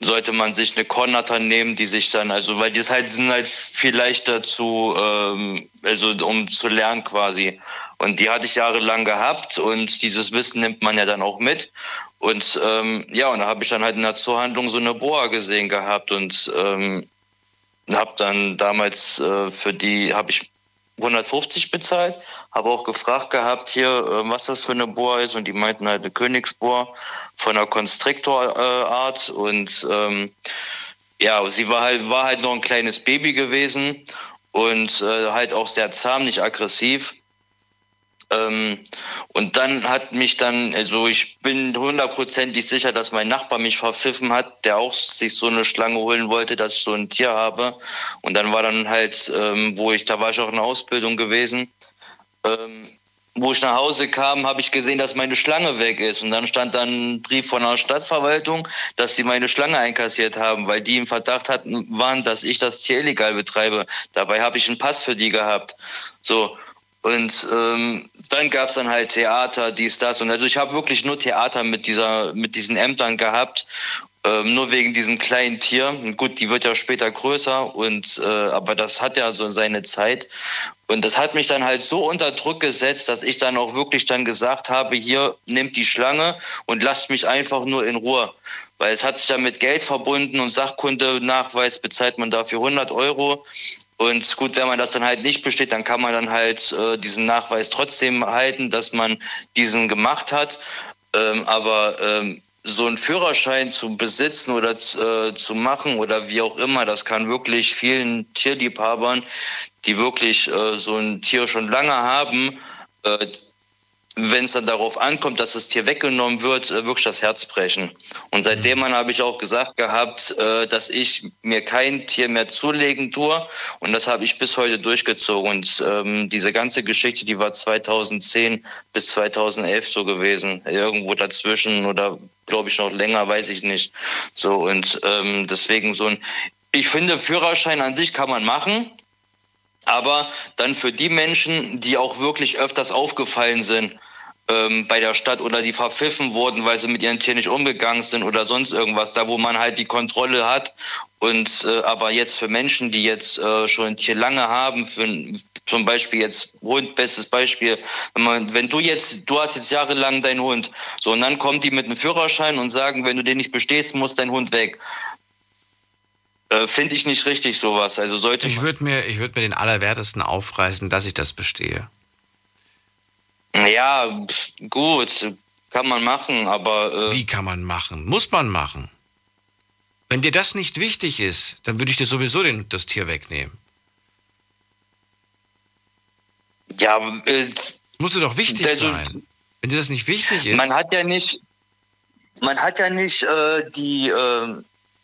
sollte man sich eine Kornatter nehmen, die sich dann, also weil die halt, sind halt viel leichter zu, ähm, also um zu lernen quasi. Und die hatte ich jahrelang gehabt und dieses Wissen nimmt man ja dann auch mit. Und ähm, ja, und da habe ich dann halt in der Zoohandlung so eine Boa gesehen gehabt und ähm, habe dann damals äh, für die habe ich 150 bezahlt, habe auch gefragt gehabt hier, äh, was das für eine Boa ist. Und die meinten halt eine Königsboa von einer Constrictor-Art und ähm, ja, sie war halt war halt noch ein kleines Baby gewesen. Und äh, halt auch sehr zahm, nicht aggressiv. Ähm, und dann hat mich dann, also ich bin hundertprozentig sicher, dass mein Nachbar mich verpfiffen hat, der auch sich so eine Schlange holen wollte, dass ich so ein Tier habe. Und dann war dann halt, ähm, wo ich, da war ich auch in der Ausbildung gewesen, ähm, wo ich nach Hause kam, habe ich gesehen, dass meine Schlange weg ist. Und dann stand dann ein Brief von der Stadtverwaltung, dass die meine Schlange einkassiert haben, weil die im Verdacht hatten, waren, dass ich das Tier illegal betreibe. Dabei habe ich einen Pass für die gehabt. So. Und ähm, dann gab's dann halt Theater, dies, das. Und also ich habe wirklich nur Theater mit dieser, mit diesen Ämtern gehabt. Ähm, nur wegen diesem kleinen Tier. Gut, die wird ja später größer und äh, aber das hat ja so seine Zeit. Und das hat mich dann halt so unter Druck gesetzt, dass ich dann auch wirklich dann gesagt habe, hier nehmt die Schlange und lasst mich einfach nur in Ruhe. Weil es hat sich ja mit Geld verbunden und Sachkundenachweis bezahlt man dafür 100 Euro. Und gut, wenn man das dann halt nicht besteht, dann kann man dann halt äh, diesen Nachweis trotzdem halten, dass man diesen gemacht hat. Ähm, aber ähm, so einen Führerschein zu besitzen oder äh, zu machen oder wie auch immer, das kann wirklich vielen Tierliebhabern, die wirklich äh, so ein Tier schon lange haben, äh, wenn es dann darauf ankommt, dass das Tier weggenommen wird, äh, wirklich das Herz brechen. Und seitdem an habe ich auch gesagt gehabt, äh, dass ich mir kein Tier mehr zulegen tue. Und das habe ich bis heute durchgezogen. Und ähm, diese ganze Geschichte, die war 2010 bis 2011 so gewesen. Irgendwo dazwischen oder glaube ich noch länger, weiß ich nicht. So und ähm, deswegen so ein, ich finde, Führerschein an sich kann man machen. Aber dann für die Menschen, die auch wirklich öfters aufgefallen sind ähm, bei der Stadt oder die verpfiffen wurden, weil sie mit ihren Tieren nicht umgegangen sind oder sonst irgendwas, da wo man halt die Kontrolle hat. Und äh, aber jetzt für Menschen, die jetzt äh, schon ein Tier lange haben, für zum Beispiel jetzt Hund, bestes Beispiel, wenn man, wenn du jetzt, du hast jetzt jahrelang deinen Hund, so und dann kommt die mit einem Führerschein und sagen, wenn du den nicht bestehst, muss dein Hund weg. Äh, Finde ich nicht richtig sowas. Also sollte Ich würde mir, ich würd mir den Allerwertesten aufreißen, dass ich das bestehe. Ja, gut, kann man machen, aber. Äh, Wie kann man machen? Muss man machen. Wenn dir das nicht wichtig ist, dann würde ich dir sowieso den, das Tier wegnehmen. Ja, äh, muss dir doch wichtig also- sein. Wenn dir das nicht wichtig ist. Man hat ja nicht, man hat ja nicht äh, die, äh,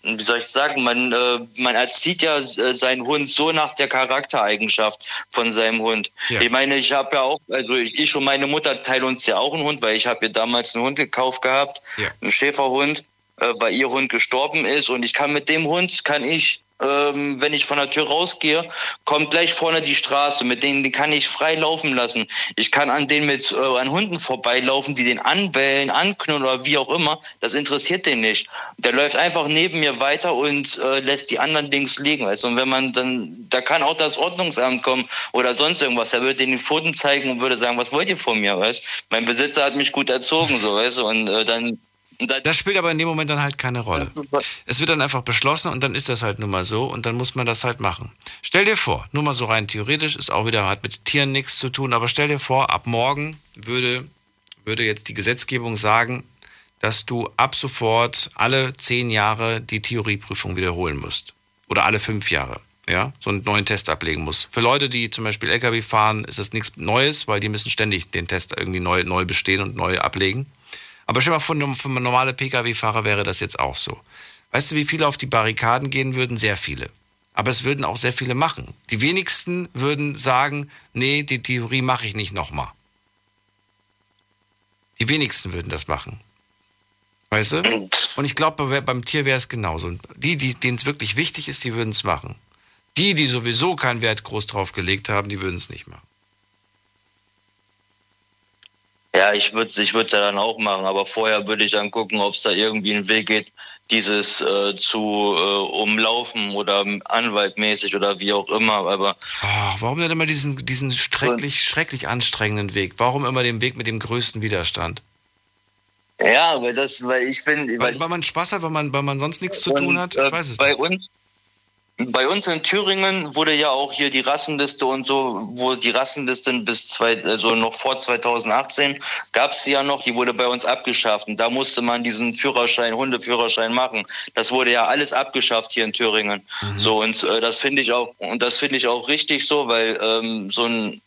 wie soll ich sagen, man, äh, man erzieht ja äh, seinen Hund so nach der Charaktereigenschaft von seinem Hund. Ja. Ich meine, ich habe ja auch, also ich und meine Mutter teilen uns ja auch einen Hund, weil ich habe ihr damals einen Hund gekauft gehabt, einen Schäferhund, äh, weil ihr Hund gestorben ist und ich kann mit dem Hund, kann ich ähm, wenn ich von der Tür rausgehe, kommt gleich vorne die Straße. Mit denen die kann ich frei laufen lassen. Ich kann an denen mit äh, an Hunden vorbeilaufen, die den anbellen, anknurren oder wie auch immer. Das interessiert den nicht. Der läuft einfach neben mir weiter und äh, lässt die anderen links liegen. Weißt? Und wenn man dann, da kann auch das Ordnungsamt kommen oder sonst irgendwas. Der würde die Pfoten zeigen und würde sagen, was wollt ihr von mir? Weißt? Mein Besitzer hat mich gut erzogen, so weißt du? Und äh, dann Das spielt aber in dem Moment dann halt keine Rolle. Es wird dann einfach beschlossen und dann ist das halt nun mal so und dann muss man das halt machen. Stell dir vor, nur mal so rein theoretisch, ist auch wieder, hat mit Tieren nichts zu tun, aber stell dir vor, ab morgen würde, würde jetzt die Gesetzgebung sagen, dass du ab sofort alle zehn Jahre die Theorieprüfung wiederholen musst. Oder alle fünf Jahre. Ja, so einen neuen Test ablegen musst. Für Leute, die zum Beispiel LKW fahren, ist das nichts Neues, weil die müssen ständig den Test irgendwie neu, neu bestehen und neu ablegen. Aber stell mal vor, für normale Pkw-Fahrer wäre das jetzt auch so. Weißt du, wie viele auf die Barrikaden gehen würden? Sehr viele. Aber es würden auch sehr viele machen. Die wenigsten würden sagen, nee, die Theorie mache ich nicht nochmal. Die wenigsten würden das machen. Weißt du? Und ich glaube, beim Tier wäre es genauso. Die, die, denen es wirklich wichtig ist, die würden es machen. Die, die sowieso keinen Wert groß drauf gelegt haben, die würden es nicht machen. Ja, ich würde es ich würd's ja dann auch machen, aber vorher würde ich dann gucken, ob es da irgendwie einen Weg geht, dieses äh, zu äh, umlaufen oder anwaltmäßig oder wie auch immer. Aber Ach, warum denn immer diesen, diesen schrecklich, schrecklich anstrengenden Weg? Warum immer den Weg mit dem größten Widerstand? Ja, weil das, weil ich bin. Weil, weil, weil man Spaß hat, weil man, weil man sonst nichts zu tun hat? Ich äh, weiß es bei nicht. uns, bei uns in Thüringen wurde ja auch hier die Rassenliste und so, wo die Rassenliste bis zwei, also noch vor 2018 gab es ja noch, die wurde bei uns abgeschafft. Und da musste man diesen Führerschein, Hundeführerschein machen. Das wurde ja alles abgeschafft hier in Thüringen. So, und äh, das finde ich auch, und das finde ich auch richtig so, weil ähm, so ein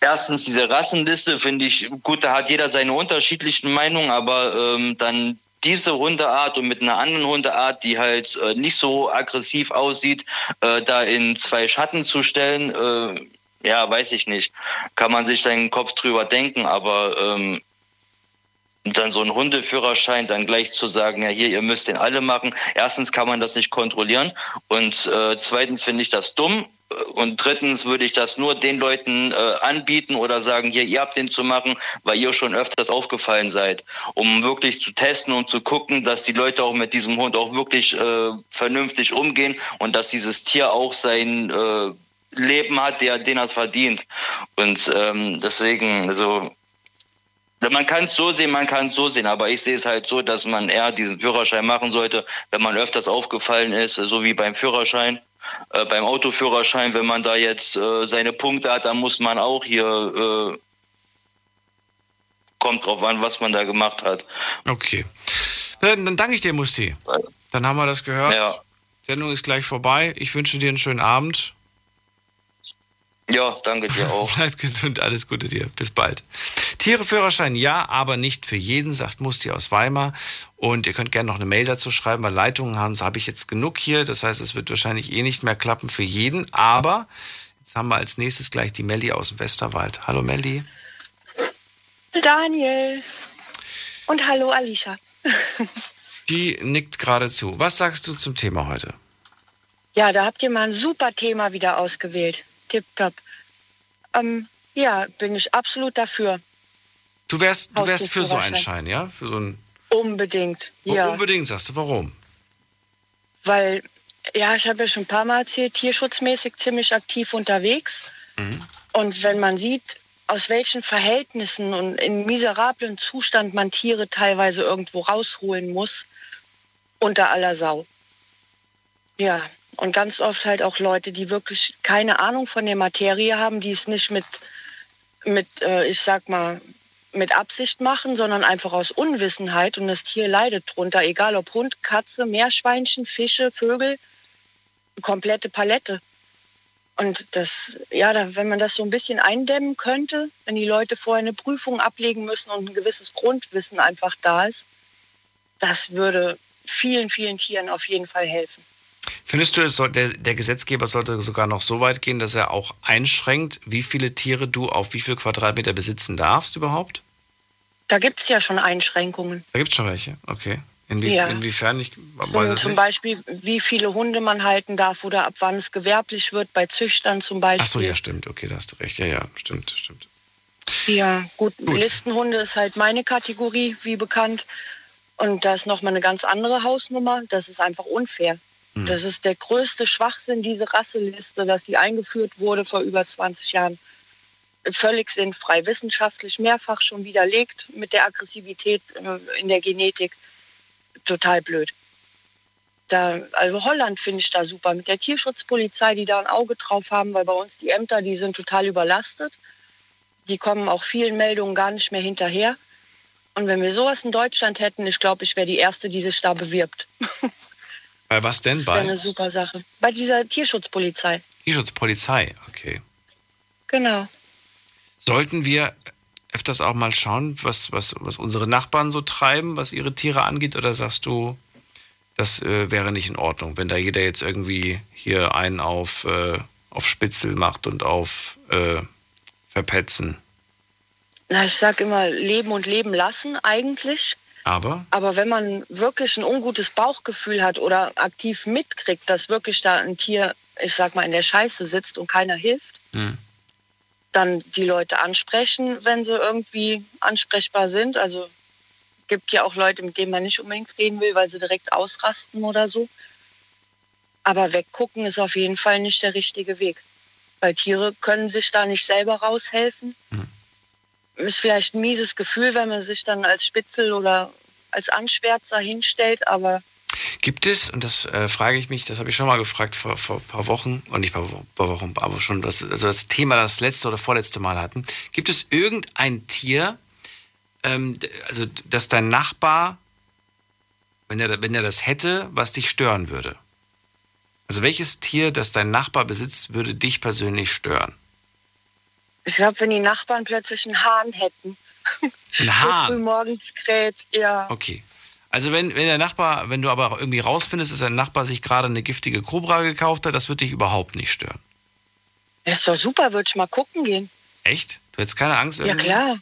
Erstens, diese Rassenliste finde ich gut, da hat jeder seine unterschiedlichen Meinungen, aber ähm, dann diese Hundeart und mit einer anderen Hundeart, die halt äh, nicht so aggressiv aussieht, äh, da in zwei Schatten zu stellen, äh, ja, weiß ich nicht. Kann man sich seinen Kopf drüber denken, aber ähm, dann so ein Hundeführerschein dann gleich zu sagen, ja hier, ihr müsst den alle machen. Erstens kann man das nicht kontrollieren und äh, zweitens finde ich das dumm und drittens würde ich das nur den Leuten äh, anbieten oder sagen, hier, ihr habt den zu machen, weil ihr schon öfters aufgefallen seid, um wirklich zu testen und zu gucken, dass die Leute auch mit diesem Hund auch wirklich äh, vernünftig umgehen und dass dieses Tier auch sein äh, Leben hat, der, den er es verdient. Und ähm, deswegen, also man kann es so sehen, man kann es so sehen, aber ich sehe es halt so, dass man eher diesen Führerschein machen sollte, wenn man öfters aufgefallen ist, so wie beim Führerschein. Äh, beim Autoführerschein, wenn man da jetzt äh, seine Punkte hat, dann muss man auch hier, äh, kommt drauf an, was man da gemacht hat. Okay. Dann, dann danke ich dir, Musti. Dann haben wir das gehört. Ja. Sendung ist gleich vorbei. Ich wünsche dir einen schönen Abend. Ja, danke dir auch. Bleib gesund, alles Gute dir. Bis bald. Tiereführerschein ja, aber nicht für jeden, sagt Musti aus Weimar. Und ihr könnt gerne noch eine Mail dazu schreiben, weil Leitungen haben, habe ich jetzt genug hier. Das heißt, es wird wahrscheinlich eh nicht mehr klappen für jeden. Aber jetzt haben wir als nächstes gleich die Melli aus dem Westerwald. Hallo Melli. Daniel. Und hallo Alicia. Die nickt gerade zu. Was sagst du zum Thema heute? Ja, da habt ihr mal ein super Thema wieder ausgewählt. Tipptopp. Ähm, ja, bin ich absolut dafür. Du wärst, du wärst für so einen. Schein, ja? Für so einen. Unbedingt, ja. Unbedingt, sagst du. Warum? Weil, ja, ich habe ja schon ein paar Mal erzählt, tierschutzmäßig ziemlich aktiv unterwegs. Und wenn man sieht, aus welchen Verhältnissen und in miserablen Zustand man Tiere teilweise irgendwo rausholen muss, unter aller Sau. Ja, und ganz oft halt auch Leute, die wirklich keine Ahnung von der Materie haben, die es nicht mit, mit äh, ich sag mal, mit Absicht machen, sondern einfach aus Unwissenheit und das Tier leidet drunter, egal ob Hund, Katze, Meerschweinchen, Fische, Vögel, komplette Palette. Und das, ja, wenn man das so ein bisschen eindämmen könnte, wenn die Leute vorher eine Prüfung ablegen müssen und ein gewisses Grundwissen einfach da ist, das würde vielen, vielen Tieren auf jeden Fall helfen. Findest du, der, der Gesetzgeber sollte sogar noch so weit gehen, dass er auch einschränkt, wie viele Tiere du auf wie viel Quadratmeter besitzen darfst überhaupt? Da gibt es ja schon Einschränkungen. Da gibt es schon welche, okay. Inwie Ja. Inwiefern? Ich weiß Zum, nicht. Beispiel, wie viele Hunde man halten darf oder ab wann es gewerblich wird, bei Züchtern zum Beispiel. Ach so, ja, stimmt. Okay, da hast du recht. Ja, ja, stimmt, stimmt. Ja, gut, Listenhunde ist halt meine Kategorie, wie bekannt. Und da ist nochmal eine ganz andere Hausnummer. Das ist einfach unfair. Hm. Das ist der größte Schwachsinn, diese Rasseliste, dass die eingeführt wurde vor über 20 Jahren. Völlig sinnfrei, wissenschaftlich mehrfach schon widerlegt mit der Aggressivität äh, in der Genetik. Total blöd. Da, also Holland finde ich da super mit der Tierschutzpolizei, die da ein Auge drauf haben, weil bei uns die Ämter, die sind total überlastet. Die kommen auch vielen Meldungen gar nicht mehr hinterher. Und wenn wir sowas in Deutschland hätten, ich glaube, ich wäre die Erste, die sich da bewirbt. Bei was denn? Das wäre eine super Sache. Bei dieser Tierschutzpolizei. Tierschutzpolizei, okay. Genau. Sollten wir öfters auch mal schauen, was, was, was unsere Nachbarn so treiben, was ihre Tiere angeht? Oder sagst du, das äh, wäre nicht in Ordnung, wenn da jeder jetzt irgendwie hier einen auf, äh, auf Spitzel macht und auf äh, Verpetzen? Na, ich sage immer, leben und leben lassen eigentlich. Aber? Aber wenn man wirklich ein ungutes Bauchgefühl hat oder aktiv mitkriegt, dass wirklich da ein Tier, ich sag mal, in der Scheiße sitzt und keiner hilft, Hm. Dann die Leute ansprechen, wenn sie irgendwie ansprechbar sind. Also gibt ja auch Leute, mit denen man nicht unbedingt reden will, weil sie direkt ausrasten oder so. Aber weggucken ist auf jeden Fall nicht der richtige Weg. Weil Tiere können sich da nicht selber raushelfen. Ist vielleicht ein mieses Gefühl, wenn man sich dann als Spitzel oder als Anschwärzer hinstellt, aber Gibt es, und das äh, frage ich mich, das habe ich schon mal gefragt vor, vor ein paar Wochen, und nicht ein paar, Wo- paar Wochen, aber schon das, also das Thema, das letzte oder vorletzte Mal hatten. Gibt es irgendein Tier, ähm, also dass dein Nachbar, wenn er, wenn er das hätte, was dich stören würde? Also welches Tier, das dein Nachbar besitzt, würde dich persönlich stören? ich glaube, wenn die Nachbarn plötzlich einen Hahn hätten. Ein So Hahn? früh morgens kräht, ja. Okay. Also wenn, wenn der Nachbar, wenn du aber irgendwie rausfindest, dass dein Nachbar sich gerade eine giftige Kobra gekauft hat, das wird dich überhaupt nicht stören. Das ist doch super, würde ich mal gucken gehen. Echt? Du hättest keine Angst Ja, irgendwie? klar.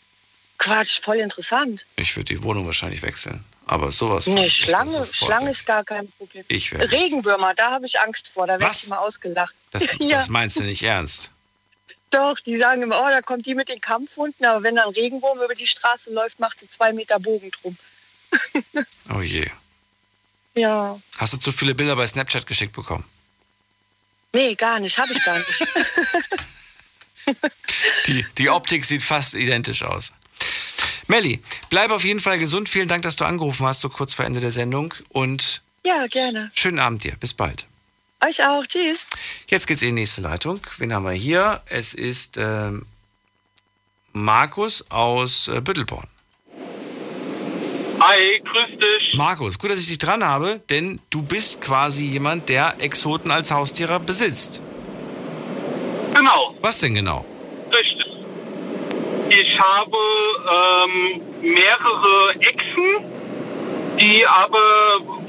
Quatsch, voll interessant. Ich würde die Wohnung wahrscheinlich wechseln. Aber sowas. Nee, wär Schlange, Schlange weg. ist gar kein Problem. Ich wäre. Regenwürmer, da habe ich Angst vor, da werde ich mal ausgelacht. Das, ja, das meinst du nicht ernst. doch, die sagen immer, oh, da kommt die mit den Kampfhunden, aber wenn dann ein Regenwurm über die Straße läuft, macht sie zwei Meter Bogen drum. Oh je. Ja, Hast du zu viele Bilder bei Snapchat geschickt bekommen? nee, gar nicht, habe ich gar nicht. Die, die Optik sieht fast identisch aus. Melli, bleib auf jeden Fall gesund. Vielen Dank, dass du angerufen hast, so kurz vor Ende der Sendung. Und ja, gerne. schönen Abend dir. Bis bald. Euch auch, tschüss. Jetzt geht's in die nächste Leitung. Wen haben wir hier? Es ist ähm, Markus aus äh, Büttelborn. Hi, grüß dich. Markus, gut, dass ich dich dran habe, denn du bist quasi jemand, der Exoten als Haustiere besitzt. Genau. Was denn genau? Richtig. Ich habe ähm, mehrere Echsen, die aber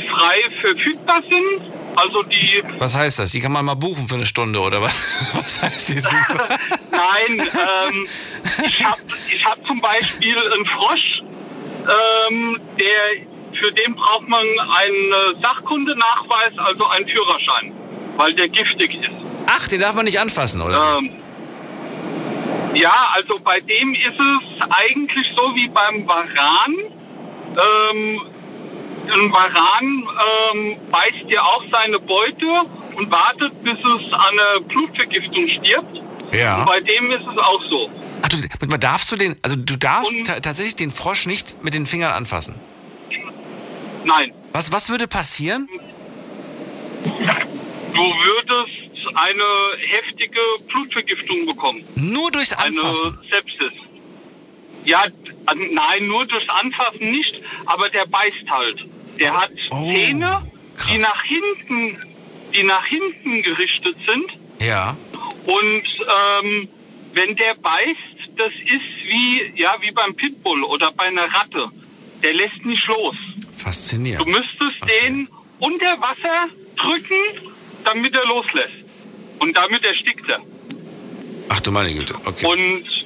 frei verfügbar sind. Also die, Was heißt das? Die kann man mal buchen für eine Stunde oder was? Was heißt die super? nein, ähm, ich habe ich hab zum Beispiel einen Frosch, ähm, der, für den braucht man einen äh, Sachkundenachweis, also einen Führerschein, weil der giftig ist. Ach, den darf man nicht anfassen, oder? Ähm, ja, also bei dem ist es eigentlich so wie beim Varan. Ähm, ein Varan ähm, beißt dir auch seine Beute und wartet, bis es an einer Blutvergiftung stirbt. Ja. Und bei dem ist es auch so. Du, darfst du den, also du darfst ta tatsächlich den Frosch nicht mit den Fingern anfassen? Nein. Was, was würde passieren? Du würdest eine heftige Blutvergiftung bekommen. Nur durchs Anfassen? Eine Sepsis. Ja, nein, nur durchs Anfassen nicht, aber der beißt halt. Der hat Oh, Zähne, die nach hinten, die nach hinten gerichtet sind. Ja. Und ähm, wenn der beißt, das ist wie, ja, wie beim Pitbull oder bei einer Ratte. Der lässt nicht los. Du Faszinierend. müsstest den unter Wasser drücken, damit er loslässt. Und damit erstickt er. Ach du meine Güte, okay. Und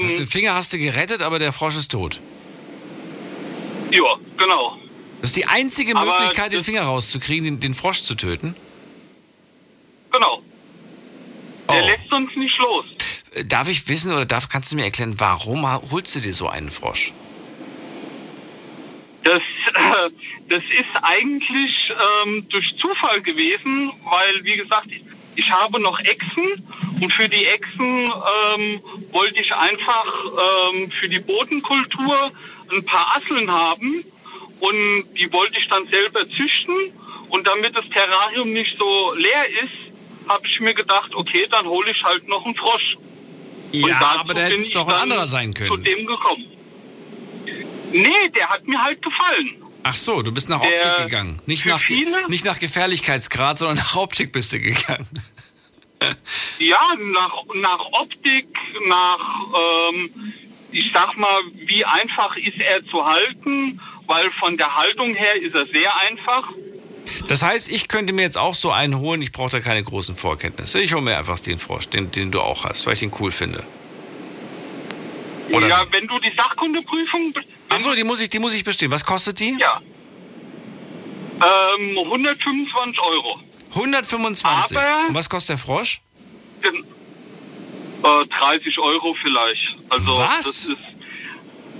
ähm, den Finger hast du gerettet, aber der Frosch ist tot. ja, genau. Das ist die einzige Aber Möglichkeit, den Finger rauszukriegen, den, den Frosch zu töten. Genau. Der Oh. lässt sonst nicht los. Darf ich wissen oder darf, kannst du mir erklären, warum holst du dir so einen Frosch? Das, äh, das ist eigentlich ähm, durch Zufall gewesen, weil, wie gesagt, ich habe noch Echsen und für die Echsen ähm, wollte ich einfach ähm, für die Bodenkultur ein paar Asseln haben und die wollte ich dann selber züchten und damit das Terrarium nicht so leer ist, habe ich mir gedacht, okay, dann hole ich halt noch einen Frosch. Ja, aber der hätte doch ein anderer sein Zu können. dem gekommen. Nee, der hat mir halt gefallen. Ach so, du bist nach Der- Optik gegangen. Nicht nach, viele- nicht nach Gefährlichkeitsgrad, sondern nach Optik bist du gegangen. Ja, nach, nach Optik, nach, ähm, ich sag mal, wie einfach ist er zu halten, weil von der Haltung her ist er sehr einfach. Das heißt, ich könnte mir jetzt auch so einen holen, ich brauche da keine großen Vorkenntnisse. Ich hole mir einfach den Frosch, den, den du auch hast, weil ich ihn cool finde. Oder ja, wenn du die Sachkundeprüfung. Ach so, die muss ich, die muss ich bestehen. Was kostet die? Ja. Ähm, 125 Euro. 125. Aber- Und was kostet der Frosch? Äh, 30 Euro vielleicht. Also Was? das ist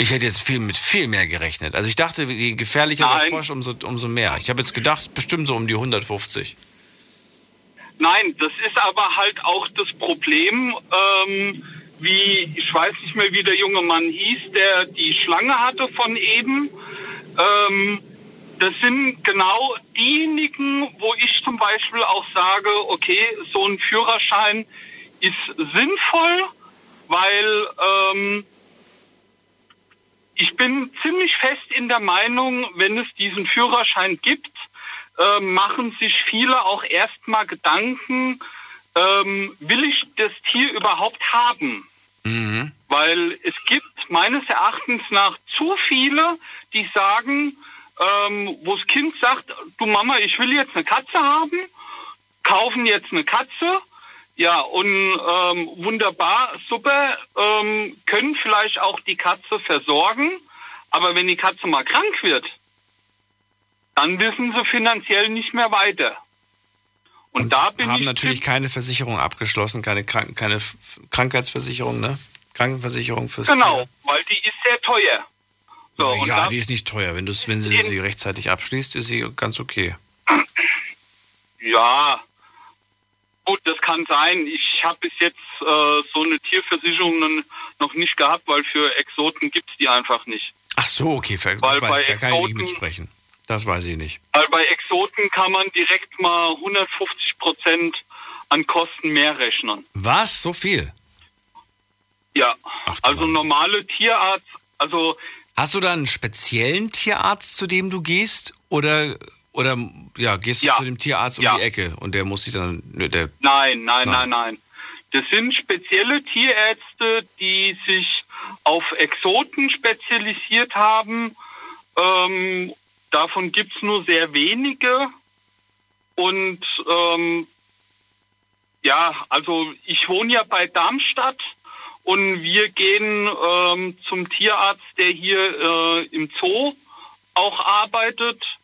Ich hätte jetzt viel mit viel mehr gerechnet. Also ich dachte, je gefährlicher der Nein. Frosch, umso, umso mehr. Ich habe jetzt gedacht, bestimmt so um die 150. Nein, das ist aber halt auch das Problem, ähm, wie, ich weiß nicht mehr, wie der junge Mann hieß, der die Schlange hatte von eben. Ähm, das sind genau diejenigen, wo ich zum Beispiel auch sage, okay, so ein Führerschein ist sinnvoll, weil ähm, ich bin ziemlich fest in der Meinung, wenn es diesen Führerschein gibt, äh, machen sich viele auch erstmal Gedanken, ähm, will ich das Tier überhaupt haben? Mhm. Weil es gibt meines Erachtens nach zu viele, die sagen, ähm, wo das Kind sagt, du Mama, ich will jetzt eine Katze haben, kaufen jetzt eine Katze, ja, und ähm, wunderbar, super, ähm, können vielleicht auch die Katze versorgen, aber wenn die Katze mal krank wird, dann wissen sie finanziell nicht mehr weiter. Und, da bin haben ich natürlich keine Versicherung abgeschlossen, keine, Krank keine F- Krankheitsversicherung, ne? Krankenversicherung fürs genau, Tier. weil die ist sehr teuer. So, und ja, da- die ist nicht teuer. Wenn, wenn sie sie rechtzeitig abschließt, ist sie ganz okay. Ja, gut, das kann sein. Ich habe bis jetzt äh, so eine Tierversicherung noch- nicht gehabt, weil für Exoten gibt es die einfach nicht. Ach so, okay, ver- Weil weiß, bei da kann ich nicht Exoten- mitsprechen. Das weiß ich nicht. Weil bei Exoten kann man direkt mal 150 Prozent an Kosten mehr rechnen. Was? So viel? Ja, also normale Tierarzt, also Hast du da einen speziellen Tierarzt, zu dem du gehst? Oder, oder ja, gehst du Ja. zu dem Tierarzt um Ja. die Ecke und der muss sich dann. nö, Der, Nein, nein, Nein. nein, nein. Das sind spezielle Tierärzte, die sich auf Exoten spezialisiert haben. Ähm, davon gibt es nur sehr wenige. Und ähm, ja, also ich wohne ja bei Darmstadt und wir gehen ähm, zum Tierarzt, der hier äh, im Zoo auch arbeitet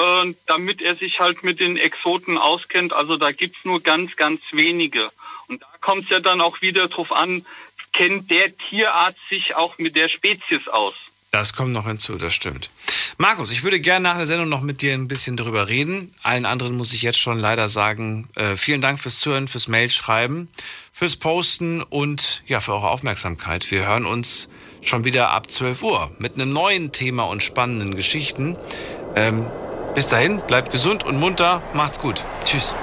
äh, damit er sich halt mit den Exoten auskennt. Also da gibt es nur ganz, ganz wenige. Und da kommt es ja dann auch wieder drauf an, kennt der Tierarzt sich auch mit der Spezies aus? das kommt noch hinzu, das stimmt. Markus, ich würde gerne nach der Sendung noch mit dir ein bisschen drüber reden. Allen anderen muss ich jetzt schon leider sagen, äh, vielen Dank fürs Zuhören, fürs Mail schreiben, fürs Posten und ja, für eure Aufmerksamkeit. Wir hören uns schon wieder ab 12 Uhr mit einem neuen Thema und spannenden Geschichten. Ähm, bis dahin, bleibt gesund und munter, macht's gut. Tschüss.